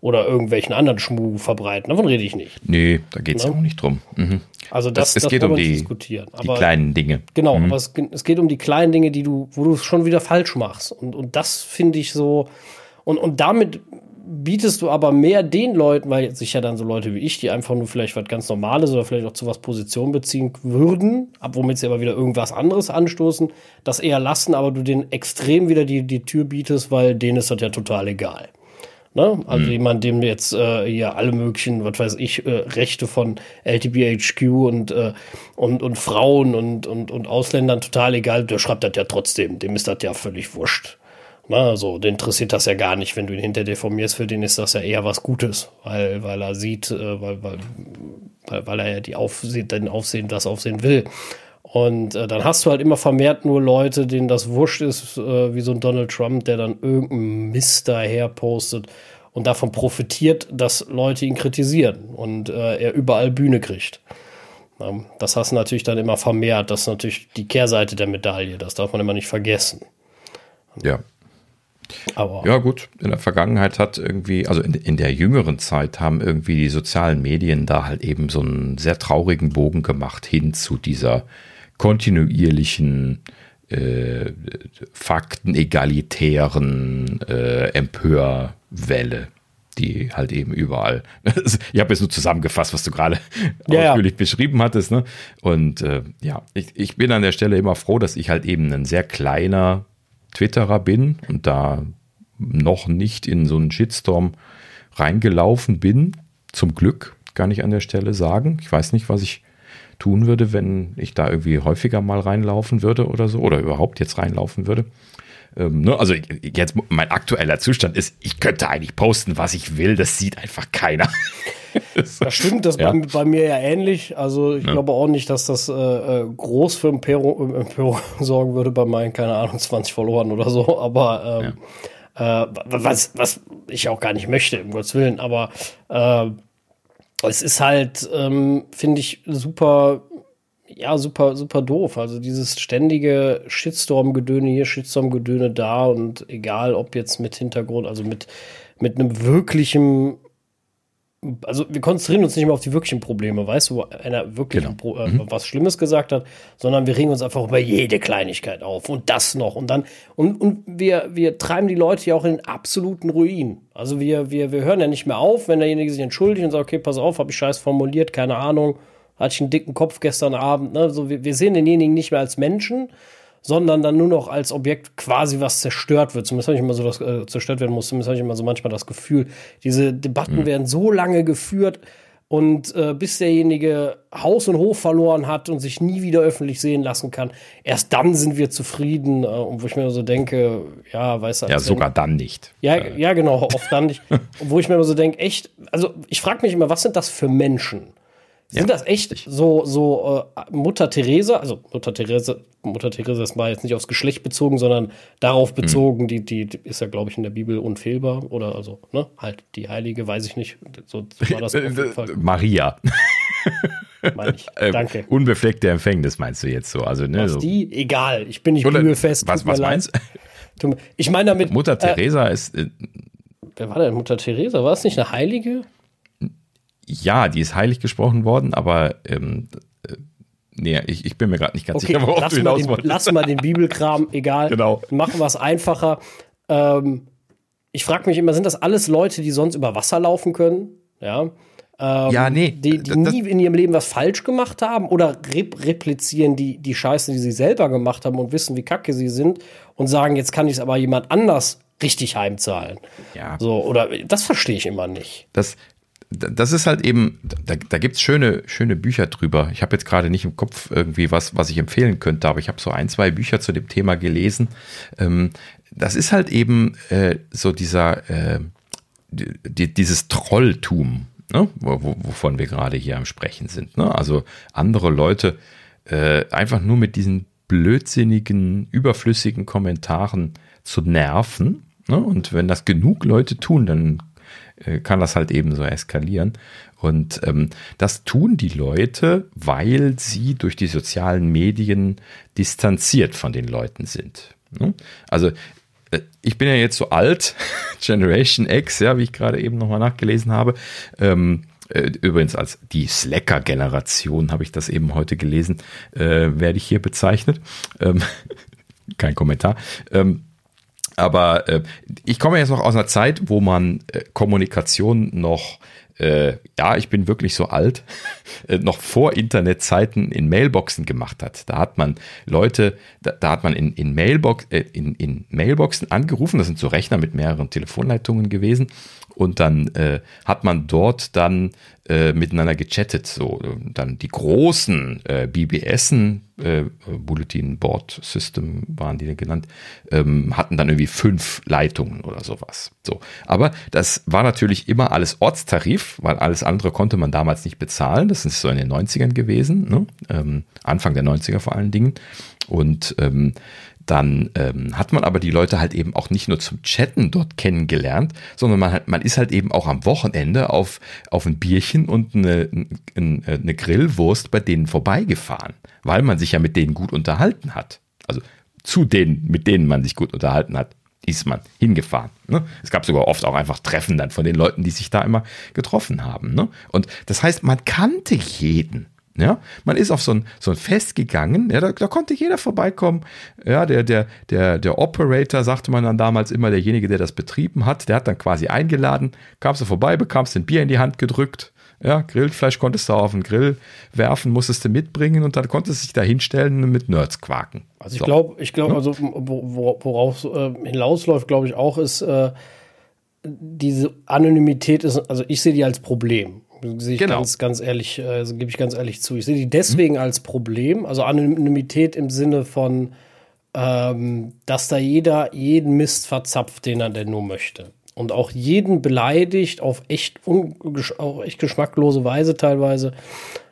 oder irgendwelchen anderen Schmuh verbreiten. Davon rede ich nicht. Nee, da geht es ja? auch nicht drum. Mhm. Also das, das, es geht um die, die kleinen Dinge. Genau, mhm. aber es, es, geht um die kleinen Dinge, die du, wo du es schon wieder falsch machst. Und, und das finde ich so. Und, und damit bietest du aber mehr den Leuten, weil sich ja dann so Leute wie ich, die einfach nur vielleicht was ganz Normales oder vielleicht auch zu was Position beziehen würden, ab womit sie aber wieder irgendwas anderes anstoßen, das eher lassen, aber du denen extrem wieder die, die Tür bietest, weil denen ist das ja total egal. Ne? Also mhm. jemand, dem jetzt äh, hier alle möglichen, was weiß ich, äh, Rechte von LTBHQ und, äh, und, und Frauen und, und, und Ausländern total egal, der schreibt das ja trotzdem, dem ist das ja völlig wurscht. Na, so, den interessiert das ja gar nicht, wenn du ihn hinter deformierst, für den ist das ja eher was Gutes, weil, weil er sieht, äh, weil, weil, weil, er ja die Aufsehen, den Aufsehen, das Aufsehen will. Und äh, dann hast du halt immer vermehrt nur Leute, denen das wurscht ist, äh, wie so ein Donald Trump, der dann irgendeinen Mist daher postet und davon profitiert, dass Leute ihn kritisieren und äh, er überall Bühne kriegt. Ähm, das hast du natürlich dann immer vermehrt. Das ist natürlich die Kehrseite der Medaille. Das darf man immer nicht vergessen. Ja, aber ja, gut, in der Vergangenheit hat irgendwie, also in, in der jüngeren Zeit haben irgendwie die sozialen Medien da halt eben so einen sehr traurigen Bogen gemacht hin zu dieser kontinuierlichen, äh, faktenegalitären äh, Empörwelle, die halt eben überall. ich habe jetzt nur zusammengefasst, was du gerade ja, ausführlich ja. beschrieben hattest. Ne? Und äh, ja, ich, ich bin an der Stelle immer froh, dass ich halt eben ein sehr kleiner Twitterer bin und da noch nicht in so einen Shitstorm reingelaufen bin. Zum Glück kann ich an der Stelle sagen. Ich weiß nicht, was ich tun würde, wenn ich da irgendwie häufiger mal reinlaufen würde oder so oder überhaupt jetzt reinlaufen würde. Ähm, ne? Also jetzt mein aktueller Zustand ist, ich könnte eigentlich posten, was ich will. Das sieht einfach keiner. das stimmt, das ja. bei, bei, mir ja ähnlich. Also ich ja. glaube auch nicht, dass das äh, äh groß für Empörung, Empörung sorgen würde bei meinen, keine Ahnung, 20 verloren oder so. Aber ähm, ja. äh, was, was ich auch gar nicht möchte, um Gottes Willen. Aber äh, es ist halt, ähm, finde ich, super ja, super, super doof. Also dieses ständige Shitstorm-Gedöne hier, Shitstorm-Gedöne da und egal ob jetzt mit Hintergrund, also mit, mit einem wirklichen also wir konzentrieren uns nicht mehr auf die wirklichen Probleme, weißt du, wo einer wirklich genau. Äh, mhm. was Schlimmes gesagt hat, sondern wir regen uns einfach über jede Kleinigkeit auf und das noch und dann und, und wir, wir treiben die Leute ja auch in den absoluten Ruin. Also wir, wir, wir hören ja nicht mehr auf, wenn derjenige sich entschuldigt und sagt, okay, pass auf, habe ich scheiß formuliert, keine Ahnung, hatte ich einen dicken Kopf gestern Abend. Ne? So, wir, wir sehen denjenigen nicht mehr als Menschen, sondern dann nur noch als Objekt quasi was zerstört wird. Zumindest habe ich immer so das äh, zerstört werden muss. Zumindest habe ich immer so manchmal das Gefühl, diese Debatten mhm. werden so lange geführt und äh, bis derjenige Haus und Hof verloren hat und sich nie wieder öffentlich sehen lassen kann, erst dann sind wir zufrieden. Äh, und wo ich mir so denke, ja, weißt du. Ja, sogar dann nicht. Ja, äh. ja, genau, oft dann nicht. wo ich mir so denke, echt, also ich frage mich immer, was sind das für Menschen? Sind ja, das echt richtig. so, so äh, Mutter Theresa, also Mutter Theresa, Mutter Theresa ist mal jetzt nicht aufs Geschlecht bezogen, sondern darauf hm. bezogen, mhm. die, die, die, ist ja, glaube ich, in der Bibel unfehlbar oder also, ne, halt die Heilige, weiß ich nicht. So war das auf jeden Fall. Maria. Meine ich. Ähm, Danke. Unbefleckte Empfängnis meinst du jetzt so? Also, ne, was so. die? Egal, ich bin nicht oder, bibelfest. Was, was meinst du? Ich meine damit. Mutter äh, Teresa ist. Äh, wer war denn Mutter Teresa? War es nicht eine Heilige? Ja, die ist heilig gesprochen worden, aber ähm, äh, nee, ich, ich bin mir gerade nicht ganz okay, sicher, worauf lass du hinaus wolltest. Lass mal den Bibelkram, egal. Genau. Machen wir es einfacher. Ähm, ich frage mich immer, sind das alles Leute, die sonst über Wasser laufen können? Ja. Ähm, ja, nee. Die, die nie in ihrem Leben was falsch gemacht haben oder rep replizieren die, die Scheiße, die sie selber gemacht haben und wissen, wie kacke sie sind und sagen, jetzt kann ich es aber jemand anders richtig heimzahlen. Ja. So, oder das verstehe ich immer nicht. Das, das ist halt eben, da, da gibt es schöne, schöne Bücher drüber. Ich habe jetzt gerade nicht im Kopf irgendwie was, was ich empfehlen könnte, aber ich habe so ein, zwei Bücher zu dem Thema gelesen. Ähm, das ist halt eben äh, so dieser, äh, die, dieses Trolltum, ne? wovon wir gerade hier am Sprechen sind. Ne? Also andere Leute äh, einfach nur mit diesen blödsinnigen, überflüssigen Kommentaren zu nerven. Ne? Und wenn das genug Leute tun, dann kann das halt eben so eskalieren. Und ähm, das tun die Leute, weil sie durch die sozialen Medien distanziert von den Leuten sind. Ne? Also äh, ich bin ja jetzt so alt, Generation X, ja, wie ich gerade eben nochmal nachgelesen habe. Ähm, äh, übrigens als die Slacker-Generation habe ich das eben heute gelesen, äh, werde ich hier bezeichnet. Ähm, kein Kommentar. Ähm, aber äh, ich komme jetzt noch aus einer Zeit, wo man äh, Kommunikation noch äh, ja, ich bin wirklich so alt, äh, noch vor Internetzeiten in Mailboxen gemacht hat. Da hat man Leute, da, da hat man in, in, Mailbox, äh, in, in Mailboxen angerufen, das sind so Rechner mit mehreren Telefonleitungen gewesen und dann äh, hat man dort dann äh, miteinander gechattet. So, dann die großen äh, BBSen, äh, Bulletin Board System waren die genannt, ähm, hatten dann irgendwie fünf Leitungen oder sowas. So, aber das war natürlich immer alles Ortstarif, weil alles andere konnte man damals nicht bezahlen. Das ist so in den 90ern gewesen, ne? ähm, Anfang der 90er vor allen Dingen. Und ähm, dann ähm, hat man aber die Leute halt eben auch nicht nur zum Chatten dort kennengelernt, sondern man, hat, man ist halt eben auch am Wochenende auf, auf ein Bierchen und eine, eine, eine Grillwurst bei denen vorbeigefahren, weil man sich ja mit denen gut unterhalten hat. Also zu denen, mit denen man sich gut unterhalten hat, ist man hingefahren. Ne? Es gab sogar oft auch einfach Treffen dann von den Leuten, die sich da immer getroffen haben. Ne? Und das heißt, man kannte jeden. Ja, man ist auf so ein, so ein Fest gegangen, ja, da, da, konnte jeder vorbeikommen. Ja, der, der, der, der Operator, sagte man dann damals immer, derjenige, der das betrieben hat, der hat dann quasi eingeladen, kamst du vorbei, bekamst ein Bier in die Hand gedrückt. Ja, Grillfleisch konntest du auf den Grill werfen, musstest du mitbringen und dann konntest du dich da hinstellen und mit Nerds quaken. Also ich so. glaube, ich glaube, also worauf äh, hinausläuft, glaube ich auch, ist äh, diese Anonymität ist, also ich sehe die als Problem. Sehe ich genau. ganz, ganz ehrlich, äh, gebe ich ganz ehrlich zu. Ich sehe die deswegen mhm. als Problem, also Anonymität im Sinne von, ähm, dass da jeder jeden Mist verzapft, den er denn nur möchte. Und auch jeden beleidigt auf echt, auf echt geschmacklose Weise teilweise,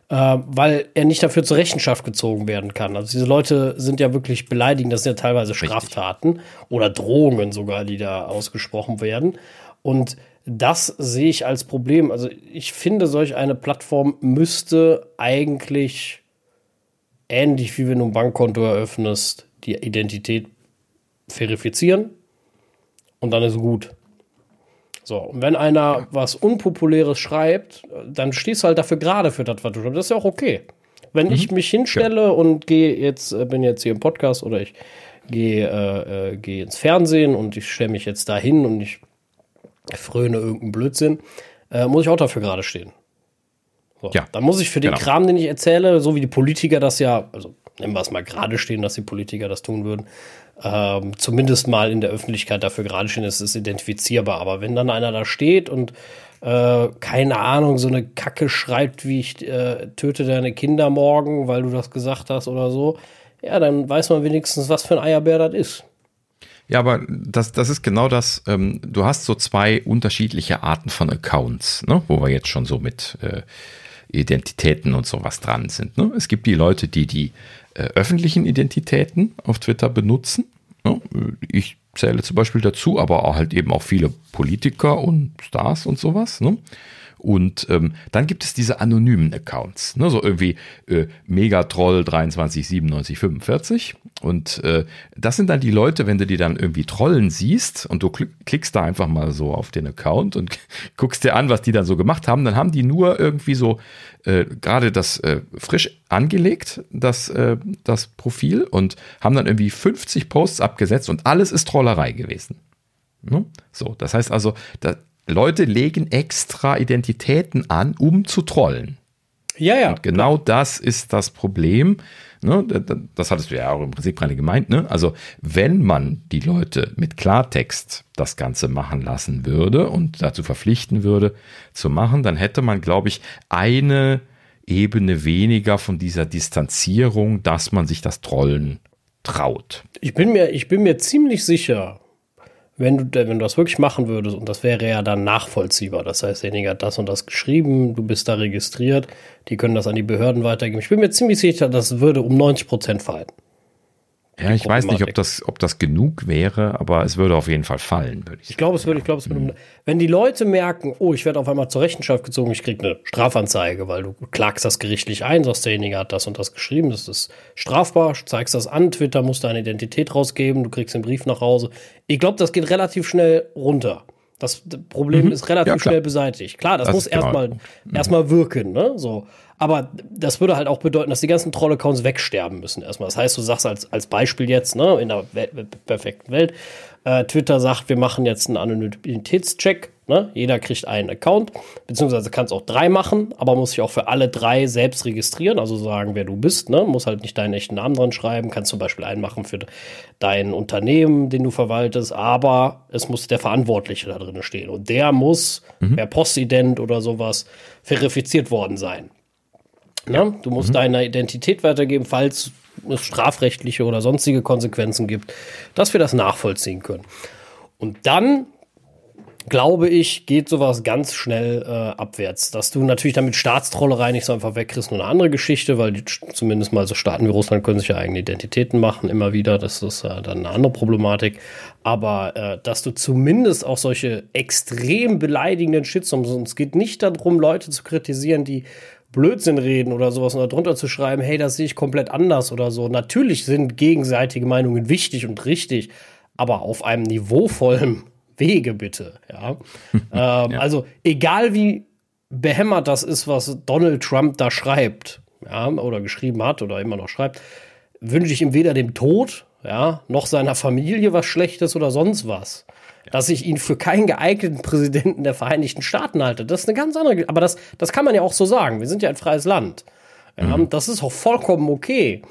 äh, weil er nicht dafür zur Rechenschaft gezogen werden kann. Also diese Leute sind ja wirklich beleidigend, das sind ja teilweise Straftaten Richtig. oder Drohungen sogar, die da ausgesprochen werden. Und das sehe ich als Problem. Also ich finde, solch eine Plattform müsste eigentlich ähnlich wie wenn du ein Bankkonto eröffnest, die Identität verifizieren und dann ist gut. So, und wenn einer was Unpopuläres schreibt, dann stehst du halt dafür gerade für das, was du schreibst. Das ist ja auch okay. Wenn mhm. ich mich hinstelle ja. und gehe jetzt, äh, bin jetzt hier im Podcast oder ich gehe äh, äh, geh ins Fernsehen und ich stelle mich jetzt da hin und ich fröne irgendeinen Blödsinn, äh, muss ich auch dafür gerade stehen. So, ja, dann muss ich für den genau. Kram, den ich erzähle, so wie die Politiker das ja, also nennen wir es mal gerade stehen, dass die Politiker das tun würden, ähm, zumindest mal in der Öffentlichkeit dafür gerade stehen, ist es identifizierbar. Aber wenn dann einer da steht und äh, keine Ahnung, so eine Kacke schreibt, wie ich äh, töte deine Kinder morgen, weil du das gesagt hast oder so, ja, dann weiß man wenigstens, was für ein Eierbär das ist. Ja, aber das, das ist genau das. Ähm, du hast so zwei unterschiedliche Arten von Accounts, ne? wo wir jetzt schon so mit äh, Identitäten und sowas dran sind. Ne? Es gibt die Leute, die die äh, öffentlichen Identitäten auf Twitter benutzen. Ne? Ich zähle zum Beispiel dazu, aber halt eben auch viele Politiker und Stars und sowas. Ne? Und ähm, dann gibt es diese anonymen Accounts, ne, so irgendwie äh, Megatroll 239745. Und äh, das sind dann die Leute, wenn du die dann irgendwie trollen siehst und du klickst da einfach mal so auf den Account und guckst dir an, was die dann so gemacht haben, dann haben die nur irgendwie so äh, gerade das äh, frisch angelegt, das, äh, das Profil und haben dann irgendwie 50 Posts abgesetzt und alles ist Trollerei gewesen. Ne? So, das heißt also, da, Leute legen extra Identitäten an, um zu trollen. Ja, ja. Und genau das ist das Problem. Ne? Das hattest du ja auch im Prinzip gerade gemeint. Ne? Also wenn man die Leute mit Klartext das Ganze machen lassen würde und dazu verpflichten würde zu machen, dann hätte man, glaube ich, eine Ebene weniger von dieser Distanzierung, dass man sich das Trollen traut. Ich bin mir, ich bin mir ziemlich sicher, wenn du, wenn du das wirklich machen würdest, und das wäre ja dann nachvollziehbar, das heißt, derjenige hat das und das geschrieben, du bist da registriert, die können das an die Behörden weitergeben. Ich bin mir ziemlich sicher, das würde um 90 Prozent fallen. Ja, ich weiß nicht, ob das, ob das genug wäre, aber es würde auf jeden Fall fallen, würde ich sagen. Ich glaube, es würde, ich glaube, es würde. Mhm. Wenn die Leute merken, oh, ich werde auf einmal zur Rechenschaft gezogen, ich kriege eine Strafanzeige, weil du klagst das gerichtlich ein, sagst, derjenige hat das und das geschrieben, das ist strafbar, zeigst das an, Twitter muss deine Identität rausgeben, du kriegst den Brief nach Hause. Ich glaube, das geht relativ schnell runter. Das Problem mhm. ist relativ ja, schnell beseitigt. Klar, das, das muss erstmal genau. erstmal wirken, ne? So. Aber das würde halt auch bedeuten, dass die ganzen Troll-Accounts wegsterben müssen erstmal. Das heißt, du sagst als, als Beispiel jetzt, ne, in der perfekten Welt, äh, Twitter sagt, wir machen jetzt einen Anonymitätscheck. Ne? Jeder kriegt einen Account, beziehungsweise kannst auch drei machen, aber muss sich auch für alle drei selbst registrieren, also sagen, wer du bist. Ne? Muss halt nicht deinen echten Namen dran schreiben, kannst zum Beispiel einen machen für dein Unternehmen, den du verwaltest, aber es muss der Verantwortliche da drin stehen. Und der muss mhm. per Postident oder sowas verifiziert worden sein. Ne? Du musst mhm. deine Identität weitergeben, falls es strafrechtliche oder sonstige Konsequenzen gibt, dass wir das nachvollziehen können. Und dann glaube ich, geht sowas ganz schnell äh, abwärts. Dass du natürlich damit Staatstrollerei nicht so einfach wegkriegst, nur eine andere Geschichte, weil die, zumindest mal so Staaten wie Russland können sich ja eigene Identitäten machen, immer wieder. Das ist äh, dann eine andere Problematik. Aber äh, dass du zumindest auch solche extrem beleidigenden Shitstorms, und es geht nicht darum, Leute zu kritisieren, die Blödsinn reden oder sowas und darunter zu schreiben, hey, das sehe ich komplett anders oder so. Natürlich sind gegenseitige Meinungen wichtig und richtig, aber auf einem niveauvollen Wege bitte, ja. ähm, ja. Also egal wie behämmert das ist, was Donald Trump da schreibt, ja, oder geschrieben hat oder immer noch schreibt, wünsche ich ihm weder dem Tod, ja, noch seiner Familie was Schlechtes oder sonst was dass ich ihn für keinen geeigneten Präsidenten der Vereinigten Staaten halte. Das ist eine ganz andere, aber das, das kann man ja auch so sagen. Wir sind ja ein freies Land. Mhm. Das ist auch vollkommen okay.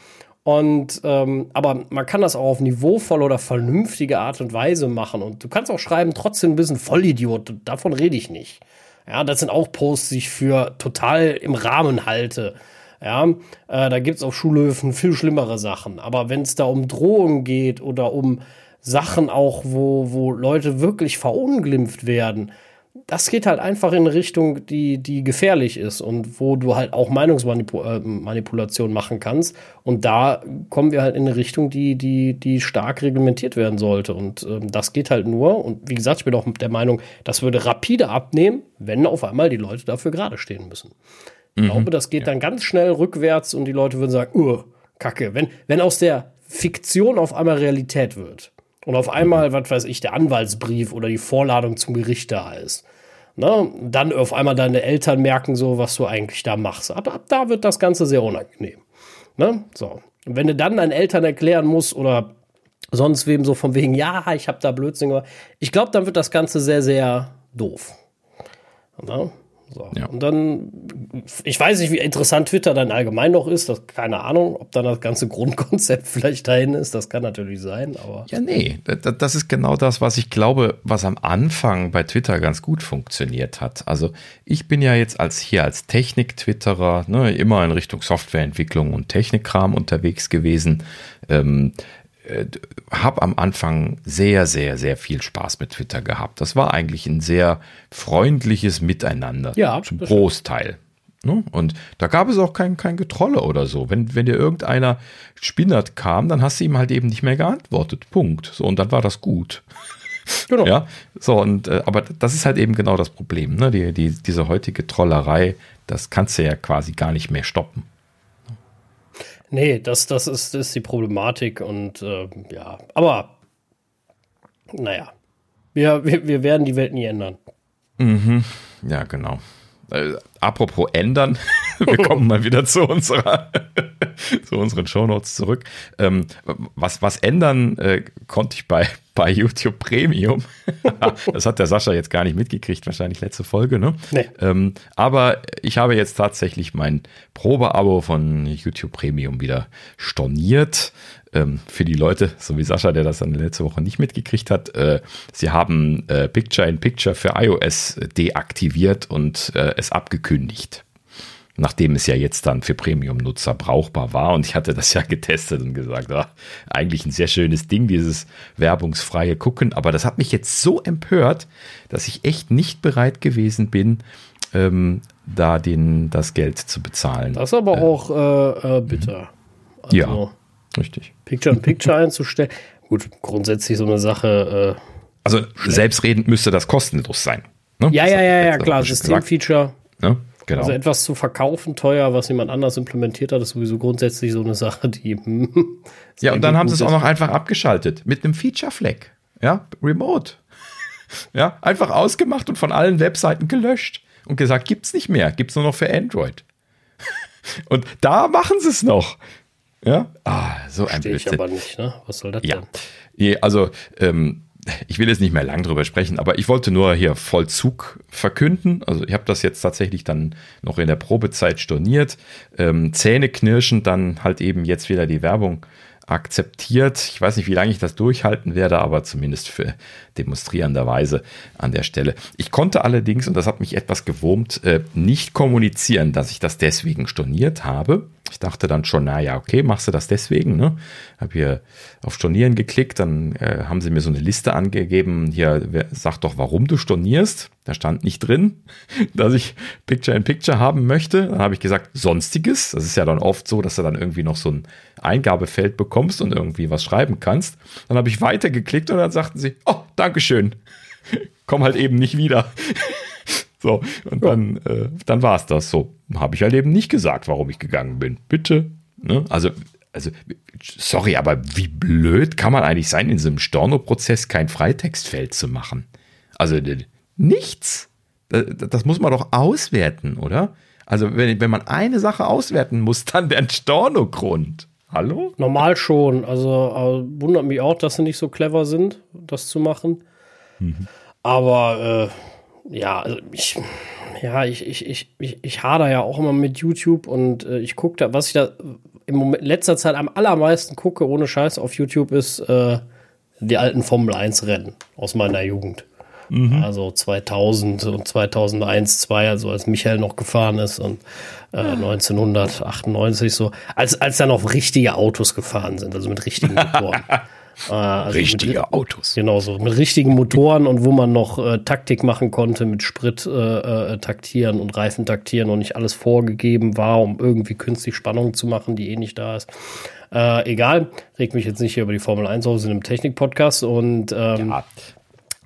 Und ähm, aber man kann das auch auf niveauvolle oder vernünftige Art und Weise machen. Und du kannst auch schreiben, trotzdem ein bisschen Vollidiot. Davon rede ich nicht. Ja, das sind auch Posts, die ich für total im Rahmen halte. Ja, äh, da gibt's auf Schulhöfen viel schlimmere Sachen. Aber wenn es da um Drohungen geht oder um Sachen auch, wo, wo Leute wirklich verunglimpft werden. Das geht halt einfach in eine Richtung, die, die gefährlich ist und wo du halt auch Meinungsmanipulation äh, machen kannst. Und da kommen wir halt in eine Richtung, die, die, die stark reglementiert werden sollte. Und ähm, das geht halt nur. Und wie gesagt, ich bin auch der Meinung, das würde rapide abnehmen, wenn auf einmal die Leute dafür gerade stehen müssen. Ich mhm. glaube, das geht ja. dann ganz schnell rückwärts und die Leute würden sagen, uh, Kacke. Wenn, wenn aus der Fiktion auf einmal Realität wird, und auf einmal, was weiß ich, der Anwaltsbrief oder die Vorladung zum Gericht da ist. Ne? Dann auf einmal deine Eltern merken so, was du eigentlich da machst. Ab, ab da wird das Ganze sehr unangenehm. Ne? So. Und wenn du dann deinen Eltern erklären musst oder sonst wem so von wegen, ja, ich habe da Blödsinn gemacht, ich glaube, dann wird das Ganze sehr, sehr doof. Ne? So. Ja. Und dann, ich weiß nicht, wie interessant Twitter dann allgemein noch ist, das, keine Ahnung, ob dann das ganze Grundkonzept vielleicht dahin ist, das kann natürlich sein, aber. Ja, nee, das ist genau das, was ich glaube, was am Anfang bei Twitter ganz gut funktioniert hat. Also ich bin ja jetzt als hier als Technik-Twitterer ne, immer in Richtung Softwareentwicklung und Technikkram unterwegs gewesen. Ähm, äh, habe am Anfang sehr, sehr, sehr viel Spaß mit Twitter gehabt. Das war eigentlich ein sehr freundliches Miteinander. Ja. Zum Großteil. Ne? Und da gab es auch kein, kein Getrolle oder so. Wenn, wenn dir irgendeiner spinnert kam, dann hast du ihm halt eben nicht mehr geantwortet. Punkt. So, und dann war das gut. Genau. Ja, so, und äh, aber das ist halt eben genau das Problem, ne? Die, die, diese heutige Trollerei, das kannst du ja quasi gar nicht mehr stoppen. Nee, das, das, ist, das ist die Problematik und äh, ja, aber naja, wir, wir, wir werden die Welt nie ändern. Mhm. Ja, genau. Äh, apropos ändern, wir kommen mal wieder zu unserer, zu unseren Shownotes zurück. Ähm, was, was ändern äh, konnte ich bei, bei YouTube Premium. das hat der Sascha jetzt gar nicht mitgekriegt, wahrscheinlich letzte Folge, ne? Nee. Ähm, aber ich habe jetzt tatsächlich mein Probeabo von YouTube Premium wieder storniert ähm, für die Leute, so wie Sascha, der das dann letzte Woche nicht mitgekriegt hat, äh, sie haben äh, Picture in Picture für iOS deaktiviert und äh, es abgekündigt. Nachdem es ja jetzt dann für Premium-Nutzer brauchbar war. Und ich hatte das ja getestet und gesagt, ah, eigentlich ein sehr schönes Ding, dieses werbungsfreie Gucken. Aber das hat mich jetzt so empört, dass ich echt nicht bereit gewesen bin, ähm, da den, das Geld zu bezahlen. Das ist aber äh, auch äh, äh bitter. Also, ja. Richtig. Picture in Picture einzustellen. Gut, grundsätzlich so eine Sache. Äh, also selbstredend müsste das kostenlos sein. Ne? Ja, ja, ja, ja, klar. Systemfeature. Ne? Genau. Also etwas zu verkaufen, teuer, was jemand anders implementiert hat, ist sowieso grundsätzlich so eine Sache, die. Hm, ja, und dann haben sie es auch noch einfach abgeschaltet mit einem Feature-Flag. Ja, remote. ja, einfach ausgemacht und von allen Webseiten gelöscht und gesagt, gibt's nicht mehr, gibt's nur noch für Android. und da machen sie es noch. Ja? Ah, so ein Blödsinn. ich aber nicht, ne? Was soll das ja. denn? Also, ähm, ich will jetzt nicht mehr lang drüber sprechen, aber ich wollte nur hier Vollzug verkünden. Also ich habe das jetzt tatsächlich dann noch in der Probezeit storniert. Ähm, Zähne knirschen, dann halt eben jetzt wieder die Werbung akzeptiert. Ich weiß nicht, wie lange ich das durchhalten werde, aber zumindest für demonstrierenderweise an der Stelle. Ich konnte allerdings, und das hat mich etwas gewurmt, äh, nicht kommunizieren, dass ich das deswegen storniert habe. Ich dachte dann schon, naja, okay, machst du das deswegen, ne? Hab hier auf Stornieren geklickt, dann äh, haben sie mir so eine Liste angegeben, hier, sag doch, warum du stornierst. Da stand nicht drin, dass ich Picture in Picture haben möchte. Dann habe ich gesagt, sonstiges. Das ist ja dann oft so, dass du dann irgendwie noch so ein Eingabefeld bekommst und irgendwie was schreiben kannst. Dann habe ich weitergeklickt und dann sagten sie, oh, Dankeschön. Komm halt eben nicht wieder. So, und ja. dann, äh, dann war es das. So, habe ich halt eben nicht gesagt, warum ich gegangen bin. Bitte. Ne? Also, also, sorry, aber wie blöd kann man eigentlich sein, in so einem Storno-Prozess kein Freitextfeld zu machen? Also, nichts. Das, das muss man doch auswerten, oder? Also, wenn, wenn man eine Sache auswerten muss, dann der Storno-Grund. Hallo? Normal schon. Also, äh, wundert mich auch, dass sie nicht so clever sind, das zu machen. Mhm. Aber, äh, ja, also ich, ja, ich, ich, ich, ich, ich hader ja auch immer mit YouTube und äh, ich gucke da, was ich da im Moment letzter Zeit am allermeisten gucke, ohne Scheiß auf YouTube, ist äh, die alten Formel 1 Rennen aus meiner Jugend. Mhm. Also 2000 und 2001, 2, also als Michael noch gefahren ist und äh, 1998 so, als, als dann noch richtige Autos gefahren sind, also mit richtigen Motoren. Äh, also Richtige mit, Autos. Genau so, mit richtigen Motoren und wo man noch äh, Taktik machen konnte, mit Sprit äh, äh, taktieren und Reifen taktieren und nicht alles vorgegeben war, um irgendwie künstlich Spannung zu machen, die eh nicht da ist. Äh, egal, regt mich jetzt nicht hier über die Formel 1 aus in einem Technik-Podcast und ähm, ja.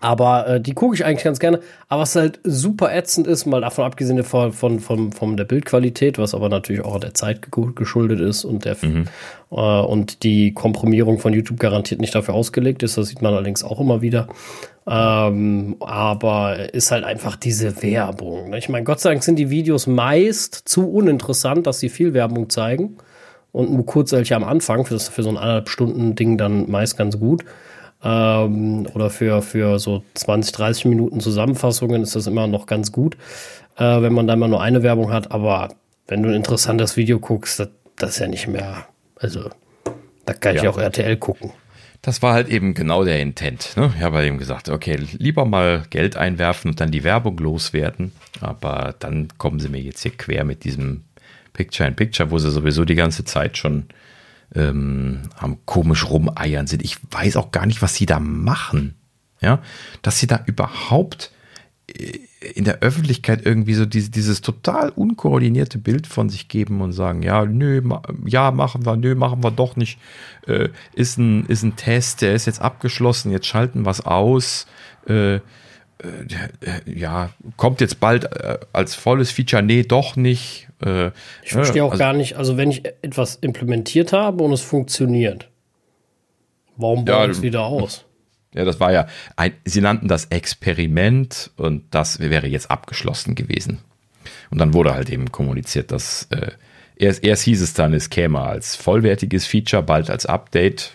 Aber äh, die gucke ich eigentlich ganz gerne. Aber was halt super ätzend ist, mal davon abgesehen von, von, von, von der Bildqualität, was aber natürlich auch der Zeit geschuldet ist und der mhm. äh, und die Komprimierung von YouTube garantiert nicht dafür ausgelegt ist. Das sieht man allerdings auch immer wieder. Ähm, aber ist halt einfach diese Werbung. Ne? Ich meine, Gott sei Dank sind die Videos meist zu uninteressant, dass sie viel Werbung zeigen. Und nur kurz welche am Anfang, für, das, für so ein anderthalb Stunden Ding dann meist ganz gut ähm, oder für, für so 20, 30 Minuten Zusammenfassungen ist das immer noch ganz gut, äh, wenn man da immer nur eine Werbung hat. Aber wenn du ein interessantes Video guckst, das, das ist ja nicht mehr. Also, da kann ich ja. auch RTL gucken. Das war halt eben genau der Intent. Ne? Ich habe halt eben gesagt, okay, lieber mal Geld einwerfen und dann die Werbung loswerden. Aber dann kommen sie mir jetzt hier quer mit diesem Picture-in-Picture, wo sie sowieso die ganze Zeit schon ähm, am komisch rumeiern sind. Ich weiß auch gar nicht, was sie da machen. Ja, dass sie da überhaupt äh, in der Öffentlichkeit irgendwie so dieses, dieses total unkoordinierte Bild von sich geben und sagen, ja, nö, ma, ja, machen wir, nö, machen wir doch nicht. Äh, ist, ein, ist ein Test, der ist jetzt abgeschlossen, jetzt schalten wir es aus. Äh, ja, kommt jetzt bald äh, als volles Feature, nee, doch nicht. Äh, ich verstehe auch also, gar nicht, also wenn ich etwas implementiert habe und es funktioniert, warum bauen ja, es wieder aus? Ja, das war ja, ein, sie nannten das Experiment und das wäre jetzt abgeschlossen gewesen. Und dann wurde halt eben kommuniziert, dass äh, erst, erst hieß es dann, es käme als vollwertiges Feature, bald als Update.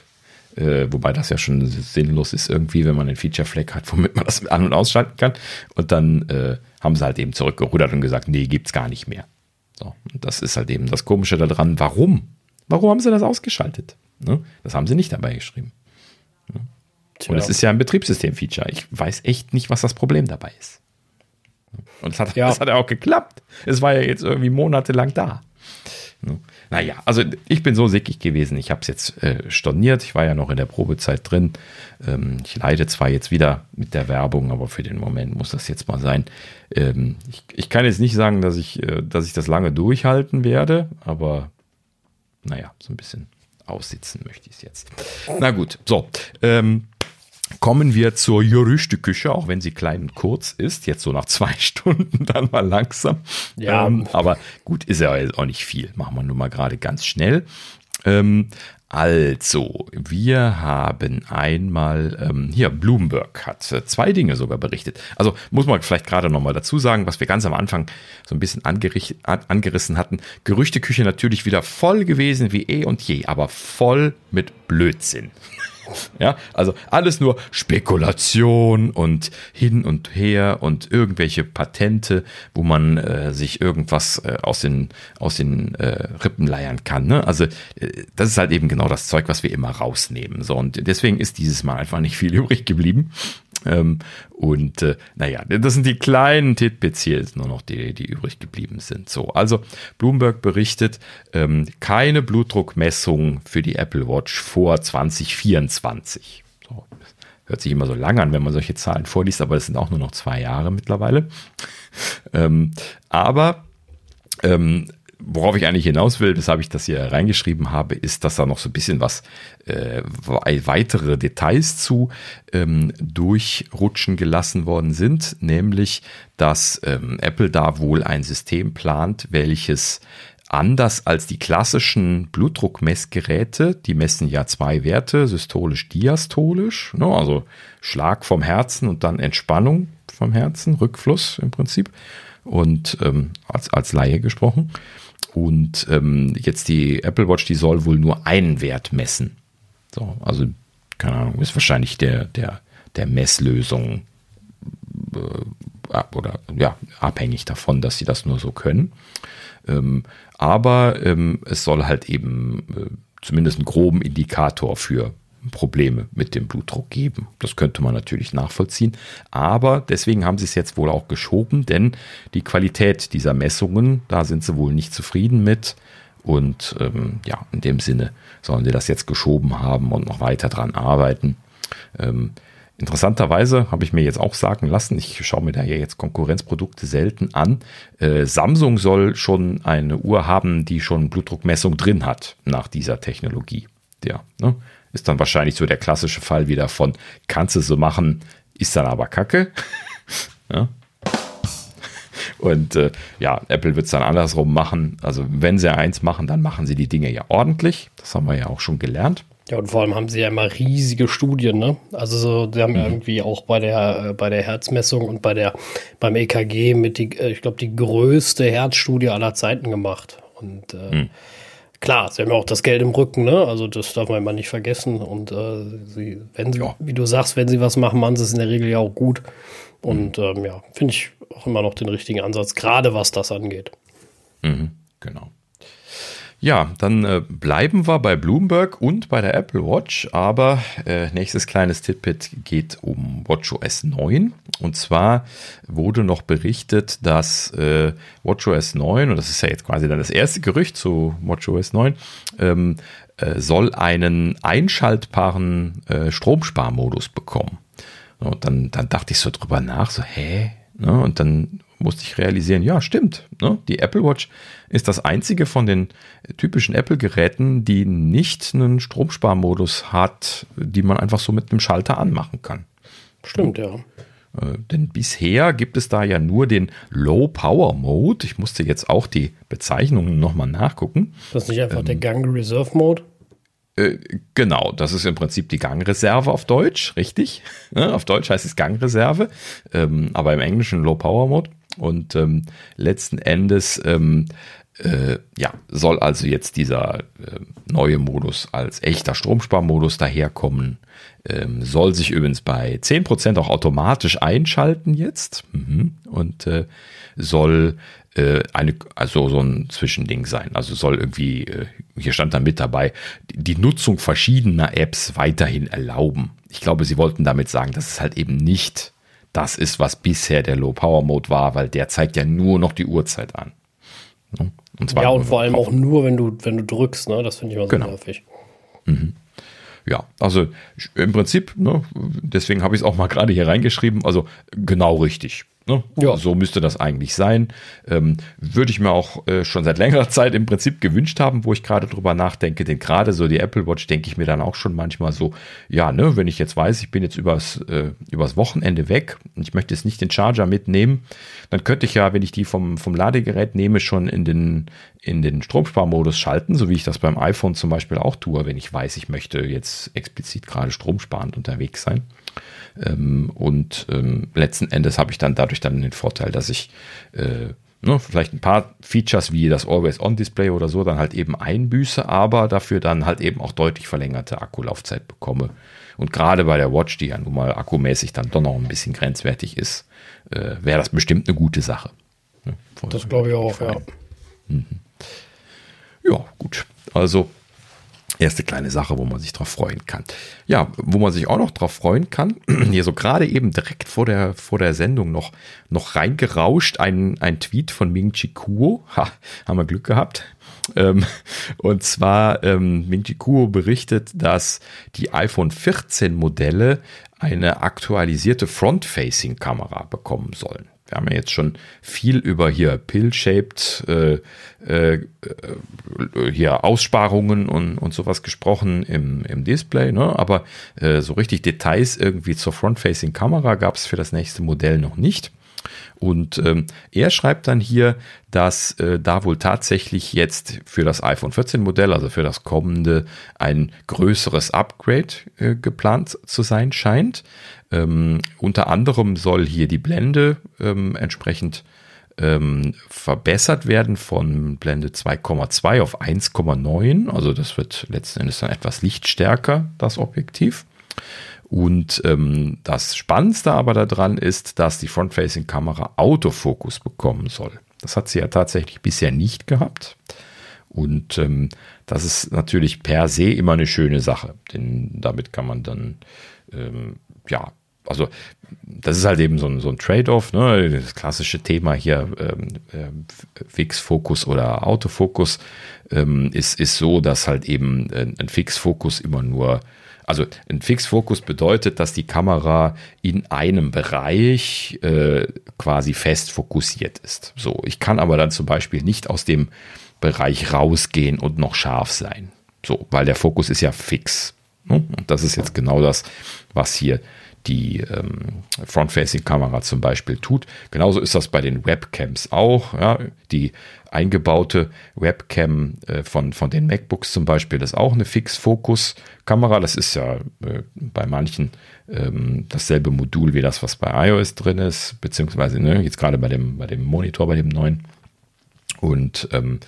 Äh, wobei das ja schon sinnlos ist irgendwie, wenn man einen Feature-Flag hat, womit man das an- und ausschalten kann. Und dann äh, haben sie halt eben zurückgerudert und gesagt, nee, gibt's gar nicht mehr. So, und das ist halt eben das Komische daran. Warum? Warum haben sie das ausgeschaltet? Ne? Das haben sie nicht dabei geschrieben. Ne? Und es ist ja ein Betriebssystem-Feature. Ich weiß echt nicht, was das Problem dabei ist. Und es hat, Ja. das hat ja auch geklappt. Es war ja jetzt irgendwie monatelang da. Ne? Naja, also ich bin so sickig gewesen. Ich habe es jetzt äh, storniert. Ich war ja noch in der Probezeit drin. Ähm, ich leide zwar jetzt wieder mit der Werbung, aber für den Moment muss das jetzt mal sein. Ähm, ich, ich kann jetzt nicht sagen, dass ich, äh, dass ich das lange durchhalten werde, aber naja, so ein bisschen aussitzen möchte ich es jetzt. Na gut, so. Ähm, Kommen wir zur Gerüchteküche, auch wenn sie klein und kurz ist. Jetzt so nach zwei Stunden dann mal langsam. Ja. Ähm, aber gut, ist ja auch nicht viel. Machen wir nur mal gerade ganz schnell. Ähm, also, wir haben einmal, ähm, hier, Bloomberg hat äh, zwei Dinge sogar berichtet. Also muss man vielleicht gerade nochmal dazu sagen, was wir ganz am Anfang so ein bisschen angerissen hatten. Gerüchteküche natürlich wieder voll gewesen wie eh und je, aber voll mit Blödsinn. Ja, also alles nur Spekulation und hin und her und irgendwelche Patente, wo man äh, sich irgendwas äh, aus den, aus den äh, Rippen leiern kann. Ne? Also äh, das ist halt eben genau das Zeug, was wir immer rausnehmen. So, und deswegen ist dieses Mal einfach nicht viel übrig geblieben. Ähm, und äh, naja, das sind die kleinen Titbits hier, jetzt nur noch die, die übrig geblieben sind. So, also Bloomberg berichtet, ähm, keine Blutdruckmessung für die Apple Watch vor 2024. So, hört sich immer so lang an, wenn man solche Zahlen vorliest, aber es sind auch nur noch zwei Jahre mittlerweile. Ähm, aber ähm, worauf ich eigentlich hinaus will, weshalb ich das hier reingeschrieben habe, ist, dass da noch so ein bisschen was äh, wei- weitere Details zu ähm, durchrutschen gelassen worden sind, nämlich, dass ähm, Apple da wohl ein System plant, welches anders als die klassischen Blutdruckmessgeräte, die messen ja zwei Werte, systolisch, diastolisch, ne, also Schlag vom Herzen und dann Entspannung vom Herzen, Rückfluss im Prinzip und ähm, als, als Laie gesprochen. Und ähm, jetzt die Apple Watch, die soll wohl nur einen Wert messen. So, also, keine Ahnung, ist wahrscheinlich der, der, der Messlösung äh, oder ja, abhängig davon, dass sie das nur so können. Ähm, aber ähm, es soll halt eben äh, zumindest einen groben Indikator für Probleme mit dem Blutdruck geben. Das könnte man natürlich nachvollziehen. Aber deswegen haben sie es jetzt wohl auch geschoben, denn die Qualität dieser Messungen, da sind sie wohl nicht zufrieden mit. Und ähm, ja, in dem Sinne sollen sie das jetzt geschoben haben und noch weiter dran arbeiten. Ähm, interessanterweise habe ich mir jetzt auch sagen lassen, ich schaue mir da ja jetzt Konkurrenzprodukte selten an. Äh, Samsung soll schon eine Uhr haben, die schon Blutdruckmessung drin hat nach dieser Technologie. Ja, ne? Ist dann wahrscheinlich so der klassische Fall wieder von, kannst du so machen, ist dann aber Kacke. ja. Und äh, ja, Apple wird es dann andersrum machen. Also wenn sie eins machen, dann machen sie die Dinge ja ordentlich. Das haben wir ja auch schon gelernt. Ja, und vor allem haben sie ja immer riesige Studien, ne? Also so, sie haben ja irgendwie auch bei der, äh, bei der Herzmessung und bei der, beim EKG mit die, äh, ich glaube, die größte Herzstudie aller Zeiten gemacht. Und äh, klar, sie haben ja auch das Geld im Rücken, ne? Also das darf man immer nicht vergessen. Und äh, sie, wenn sie, Ja. wie du sagst, wenn sie was machen, machen sie es in der Regel ja auch gut. Und ähm, ja, finde ich auch immer noch den richtigen Ansatz, gerade was das angeht. Mhm, genau. Ja, dann äh, bleiben wir bei Bloomberg und bei der Apple Watch, aber äh, nächstes kleines Tidbit geht um WatchOS 9. Und zwar wurde noch berichtet, dass äh, WatchOS 9, und das ist ja jetzt quasi dann das erste Gerücht zu WatchOS 9, ähm, äh, soll einen einschaltbaren äh, Stromsparmodus bekommen. Und dann, dann dachte ich so drüber nach, so, hä? Ne? Und dann musste ich realisieren, ja, stimmt. Ne? Die Apple Watch ist das einzige von den typischen Apple-Geräten, die nicht einen Stromsparmodus hat, die man einfach so mit einem Schalter anmachen kann. Stimmt, ja. Äh, denn bisher gibt es da ja nur den Low Power Mode. Ich musste jetzt auch die Bezeichnungen nochmal nachgucken. Das ist nicht einfach der Gang Reserve Mode. Äh, genau, das ist im Prinzip die Gangreserve auf Deutsch, richtig? Ne, auf Deutsch heißt es Gangreserve, ähm, aber im Englischen Low Power Mode. Und ähm, letzten Endes ähm, äh, ja, soll also jetzt dieser äh, neue Modus als echter Stromsparmodus daherkommen. Ähm, soll sich übrigens bei 10% auch automatisch einschalten jetzt. Mhm. Und äh, soll äh, eine, also so ein Zwischending sein. Also soll irgendwie, äh, hier stand da mit dabei, die Nutzung verschiedener Apps weiterhin erlauben. Ich glaube, sie wollten damit sagen, dass es halt eben nicht das ist, was bisher der Low Power Mode war, weil der zeigt ja nur noch die Uhrzeit an. Ne? Und ja, und vor allem auch nur, wenn du, wenn du drückst, ne? Das finde ich immer so genau. nervig. Mhm. Ja, also im Prinzip, ne, deswegen habe ich es auch mal gerade hier reingeschrieben, also genau richtig. Ne? Ja. So müsste das eigentlich sein. Ähm, würde ich mir auch äh, schon seit längerer Zeit im Prinzip gewünscht haben, wo ich gerade drüber nachdenke. Denn gerade so die Apple Watch denke ich mir dann auch schon manchmal so, ja, ne, wenn ich jetzt weiß, ich bin jetzt übers, äh, übers Wochenende weg und ich möchte jetzt nicht den Charger mitnehmen, dann könnte ich ja, wenn ich die vom, vom Ladegerät nehme, schon in den, in den Stromsparmodus schalten, so wie ich das beim iPhone zum Beispiel auch tue, wenn ich weiß, ich möchte jetzt explizit gerade stromsparend unterwegs sein. Ähm, und ähm, letzten Endes habe ich dann dadurch dann den Vorteil, dass ich äh, ne, vielleicht ein paar Features wie das Always-On-Display oder so dann halt eben einbüße, aber dafür dann halt eben auch deutlich verlängerte Akkulaufzeit bekomme. Und gerade bei der Watch, die ja nun mal akkumäßig dann doch noch ein bisschen grenzwertig ist, äh, wäre das bestimmt eine gute Sache. Ne, das glaube ich auch, ja. Mhm. Ja, gut. Also Erste kleine Sache, wo man sich drauf freuen kann. Ja, wo man sich auch noch drauf freuen kann, hier so gerade eben direkt vor der, vor der Sendung noch, noch reingerauscht, ein, ein Tweet von Ming Chi Kuo. Ha, haben wir Glück gehabt. Ähm, und zwar, ähm, Ming Chi Kuo berichtet, dass die iPhone 14 Modelle eine aktualisierte Front-Facing-Kamera bekommen sollen. Wir haben ja jetzt schon viel über hier Pill-shaped äh, äh, hier Aussparungen und, und sowas gesprochen im, im Display, ne? aber äh, so richtig Details irgendwie zur Front-Facing-Kamera gab es für das nächste Modell noch nicht. Und ähm, er schreibt dann hier, dass äh, da wohl tatsächlich jetzt für das iPhone 14 Modell, also für das kommende, ein größeres Upgrade äh, geplant zu sein scheint. Ähm, unter anderem soll hier die Blende ähm, entsprechend ähm, verbessert werden von Blende 2,2 auf 1,9. Also das wird letzten Endes dann etwas lichtstärker, das Objektiv. Und ähm, das Spannendste aber daran ist, dass die Front-Facing-Kamera Autofokus bekommen soll. Das hat sie ja tatsächlich bisher nicht gehabt. Und ähm, das ist natürlich per se immer eine schöne Sache, denn damit kann man dann ähm, ja also das ist halt eben so ein, so ein Trade-off, ne? das klassische Thema hier, ähm, äh, Fixfokus oder Autofokus, ähm, ist, ist so, dass halt eben ein, ein Fixfokus immer nur, also ein Fixfokus bedeutet, dass die Kamera in einem Bereich äh, quasi fest fokussiert ist. So, ich kann aber dann zum Beispiel nicht aus dem Bereich rausgehen und noch scharf sein. So, weil der Fokus ist ja fix. Ne? Und das ist jetzt genau das, was hier die ähm, Front-Facing-Kamera zum Beispiel tut. Genauso ist das bei den Webcams auch. Ja. Die eingebaute Webcam äh, von, von den MacBooks zum Beispiel ist auch eine Fix-Fokus-Kamera. Das ist ja äh, bei manchen ähm, dasselbe Modul wie das, was bei iOS drin ist, beziehungsweise ne, jetzt gerade bei dem, bei dem Monitor, bei dem neuen. Und ähm,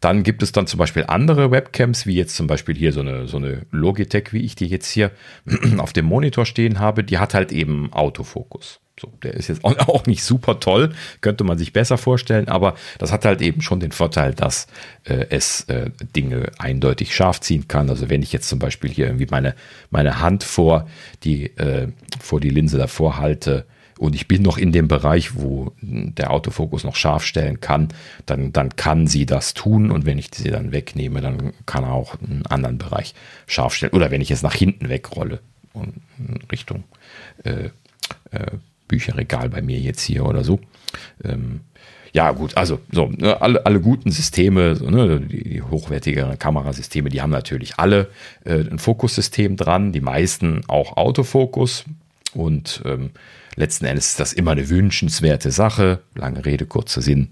dann gibt es dann zum Beispiel andere Webcams, wie jetzt zum Beispiel hier so eine, so eine Logitech, wie ich die jetzt hier auf dem Monitor stehen habe, die hat halt eben Autofokus. So, der ist jetzt auch nicht super toll, könnte man sich besser vorstellen, aber das hat halt eben schon den Vorteil, dass äh, es äh, Dinge eindeutig scharf ziehen kann. Also wenn ich jetzt zum Beispiel hier irgendwie meine, meine Hand vor die, äh, vor die Linse davor halte, und ich bin noch in dem Bereich, wo der Autofokus noch scharf stellen kann, dann, dann kann sie das tun und wenn ich sie dann wegnehme, dann kann er auch einen anderen Bereich scharf stellen. Oder wenn ich es nach hinten wegrolle und Richtung äh, äh, Bücherregal bei mir jetzt hier oder so. Ähm, ja, gut, also so, ne, alle, alle guten Systeme, so, ne, die, die hochwertigeren Kamerasysteme, die haben natürlich alle äh, ein Fokussystem dran, die meisten auch Autofokus. Und ähm, Letzten Endes ist das immer eine wünschenswerte Sache, lange Rede, kurzer Sinn,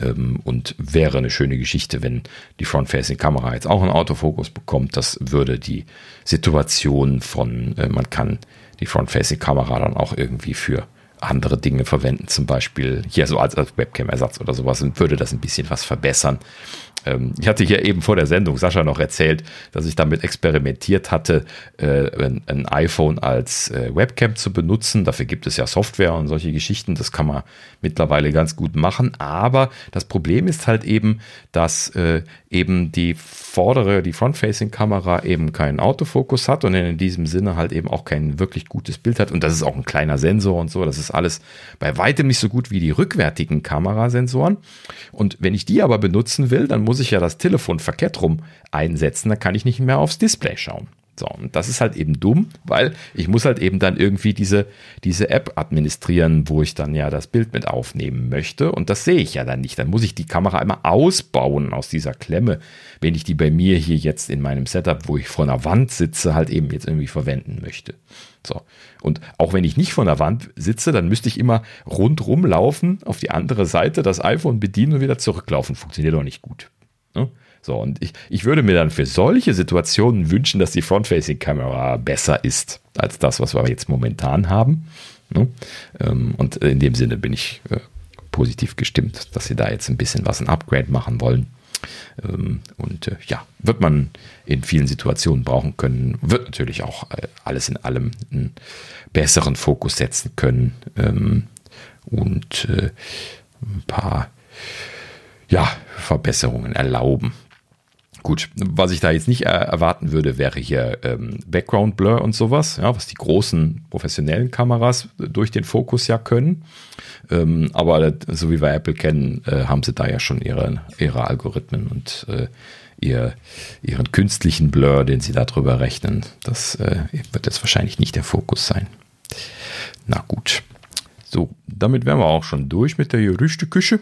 ähm, und wäre eine schöne Geschichte, wenn die Front-Facing-Kamera jetzt auch einen Autofokus bekommt. Das würde die Situation von, äh, man kann die Front-Facing-Kamera dann auch irgendwie für andere Dinge verwenden, zum Beispiel hier so als, als Webcam-Ersatz oder sowas und würde das ein bisschen was verbessern. Ähm, ich hatte hier eben vor der Sendung Sascha noch erzählt, dass ich damit experimentiert hatte, äh, ein, ein, iPhone als äh, Webcam zu benutzen. Dafür gibt es ja Software und solche Geschichten. Das kann man mittlerweile ganz gut machen. Aber das Problem ist halt eben, dass äh, eben die vordere, die Front-Facing-Kamera eben keinen Autofokus hat und in diesem Sinne halt eben auch kein wirklich gutes Bild hat. Und das ist auch ein kleiner Sensor und so. Das ist alles bei weitem nicht so gut wie die rückwärtigen Kamerasensoren. Und wenn ich die aber benutzen will, dann muss ich ja das Telefon verkehrt rum einsetzen, dann kann ich nicht mehr aufs Display schauen. So, und das ist halt eben dumm, weil ich muss halt eben dann irgendwie diese, diese App administrieren, wo ich dann ja das Bild mit aufnehmen möchte. Und das sehe ich ja dann nicht. Dann muss ich die Kamera einmal ausbauen aus dieser Klemme, wenn ich die bei mir hier jetzt in meinem Setup, wo ich vor einer Wand sitze, halt eben jetzt irgendwie verwenden möchte. So. Und auch wenn ich nicht vor der Wand sitze, dann müsste ich immer rundrum laufen, auf die andere Seite, das iPhone bedienen und wieder zurücklaufen. Funktioniert doch nicht gut. So, und ich, ich würde mir dann für solche Situationen wünschen, dass die Front-Facing-Kamera besser ist als das, was wir jetzt momentan haben. Ne? Ähm, und in dem Sinne bin ich äh, positiv gestimmt, dass sie da jetzt ein bisschen was ein Upgrade machen wollen. Ähm, und äh, ja, wird man in vielen Situationen brauchen können, wird natürlich auch äh, alles in allem einen besseren Fokus setzen können ähm, und ein paar ja, Verbesserungen erlauben. Gut, was ich da jetzt nicht erwarten würde, wäre hier ähm, Background Blur und sowas, ja, was die großen professionellen Kameras durch den Fokus ja können. Ähm, aber so wie wir Apple kennen, äh, haben sie da ja schon ihre, ihre Algorithmen und äh, ihr, ihren künstlichen Blur, den sie darüber rechnen. Das äh, wird jetzt wahrscheinlich nicht der Fokus sein. Na gut. So, damit wären wir auch schon durch mit der Gerüchteküche.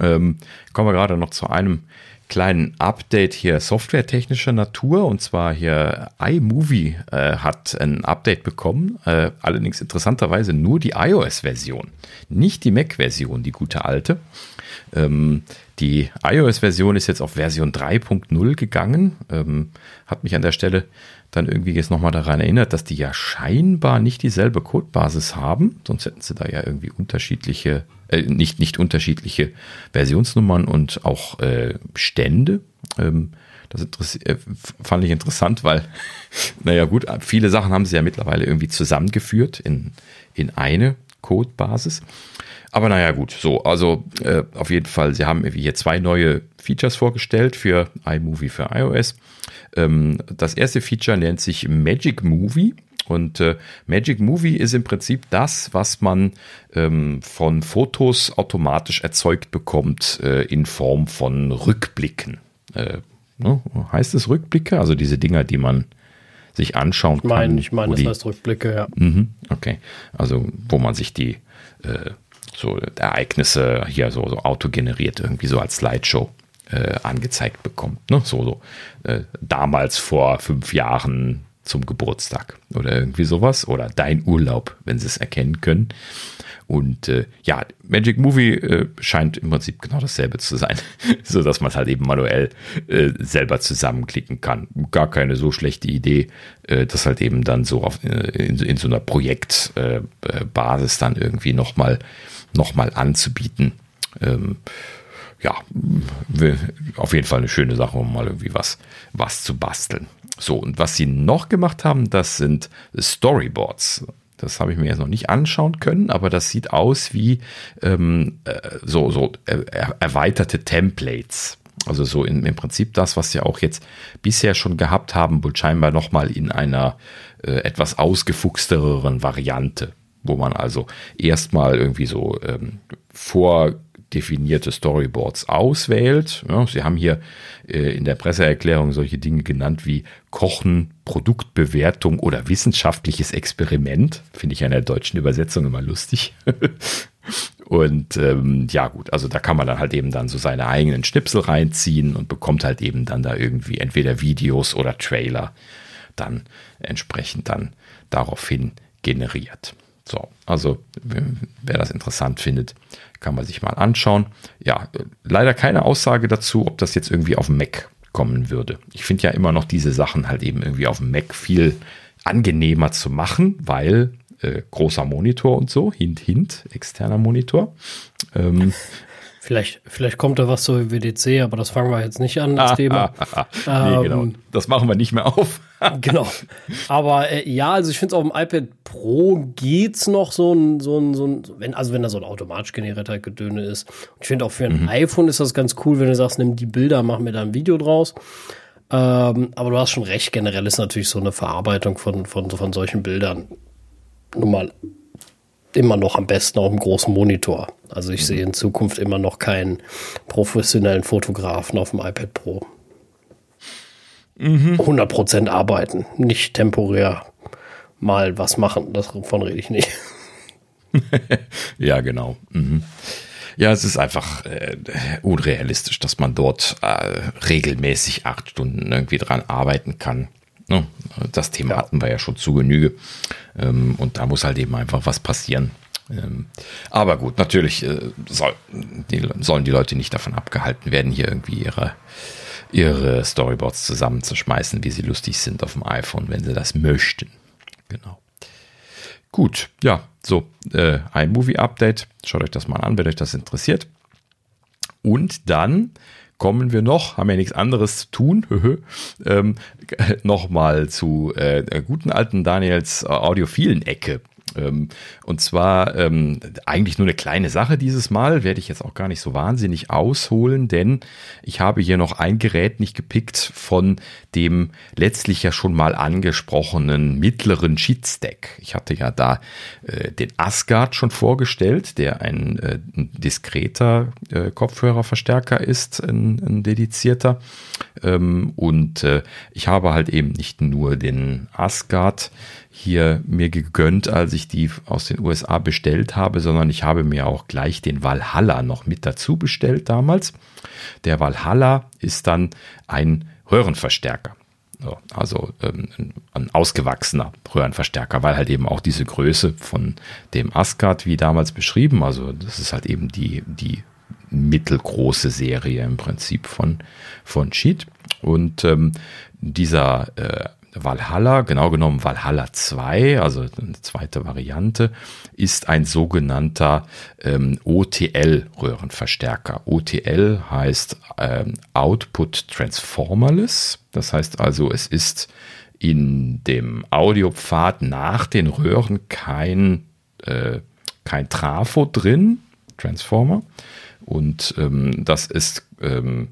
Ähm, kommen wir gerade noch zu einem kleinen Update hier softwaretechnischer Natur und zwar hier iMovie äh, hat ein Update bekommen, äh, allerdings interessanterweise nur die iOS-Version, nicht die Mac-Version, die gute alte. Ähm, die iOS-Version ist jetzt auf Version 3.0 gegangen, ähm, hat mich an der Stelle dann irgendwie jetzt nochmal daran erinnert, dass die ja scheinbar nicht dieselbe Codebasis haben, sonst hätten sie da ja irgendwie unterschiedliche äh, nicht, nicht unterschiedliche Versionsnummern und auch äh, Stände. Ähm, das äh, fand ich interessant, weil, naja gut, viele Sachen haben sie ja mittlerweile irgendwie zusammengeführt in, in eine Codebasis. Aber naja gut, so, also äh, auf jeden Fall, sie haben hier zwei neue Features vorgestellt für iMovie für iOS. Ähm, das erste Feature nennt sich Magic Movie. Und äh, Magic Movie ist im Prinzip das, was man ähm, von Fotos automatisch erzeugt bekommt äh, in Form von Rückblicken. Äh, ne? Heißt es Rückblicke? Also diese Dinger, die man sich anschauen kann. Ich meine, ich meine, das heißt Rückblicke, ja. Mhm, okay. Also wo man sich die äh, so Ereignisse hier so, so autogeneriert irgendwie so als Slideshow äh, angezeigt bekommt. Ne? So, so äh, damals vor fünf Jahren zum Geburtstag oder irgendwie sowas oder dein Urlaub, wenn sie es erkennen können. Und äh, ja, Magic Movie äh, scheint im Prinzip genau dasselbe zu sein, so dass man es halt eben manuell äh, selber zusammenklicken kann. Gar keine so schlechte Idee, äh, das halt eben dann so auf, äh, in, in, so einer Projektbasis dann irgendwie nochmal noch mal anzubieten. Ähm, ja, auf jeden Fall eine schöne Sache, um mal irgendwie was, was zu basteln. So, und was sie noch gemacht haben, das sind Storyboards. Das habe ich mir jetzt noch nicht anschauen können, aber das sieht aus wie ähm, äh, so, so äh, erweiterte Templates. Also so in, im Prinzip das, was sie auch jetzt bisher schon gehabt haben, wohl scheinbar nochmal in einer äh, etwas ausgefuchstereren Variante, wo man also erstmal irgendwie so ähm, vor definierte Storyboards auswählt. Ja, Sie haben hier äh, in der Presseerklärung solche Dinge genannt wie Kochen, Produktbewertung oder wissenschaftliches Experiment. Finde ich in der deutschen Übersetzung immer lustig. und ähm, ja gut, also da kann man dann halt eben dann so seine eigenen Schnipsel reinziehen und bekommt halt eben dann da irgendwie entweder Videos oder Trailer dann entsprechend dann daraufhin generiert. So, also wer das interessant findet, kann man sich mal anschauen. Ja, leider keine Aussage dazu, ob das jetzt irgendwie auf Mac kommen würde. Ich finde ja immer noch diese Sachen halt eben irgendwie auf Mac viel angenehmer zu machen, weil äh, großer Monitor und so, hint, hint, externer Monitor. Ähm, Vielleicht, vielleicht kommt da was zur WDC, aber das fangen wir jetzt nicht an, das ah, Thema. Ah, ah. Nee, genau. Das machen wir nicht mehr auf. genau. Aber äh, ja, also ich finde es auf dem iPad Pro geht's noch so ein, so ein, so ein, wenn, also wenn da so ein automatisch generierter Gedöne ist. Und ich finde auch für ein mhm. iPhone ist das ganz cool, wenn du sagst, nimm die Bilder, mach mir da ein Video draus. Ähm, aber du hast schon recht, generell ist natürlich so eine Verarbeitung von, von, von solchen Bildern nun mal immer noch am besten auf dem großen Monitor. Also ich mhm. sehe in Zukunft immer noch keinen professionellen Fotografen auf dem iPad Pro. Mhm. 100% arbeiten, nicht temporär mal was machen. Davon rede ich nicht. ja, genau. Mhm. Ja, es ist einfach äh, unrealistisch, dass man dort äh, regelmäßig acht Stunden irgendwie dran arbeiten kann. Ne? Das Thema ja. hatten wir ja schon zu Genüge. Ähm, und da muss halt eben einfach was passieren. Ähm, aber gut, natürlich äh, soll, die, sollen die Leute nicht davon abgehalten werden, hier irgendwie ihre, ihre Storyboards zusammenzuschmeißen, wie sie lustig sind auf dem iPhone, wenn sie das möchten. Genau. Gut, ja, so, äh, iMovie-Update. Schaut euch das mal an, wenn euch das interessiert. Und dann kommen wir noch, haben ja nichts anderes zu tun, ähm, nochmal zu äh, guten alten Daniels äh, audiophilen Ecke. Ähm, und zwar ähm, eigentlich nur eine kleine Sache dieses Mal, werde ich jetzt auch gar nicht so wahnsinnig ausholen, denn ich habe hier noch ein Gerät nicht gepickt von dem letztlich ja schon mal angesprochenen mittleren Cheat-Stack. Ich hatte ja da äh, den Asgard schon vorgestellt, der ein, äh, ein diskreter äh, Kopfhörerverstärker ist, ein, ein dedizierter. Ähm, und äh, ich habe halt eben nicht nur den Asgard hier mir gegönnt, als ich die aus den USA bestellt habe, sondern ich habe mir auch gleich den Valhalla noch mit dazu bestellt damals. Der Valhalla ist dann ein Röhrenverstärker. Also ähm, ein ausgewachsener Röhrenverstärker, weil halt eben auch diese Größe von dem Asgard, wie damals beschrieben, also das ist halt eben die, die mittelgroße Serie im Prinzip von, von Cheat. Und ähm, dieser äh, Valhalla, genau genommen Valhalla 2, also eine zweite Variante, ist ein sogenannter ähm, OTL-Röhrenverstärker. OTL heißt ähm, Output Transformerless. Das heißt also, es ist in dem Audiopfad nach den Röhren kein, äh, kein Trafo drin, Transformer. Und ähm, das ist ähm,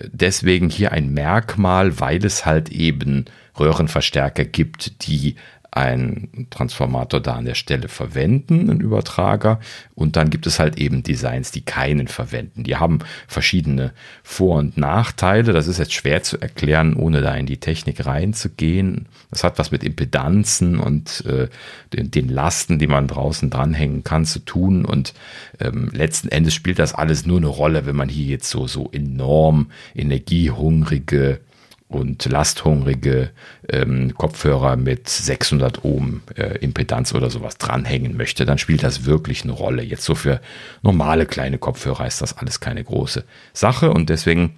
deswegen hier ein Merkmal, weil es halt eben Röhrenverstärker gibt, die einen Transformator da an der Stelle verwenden, einen Übertrager. Und dann gibt es halt eben Designs, die keinen verwenden. Die haben verschiedene Vor- und Nachteile. Das ist jetzt schwer zu erklären, ohne da in die Technik reinzugehen. Das hat was mit Impedanzen und äh, den, den, Lasten, die man draußen dranhängen kann, zu tun. Und ähm, letzten Endes spielt das alles nur eine Rolle, wenn man hier jetzt so, so enorm energiehungrige und lasthungrige ähm, Kopfhörer mit 600 Ohm äh, Impedanz oder sowas dranhängen möchte, dann spielt das wirklich eine Rolle. Jetzt so für normale kleine Kopfhörer ist das alles keine große Sache und deswegen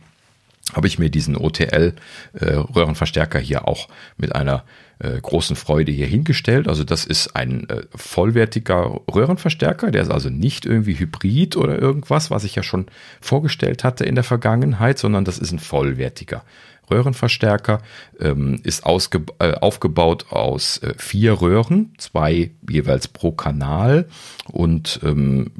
habe ich mir diesen OTL äh, Röhrenverstärker hier auch mit einer äh, großen Freude hier hingestellt. Also das ist ein äh, vollwertiger Röhrenverstärker, der ist also nicht irgendwie Hybrid oder irgendwas, was ich ja schon vorgestellt hatte in der Vergangenheit, sondern das ist ein vollwertiger Röhrenverstärker, ähm, ist äh, aufgebaut aus äh, vier Röhren, zwei jeweils pro Kanal und ähm,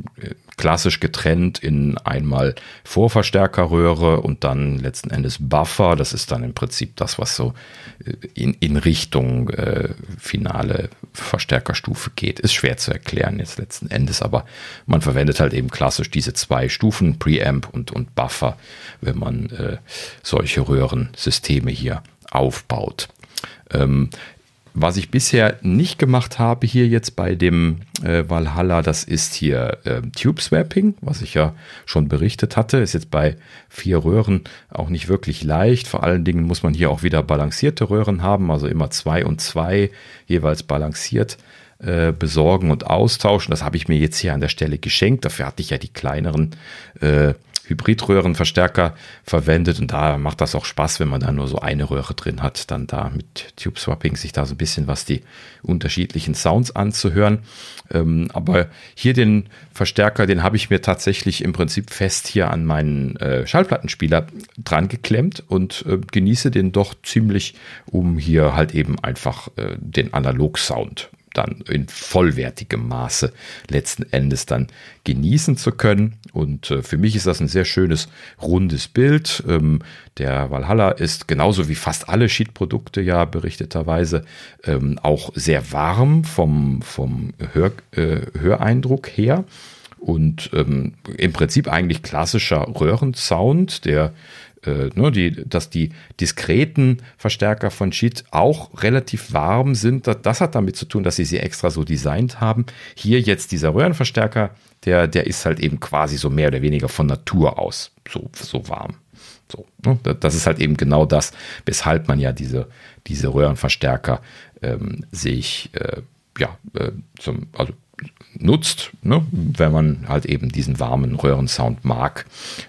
klassisch getrennt in einmal Vorverstärkerröhre und dann letzten Endes Buffer. Das ist dann im Prinzip das, was so in, in Richtung äh, finale Verstärkerstufe geht. Ist schwer zu erklären jetzt letzten Endes, aber man verwendet halt eben klassisch diese zwei Stufen, Preamp und, und Buffer, wenn man äh, solche Röhrensysteme hier aufbaut. Ähm, was ich bisher nicht gemacht habe hier jetzt bei dem äh, Valhalla, das ist hier äh, Tube Swapping, was ich ja schon berichtet hatte. Ist jetzt bei vier Röhren auch nicht wirklich leicht. Vor allen Dingen muss man hier auch wieder balancierte Röhren haben, also immer zwei und zwei jeweils balanciert äh, besorgen und austauschen. Das habe ich mir jetzt hier an der Stelle geschenkt. Dafür hatte ich ja die kleineren äh, Hybridröhrenverstärker verwendet und da macht das auch Spaß, wenn man da nur so eine Röhre drin hat, dann da mit Tube Swapping sich da so ein bisschen was die unterschiedlichen Sounds anzuhören. Ähm, aber hier den Verstärker, den habe ich mir tatsächlich im Prinzip fest hier an meinen äh, Schallplattenspieler dran geklemmt und äh, genieße den doch ziemlich, um hier halt eben einfach äh, den Analog-Sound dann in vollwertigem Maße letzten Endes dann genießen zu können. Und äh, für mich ist das ein sehr schönes, rundes Bild. Ähm, der Valhalla ist genauso wie fast alle Sheet-Produkte ja berichteterweise ähm, auch sehr warm vom, vom Hör, äh, Höreindruck her und ähm, im Prinzip eigentlich klassischer Röhrensound, der äh, ne, die, dass die diskreten Verstärker von Sheet auch relativ warm sind. Das, das, hat damit zu tun, dass sie sie extra so designt haben. Hier jetzt dieser Röhrenverstärker, der, der ist halt eben quasi so mehr oder weniger von Natur aus so, so warm. So, ne? Das ist halt eben genau das, weshalb man ja diese, diese Röhrenverstärker ähm, sich äh, ja, äh, zum, also nutzt, ne? wenn man halt eben diesen warmen Röhrensound mag,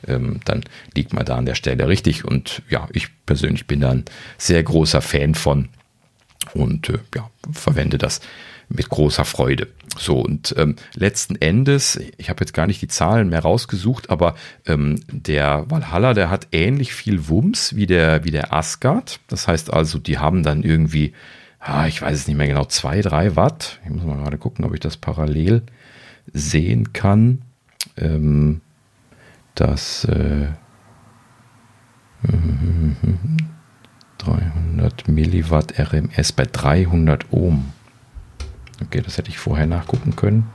ähm, dann liegt man da an der Stelle richtig. Und ja, ich persönlich bin da ein sehr großer Fan von und äh, ja, verwende das mit großer Freude. So, und ähm, letzten Endes, ich habe jetzt gar nicht die Zahlen mehr rausgesucht, aber ähm, der Valhalla, der hat ähnlich viel Wumms wie der, wie der Asgard. Das heißt also, die haben dann irgendwie ah, ich weiß es nicht mehr genau, zwei, drei Watt. Ich muss mal gerade gucken, ob ich das parallel sehen kann. Ähm, das äh, 300 Milliwatt RMS bei 300 Ohm. Okay, das hätte ich vorher nachgucken können.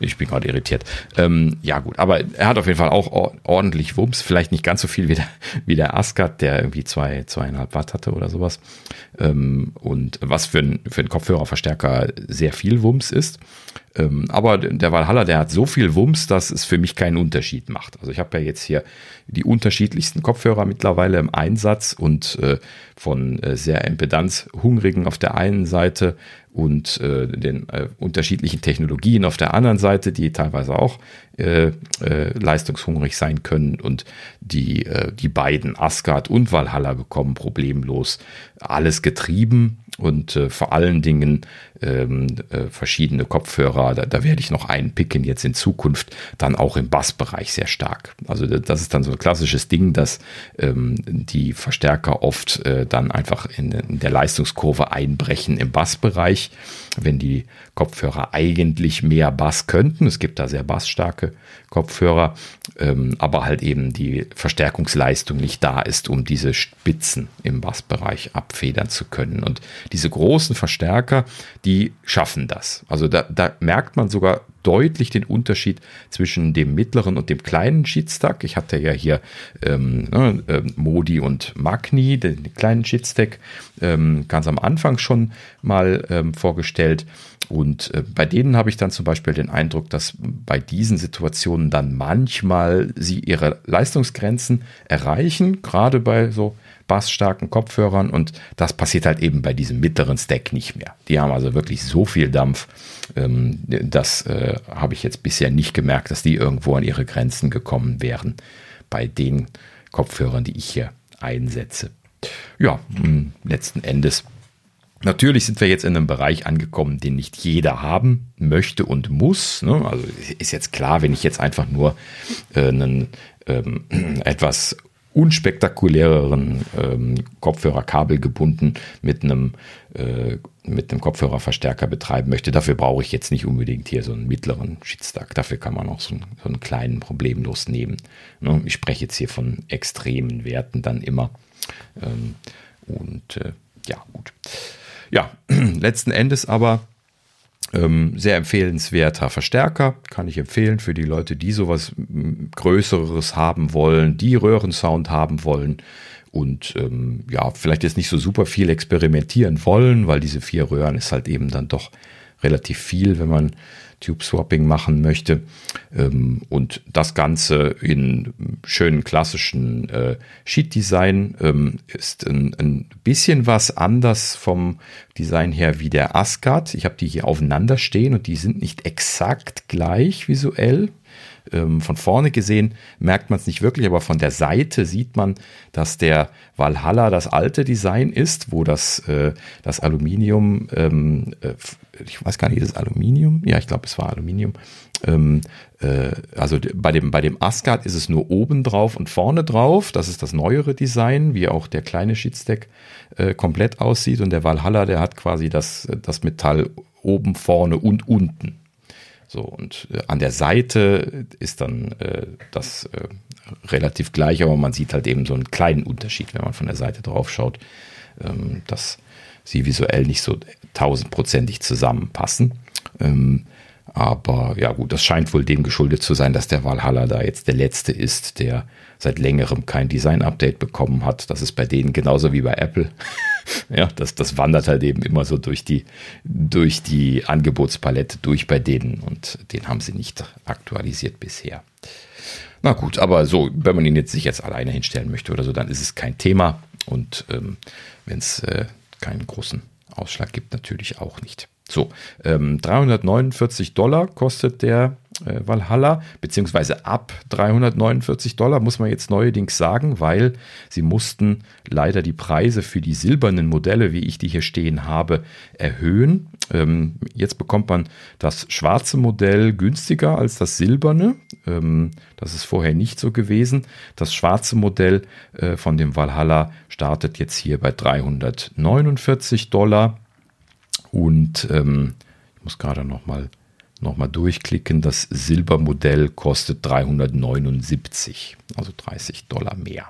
Ich bin gerade irritiert. Ähm, ja, gut, aber er hat auf jeden Fall auch ordentlich Wumms. Vielleicht nicht ganz so viel wie der, wie der Asgard, der irgendwie zwei, zweieinhalb Watt hatte oder sowas. Ähm, und was für ein, für einen Kopfhörerverstärker sehr viel Wumms ist. Ähm, aber der Valhalla, der hat so viel Wumms, dass es für mich keinen Unterschied macht. Also ich habe ja jetzt hier die unterschiedlichsten Kopfhörer mittlerweile im Einsatz und äh, von äh, sehr impedanzhungrigen auf der einen Seite und äh, den äh, unterschiedlichen Technologien auf der anderen Seite, die teilweise auch äh, äh, leistungshungrig sein können. Und die, die beiden, Asgard und Valhalla, bekommen problemlos alles getrieben und vor allen Dingen ähm, äh, verschiedene Kopfhörer. Da, da werde ich noch einen picken jetzt in Zukunft, dann auch im Bassbereich sehr stark. Also das ist dann so ein klassisches Ding, dass ähm, die Verstärker oft äh, dann einfach in, in der Leistungskurve einbrechen im Bassbereich, wenn die Kopfhörer eigentlich mehr Bass könnten. Es gibt da sehr bassstarke Kopfhörer, ähm, aber halt eben die Verstärkungsleistung nicht da ist, um diese Spitzen im Bassbereich abfedern zu können. Und diese großen Verstärker, die schaffen das. Also da, da merkt man sogar deutlich den Unterschied zwischen dem mittleren und dem kleinen Sheetstack. Ich hatte ja hier ähm, äh, Modi und Magni, den kleinen Sheetstack, ähm, ganz am Anfang schon mal ähm, vorgestellt. Und äh, bei denen habe ich dann zum Beispiel den Eindruck, dass bei diesen Situationen dann manchmal sie ihre Leistungsgrenzen erreichen, gerade bei so bassstarken Kopfhörern und das passiert halt eben bei diesem mittleren Stack nicht mehr. Die haben also wirklich so viel Dampf, ähm, das äh, habe ich jetzt bisher nicht gemerkt, dass die irgendwo an ihre Grenzen gekommen wären bei den Kopfhörern, die ich hier einsetze. Ja, letzten Endes Natürlich sind wir jetzt in einem Bereich angekommen, den nicht jeder haben möchte und muss. Ne? Also ist jetzt klar, wenn ich jetzt einfach nur äh, einen ähm, etwas unspektakuläreren ähm, Kopfhörer kabelgebunden mit einem, äh, mit einem Kopfhörerverstärker betreiben möchte. Dafür brauche ich jetzt nicht unbedingt hier so einen mittleren Shitstack. Dafür kann man auch so einen, so einen kleinen problemlos nehmen. Ne? Ich spreche jetzt hier von extremen Werten dann immer. Ähm, und äh, ja, gut. Ja, letzten Endes aber sehr empfehlenswerter Verstärker, kann ich empfehlen für die Leute, die sowas Größeres haben wollen, die Röhrensound haben wollen und ähm, ja, vielleicht jetzt nicht so super viel experimentieren wollen, weil diese vier Röhren ist halt eben dann doch relativ viel, wenn man Tube Swapping machen möchte. Ähm, und das Ganze in schönen klassischen äh, Sheet Design ähm, ist ein, ein, bisschen was anders vom Design her wie der Asgard. Ich habe die hier aufeinander stehen und die sind nicht exakt gleich visuell. Ähm, von vorne gesehen merkt man es nicht wirklich, aber von der Seite sieht man, dass der Valhalla das alte Design ist, wo das, äh, das Aluminium, ähm, äh, ich weiß gar nicht, ist es Aluminium? Ja, ich glaube, es war Aluminium. Ähm, äh, also bei dem, bei dem Asgard ist es nur oben drauf und vorne drauf. Das ist das neuere Design, wie auch der kleine Sheetstack äh, komplett aussieht. Und der Valhalla, der hat quasi das, das Metall oben, vorne und unten. So, und äh, an der Seite ist dann äh, das äh, relativ gleich, aber man sieht halt eben so einen kleinen Unterschied, wenn man von der Seite drauf schaut, ähm, dass sie visuell nicht so tausendprozentig zusammenpassen. Ähm, aber ja gut, das scheint wohl dem geschuldet zu sein, dass der Valhalla da jetzt der letzte ist, der seit längerem kein Design-Update bekommen hat. Das ist bei denen genauso wie bei Apple. ja, das, das wandert halt eben immer so durch die, durch die Angebotspalette durch bei denen und den haben sie nicht aktualisiert bisher. Na gut, aber so, wenn man ihn jetzt sich jetzt alleine hinstellen möchte oder so, dann ist es kein Thema und ähm, wenn es äh, keinen großen Ausschlag gibt, natürlich auch nicht. So, ähm, 349 Dollar kostet der äh, Valhalla, beziehungsweise ab 349 Dollar muss man jetzt neuerdings sagen, weil sie mussten leider die Preise für die silbernen Modelle, wie ich die hier stehen habe, erhöhen. Ähm, jetzt bekommt man das schwarze Modell günstiger als das silberne. Ähm, das ist vorher nicht so gewesen. Das schwarze Modell äh, von dem Valhalla startet jetzt hier bei 349 Dollar. Und ähm, ich muss gerade nochmal noch mal durchklicken. Das Silbermodell kostet 379, also 30 Dollar mehr.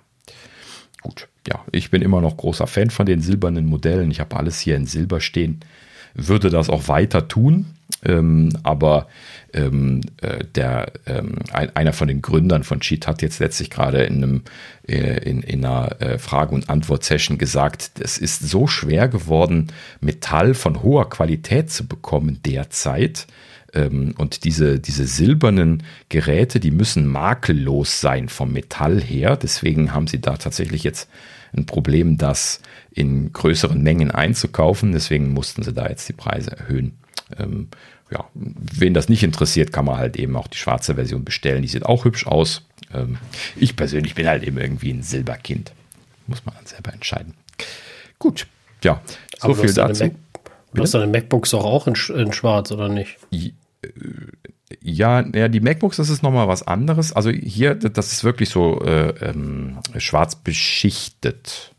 Gut, ja, ich bin immer noch großer Fan von den silbernen Modellen. Ich habe alles hier in Silber stehen. Würde das auch weiter tun. Ähm, aber ähm, äh, der, ähm, ein, einer von den Gründern von Cheat hat jetzt letztlich gerade in, einem, äh, in, in einer äh, Frage- und Antwort-Session gesagt, es ist so schwer geworden, Metall von hoher Qualität zu bekommen derzeit. Ähm, und diese, diese silbernen Geräte, die müssen makellos sein vom Metall her. Deswegen haben sie da tatsächlich jetzt ein Problem, das in größeren Mengen einzukaufen. Deswegen mussten sie da jetzt die Preise erhöhen. Ähm, ja, wen das nicht interessiert, kann man halt eben auch die schwarze Version bestellen. Die sieht auch hübsch aus. Ähm, ich persönlich bin halt eben irgendwie ein Silberkind. Muss man dann selber entscheiden. Gut, ja, so viel dazu. Mac du hast deine MacBooks auch, auch in, in schwarz, oder nicht? Ja, ja, die MacBooks, das ist nochmal was anderes. Also hier, das ist wirklich so äh, ähm, schwarz beschichtet.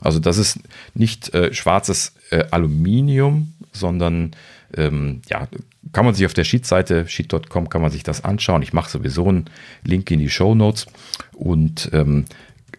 Also das ist nicht äh, schwarzes äh, Aluminium, sondern ähm, ja, kann man sich auf der Sheet-Seite, sheet.com, kann man sich das anschauen. Ich mache sowieso einen Link in die Show Notes und ähm,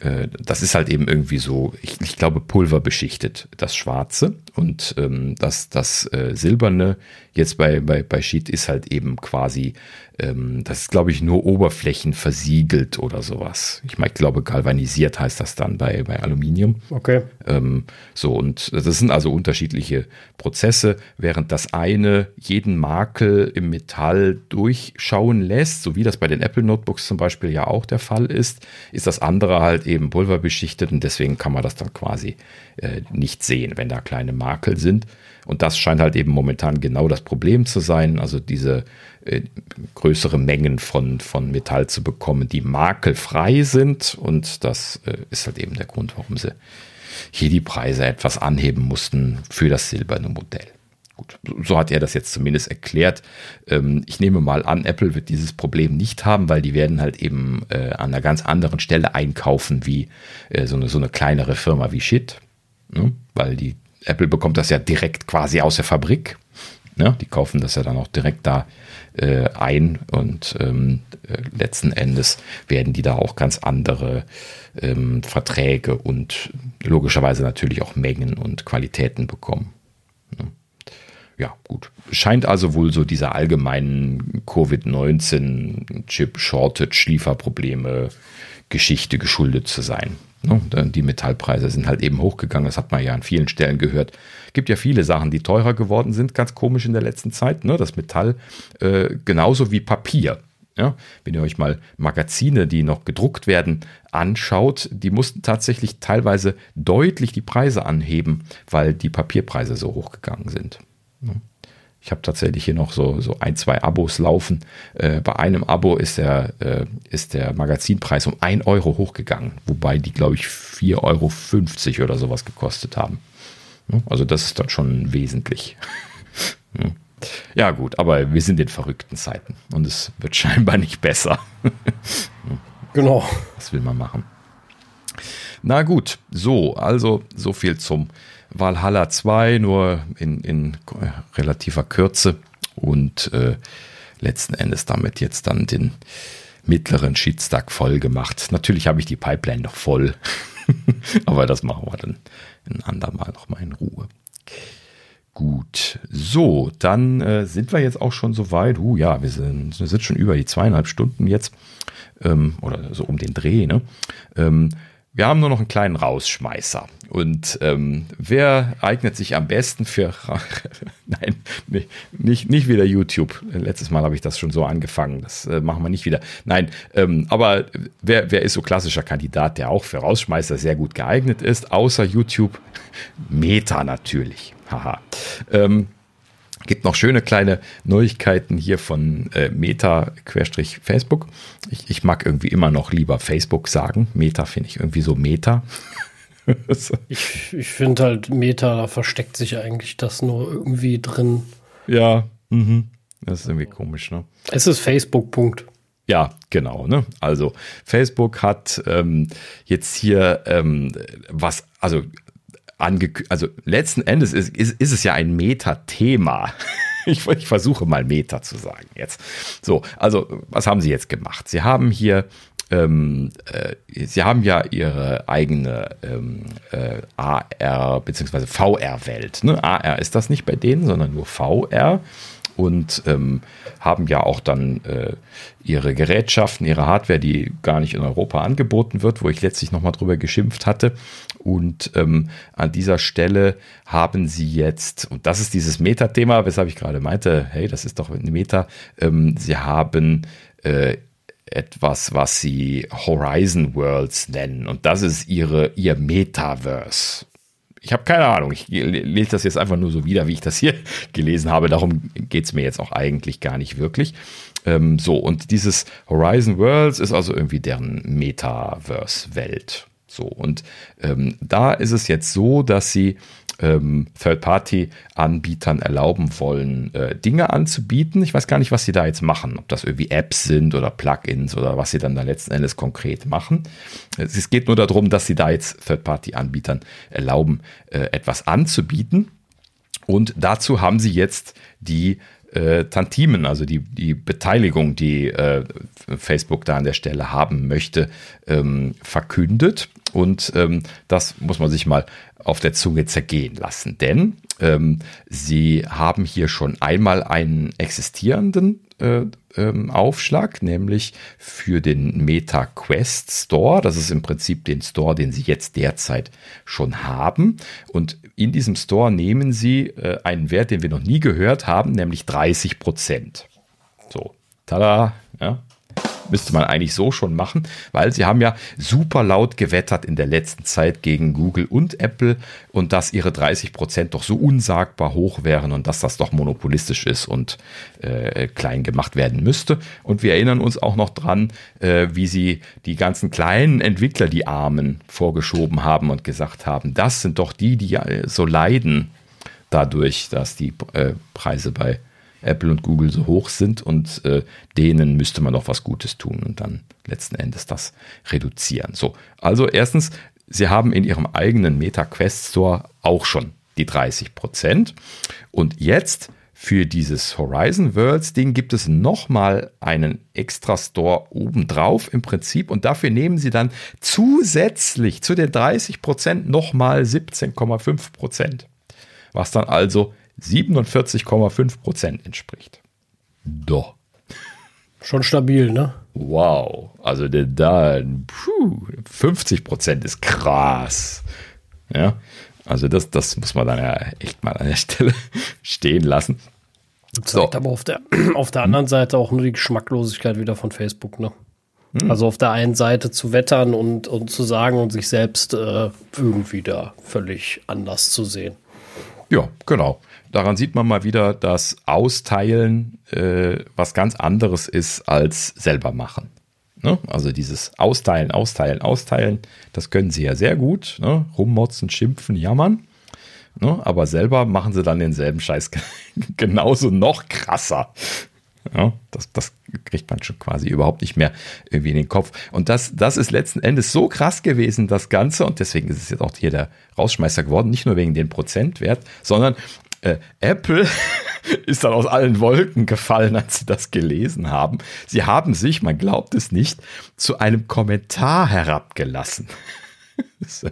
äh, das ist halt eben irgendwie so, ich, ich glaube, pulverbeschichtet, das Schwarze. Und ähm, das, das äh, Silberne jetzt bei, bei, bei Sheet ist halt eben quasi, ähm, das ist, glaube ich, nur Oberflächen versiegelt oder sowas. Ich meine, ich glaube, galvanisiert heißt das dann bei, bei Aluminium. Okay. Ähm, so, und das sind also unterschiedliche Prozesse, während das eine jeden Makel im Metall durchschauen lässt, so wie das bei den Apple Notebooks zum Beispiel ja auch der Fall ist, ist das andere halt eben pulverbeschichtet und deswegen kann man das dann quasi äh, nicht sehen, wenn da kleine Makel sind. Und das scheint halt eben momentan genau das Problem zu sein, also diese größere Mengen von, von Metall zu bekommen, die makelfrei sind. Und das äh, ist halt eben der Grund, warum sie hier die Preise etwas anheben mussten für das silberne Modell. Gut, so hat er das jetzt zumindest erklärt. Ähm, ich nehme mal an, Apple wird dieses Problem nicht haben, weil die werden halt eben äh, an einer ganz anderen Stelle einkaufen wie äh, so, eine, so eine kleinere Firma wie Shit. Ne? Weil die Apple bekommt das ja direkt quasi aus der Fabrik. Ne? Die kaufen das ja dann auch direkt da äh, ein und ähm, äh, letzten Endes werden die da auch ganz andere ähm, Verträge und logischerweise natürlich auch Mengen und Qualitäten bekommen. Ne? Ja, gut. Scheint also wohl so dieser allgemeinen Covid-19 Chip-Shortage, Lieferprobleme, Geschichte geschuldet zu sein. Ne? Die Metallpreise sind halt eben hochgegangen. Das hat man ja an vielen Stellen gehört. Gibt ja viele Sachen, die teurer geworden sind, ganz komisch in der letzten Zeit. Ne? Das Metall äh, genauso wie Papier. Ja, wenn ihr euch mal Magazine, die noch gedruckt werden, anschaut, die mussten tatsächlich teilweise deutlich die Preise anheben, weil die Papierpreise so hochgegangen sind. Ich habe tatsächlich hier noch so, so ein, zwei Abos laufen. Äh, bei einem Abo ist der, äh, ist der Magazinpreis um 1 Euro hochgegangen, wobei die, glaube ich, 4,50 Euro oder sowas gekostet haben. Also das ist dann schon wesentlich. Ja, gut, aber wir sind in verrückten Zeiten und es wird scheinbar nicht besser. genau. Was will man machen? Na gut, so, also so viel zum Valhalla 2, nur in, in relativer Kürze und äh, letzten Endes damit jetzt dann den mittleren Sheetstack voll gemacht. Natürlich habe ich die Pipeline noch voll, aber das machen wir dann ein andermal noch mal in Ruhe. Gut, so, dann äh, sind wir jetzt auch schon so weit. Uh, ja, wir sind, wir sind schon über die zweieinhalb Stunden jetzt ähm, oder so um den Dreh. Ne? Ähm, wir haben nur noch einen kleinen Rausschmeißer. Und ähm, wer eignet sich am besten für. Nein, nicht, nicht wieder YouTube. Letztes Mal habe ich das schon so angefangen. Das äh, machen wir nicht wieder. Nein, ähm, aber wer, wer ist so klassischer Kandidat, der auch für Rausschmeißer sehr gut geeignet ist, außer YouTube? Meta natürlich. Haha. Ähm, Gibt noch schöne kleine Neuigkeiten hier von äh, Meta-Facebook. Ich, ich, mag irgendwie immer noch lieber Facebook sagen. Meta finde ich irgendwie so Meta. ich ich finde halt Meta, da versteckt sich eigentlich das nur irgendwie drin. Ja, mhm. das ist irgendwie komisch, ne? Es ist Facebook, Punkt. Ja, genau. Ne? Also Facebook hat ähm, jetzt hier ähm, was, also also letzten Endes ist, ist, ist es ja ein Meta-Thema. Ich, ich, versuche mal Meta zu sagen jetzt. So, also was haben Sie jetzt gemacht? Sie haben hier, ähm, äh, Sie haben ja Ihre eigene ähm, äh, AR bzw. VR-Welt. Ne? AR ist das nicht bei denen, sondern nur VR und ähm, haben ja auch dann äh, ihre Gerätschaften, ihre Hardware, die gar nicht in Europa angeboten wird, wo ich letztlich nochmal drüber geschimpft hatte. Und ähm, an dieser Stelle haben sie jetzt, und das ist dieses Meta-Thema, weshalb ich gerade meinte, hey, das ist doch ein Meta, ähm, sie haben äh, etwas, was sie Horizon Worlds nennen. Und das ist ihre, ihr Metaverse. Ich habe keine Ahnung. Ich lese das jetzt einfach nur so wieder, wie ich das hier gelesen habe. Darum geht es mir jetzt auch eigentlich gar nicht wirklich. Ähm, so, und dieses Horizon Worlds ist also irgendwie deren Metaverse-Welt. So, und ähm, da ist es jetzt so, dass sie ähm, Third-Party-Anbietern erlauben wollen, äh, Dinge anzubieten. Ich weiß gar nicht, was sie da jetzt machen, ob das irgendwie Apps sind oder Plugins oder was sie dann da letzten Endes konkret machen. Es geht nur darum, dass sie da jetzt Third-Party-Anbietern erlauben, äh, etwas anzubieten. Und dazu haben sie jetzt die äh, Tantimen, also die, die Beteiligung, die äh, Facebook da an der Stelle haben möchte, ähm, verkündet. Und ähm, das muss man sich mal auf der Zunge zergehen lassen. Denn ähm, sie haben hier schon einmal einen existierenden äh, ähm, Aufschlag, nämlich für den Meta Quest Store. Das ist im Prinzip den Store, den sie jetzt derzeit schon haben. Und in diesem Store nehmen sie äh, einen Wert, den wir noch nie gehört haben, nämlich 30 Prozent. So, tada, ja, müsste man eigentlich so schon machen, weil sie haben ja super laut gewettert in der letzten Zeit gegen Google und Apple und dass ihre 30 Prozent doch so unsagbar hoch wären und dass das doch monopolistisch ist und äh, klein gemacht werden müsste. Und wir erinnern uns auch noch dran, äh, wie sie die ganzen kleinen Entwickler, die Armen, vorgeschoben haben und gesagt haben, das sind doch die, die so leiden dadurch, dass die äh, Preise bei Apple und Google so hoch sind und äh, denen müsste man doch was Gutes tun und dann letzten Endes das reduzieren. So, also erstens, sie haben in ihrem eigenen Meta Quest Store auch schon die 30 Prozent und jetzt für dieses Horizon Worlds Ding gibt es nochmal einen extra Store obendrauf im Prinzip und dafür nehmen sie dann zusätzlich zu den 30 Prozent nochmal 17,5 Prozent. Was dann also 47,5 Prozent entspricht. Doch. Schon stabil, ne? wow. Also der da, puh, 50 Prozent ist krass. Ja, also das, das muss man dann ja echt mal an der Stelle stehen lassen. Zeigt so. aber auf der, auf der anderen Seite auch nur die Geschmacklosigkeit wieder von Facebook, ne? Hm. Also auf der einen Seite zu wettern und, und zu sagen und sich selbst äh, irgendwie da völlig anders zu sehen. Ja, genau. Daran sieht man mal wieder, dass Austeilen äh, was ganz anderes ist als selber machen. Ne? Also dieses Austeilen, Austeilen, Austeilen, das können sie ja sehr gut. Ne? Rummotzen, schimpfen, jammern. Ne? Aber selber machen sie dann denselben Scheiß genauso noch krasser. Ja, das, das kriegt man schon quasi überhaupt nicht mehr irgendwie in den Kopf. Und das, das ist letzten Endes so krass gewesen, das Ganze. Und deswegen ist es jetzt auch hier der Rausschmeißer geworden. Nicht nur wegen den Prozentwert, sondern äh, Apple ist dann aus allen Wolken gefallen, als sie das gelesen haben. Sie haben sich, man glaubt es nicht, zu einem Kommentar herabgelassen. das, äh,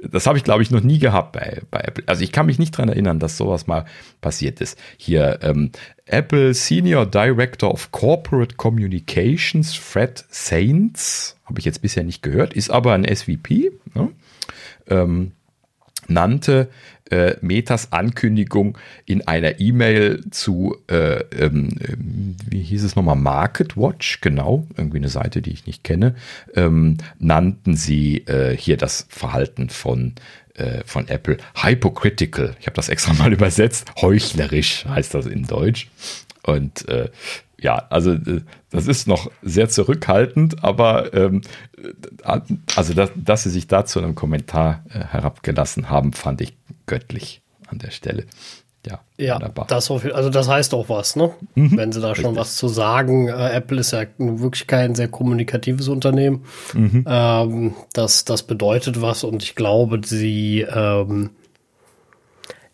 das habe ich, glaube ich, noch nie gehabt bei, bei Apple. Also ich kann mich nicht dran erinnern, dass sowas mal passiert ist. Hier ähm, Apple Senior Director of Corporate Communications, Fred Saints, habe ich jetzt bisher nicht gehört, ist aber ein SVP. Ne? Ähm, nannte äh, Metas Ankündigung in einer E-Mail zu, äh, ähm, wie hieß es nochmal, Market Watch, genau, irgendwie eine Seite, die ich nicht kenne, ähm, nannten sie äh, hier das Verhalten von äh, von Apple hypocritical. Ich habe das extra mal übersetzt. Heuchlerisch heißt das in Deutsch. Und äh, ja, also äh, das ist noch sehr zurückhaltend, aber ähm, äh, also dass, dass sie sich da zu einem Kommentar äh, herabgelassen haben, fand ich göttlich an der Stelle. Ja, ja wunderbar. Das, also das heißt auch was, ne? Mhm, Wenn sie da schon richtig. was zu sagen. Äh, Apple ist ja wirklich kein sehr kommunikatives Unternehmen. Mhm. Ähm, das, das bedeutet was und ich glaube, sie ähm,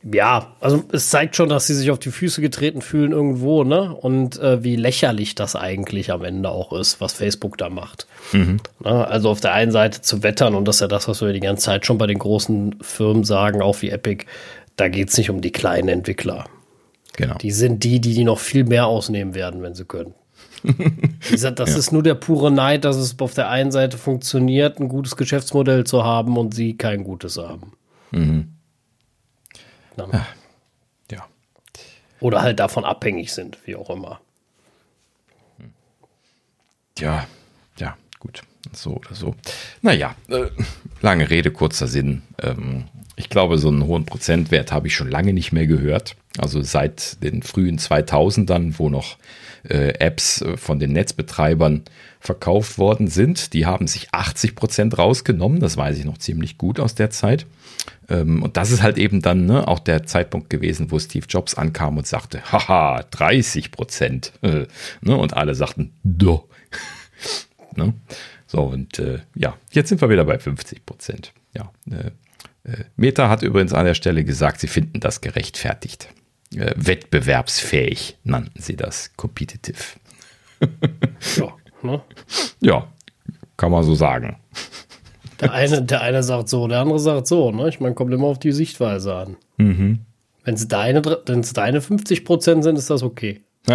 ja, also es zeigt schon, dass sie sich auf die Füße getreten fühlen irgendwo, ne? Und äh, wie lächerlich das eigentlich am Ende auch ist, was Facebook da macht. Mhm. Ne? Also auf der einen Seite zu wettern, und das ist ja das, was wir die ganze Zeit schon bei den großen Firmen sagen, auch wie Epic, da geht es nicht um die kleinen Entwickler. Genau. Die sind die, die die noch viel mehr ausnehmen werden, wenn sie können. Gesagt, das ja. ist nur der pure Neid, dass es auf der einen Seite funktioniert, ein gutes Geschäftsmodell zu haben und sie kein gutes haben. Mhm. Ja. ja. Oder halt davon abhängig sind, wie auch immer. Ja, ja, gut. So oder so. Naja, äh, lange Rede, kurzer Sinn. Ähm, ich glaube, so einen hohen Prozentwert habe ich schon lange nicht mehr gehört. Also seit den frühen 2000ern, wo noch äh, Apps äh, von den Netzbetreibern verkauft worden sind. Die haben sich 80 Prozent rausgenommen. Das weiß ich noch ziemlich gut aus der Zeit. Ähm, und das ist halt eben dann ne, auch der Zeitpunkt gewesen, wo Steve Jobs ankam und sagte, haha, 30 Prozent. Ne, und alle sagten, do. ne? So, und äh, ja, jetzt sind wir wieder bei 50 Prozent. Ja, äh, Meta hat übrigens an der Stelle gesagt, sie finden das gerechtfertigt. Äh, wettbewerbsfähig nannten sie das, competitive. ja, ne? ja, kann man so sagen. Der eine, der eine sagt so, der andere sagt so. Ne? Ich meine, kommt immer auf die Sichtweise an. Mhm. Wenn es deine, deine 50 Prozent sind, ist das okay.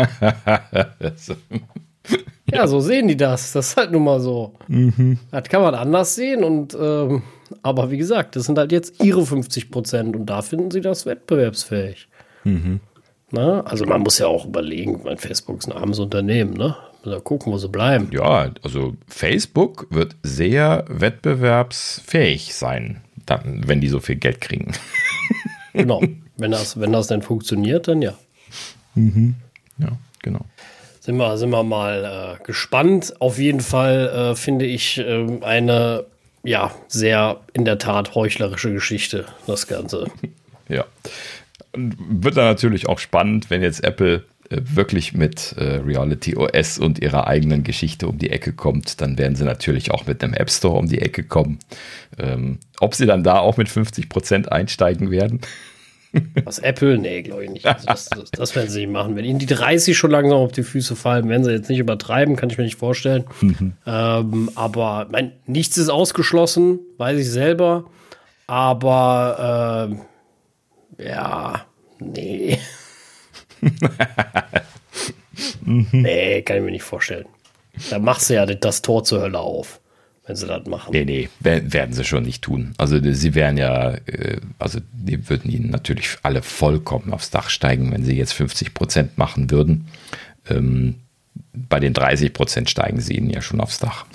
ja, so sehen die das. Das ist halt nun mal so. Mhm. Das kann man anders sehen und ähm, aber wie gesagt, das sind halt jetzt ihre 50 Prozent und da finden sie das wettbewerbsfähig. Mhm. Na, also man muss ja auch überlegen, mein Facebook ist ein armes Unternehmen, ne? Mal gucken, wo sie bleiben. Ja, also Facebook wird sehr wettbewerbsfähig sein, dann, wenn die so viel Geld kriegen. genau. Wenn das, wenn das denn funktioniert, dann ja. Mhm. Ja, genau. Sind wir, sind wir mal äh, gespannt. Auf jeden Fall äh, finde ich äh, eine ja sehr in der Tat heuchlerische Geschichte, das Ganze. Ja. Wird dann natürlich auch spannend, wenn jetzt Apple äh, wirklich mit äh, Reality OS und ihrer eigenen Geschichte um die Ecke kommt, dann werden sie natürlich auch mit einem App Store um die Ecke kommen. Ähm, ob sie dann da auch mit 50 Prozent einsteigen werden? Was Apple? Nee, glaube ich nicht. Also das, das, das, werden sie nicht machen. Wenn ihnen die 30 schon langsam auf die Füße fallen, werden sie jetzt nicht übertreiben, kann ich mir nicht vorstellen. Mhm. Ähm, aber mein, nichts ist ausgeschlossen, weiß ich selber. Aber äh, ja, nee. nee, kann ich mir nicht vorstellen. Da machst du ja das Tor zur Hölle auf, wenn sie das machen. Nee, nee, werden sie schon nicht tun. Also sie wären ja, äh, also die würden ihnen natürlich alle vollkommen aufs Dach steigen, wenn sie jetzt 50 Prozent machen würden. Ähm, bei den 30 Prozent steigen sie ihnen ja schon aufs Dach.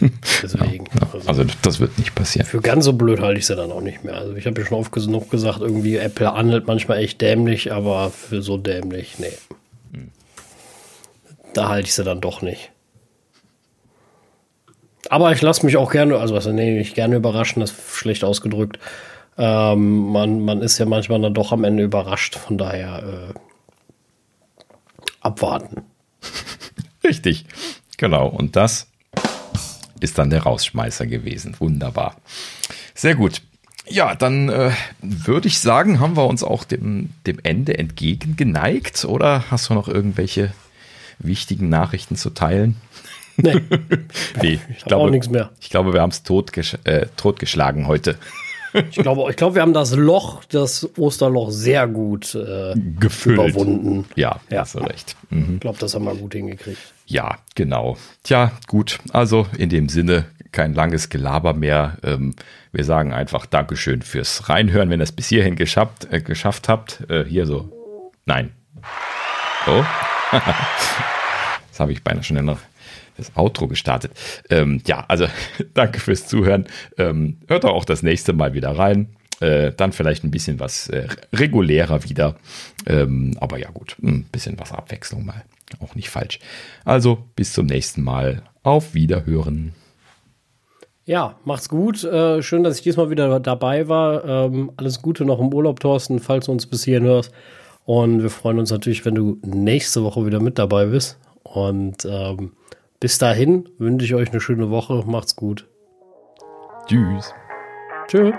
Deswegen. Ja, also, also, das wird nicht passieren. Für ganz so blöd halte ich sie dann auch nicht mehr. Also ich habe ja schon oft genug gesagt, irgendwie Apple handelt manchmal echt dämlich, aber für so dämlich, nee. Hm. Da halte ich sie dann doch nicht. Aber ich lasse mich auch gerne, also was nee, nicht gerne überraschen, das ist schlecht ausgedrückt. Ähm, man, man ist ja manchmal dann doch am Ende überrascht, von daher äh, abwarten. Richtig, genau. Und das ist dann der Rausschmeißer gewesen. Wunderbar. Sehr gut. Ja, dann äh, würde ich sagen, haben wir uns auch dem, dem Ende entgegengeneigt. Oder hast du noch irgendwelche wichtigen Nachrichten zu teilen? Nee, nee ich, glaube, auch nichts mehr. Ich glaube, wir haben es totgesch äh, totgeschlagen heute. Ich glaube, ich glaube, wir haben das Loch, das Osterloch, sehr gut äh, Gefüllt. überwunden. Ja, ja. hast du recht. Mhm. Ich glaube, das haben wir gut hingekriegt. Ja, genau. Tja, gut. Also in dem Sinne kein langes Gelaber mehr. Ähm, wir sagen einfach Dankeschön fürs Reinhören, wenn ihr es bis hierhin geschafft, äh, geschafft habt. Äh, hier so. Nein. So. das habe ich beinahe schon in der das Outro gestartet. Ähm, ja, also danke fürs Zuhören. Ähm, hört auch das nächste Mal wieder rein. Äh, dann vielleicht ein bisschen was äh, regulärer wieder. Ähm, aber ja gut, ein bisschen was Abwechslung mal. Auch nicht falsch. Also bis zum nächsten Mal. Auf Wiederhören. Ja, macht's gut. Äh, schön, dass ich diesmal wieder dabei war. Ähm, alles Gute noch im Urlaub, Thorsten, falls du uns bis hierhin hörst. Und wir freuen uns natürlich, wenn du nächste Woche wieder mit dabei bist. Und ähm, bis dahin wünsche ich euch eine schöne Woche. Macht's gut. Tschüss. Tschüss.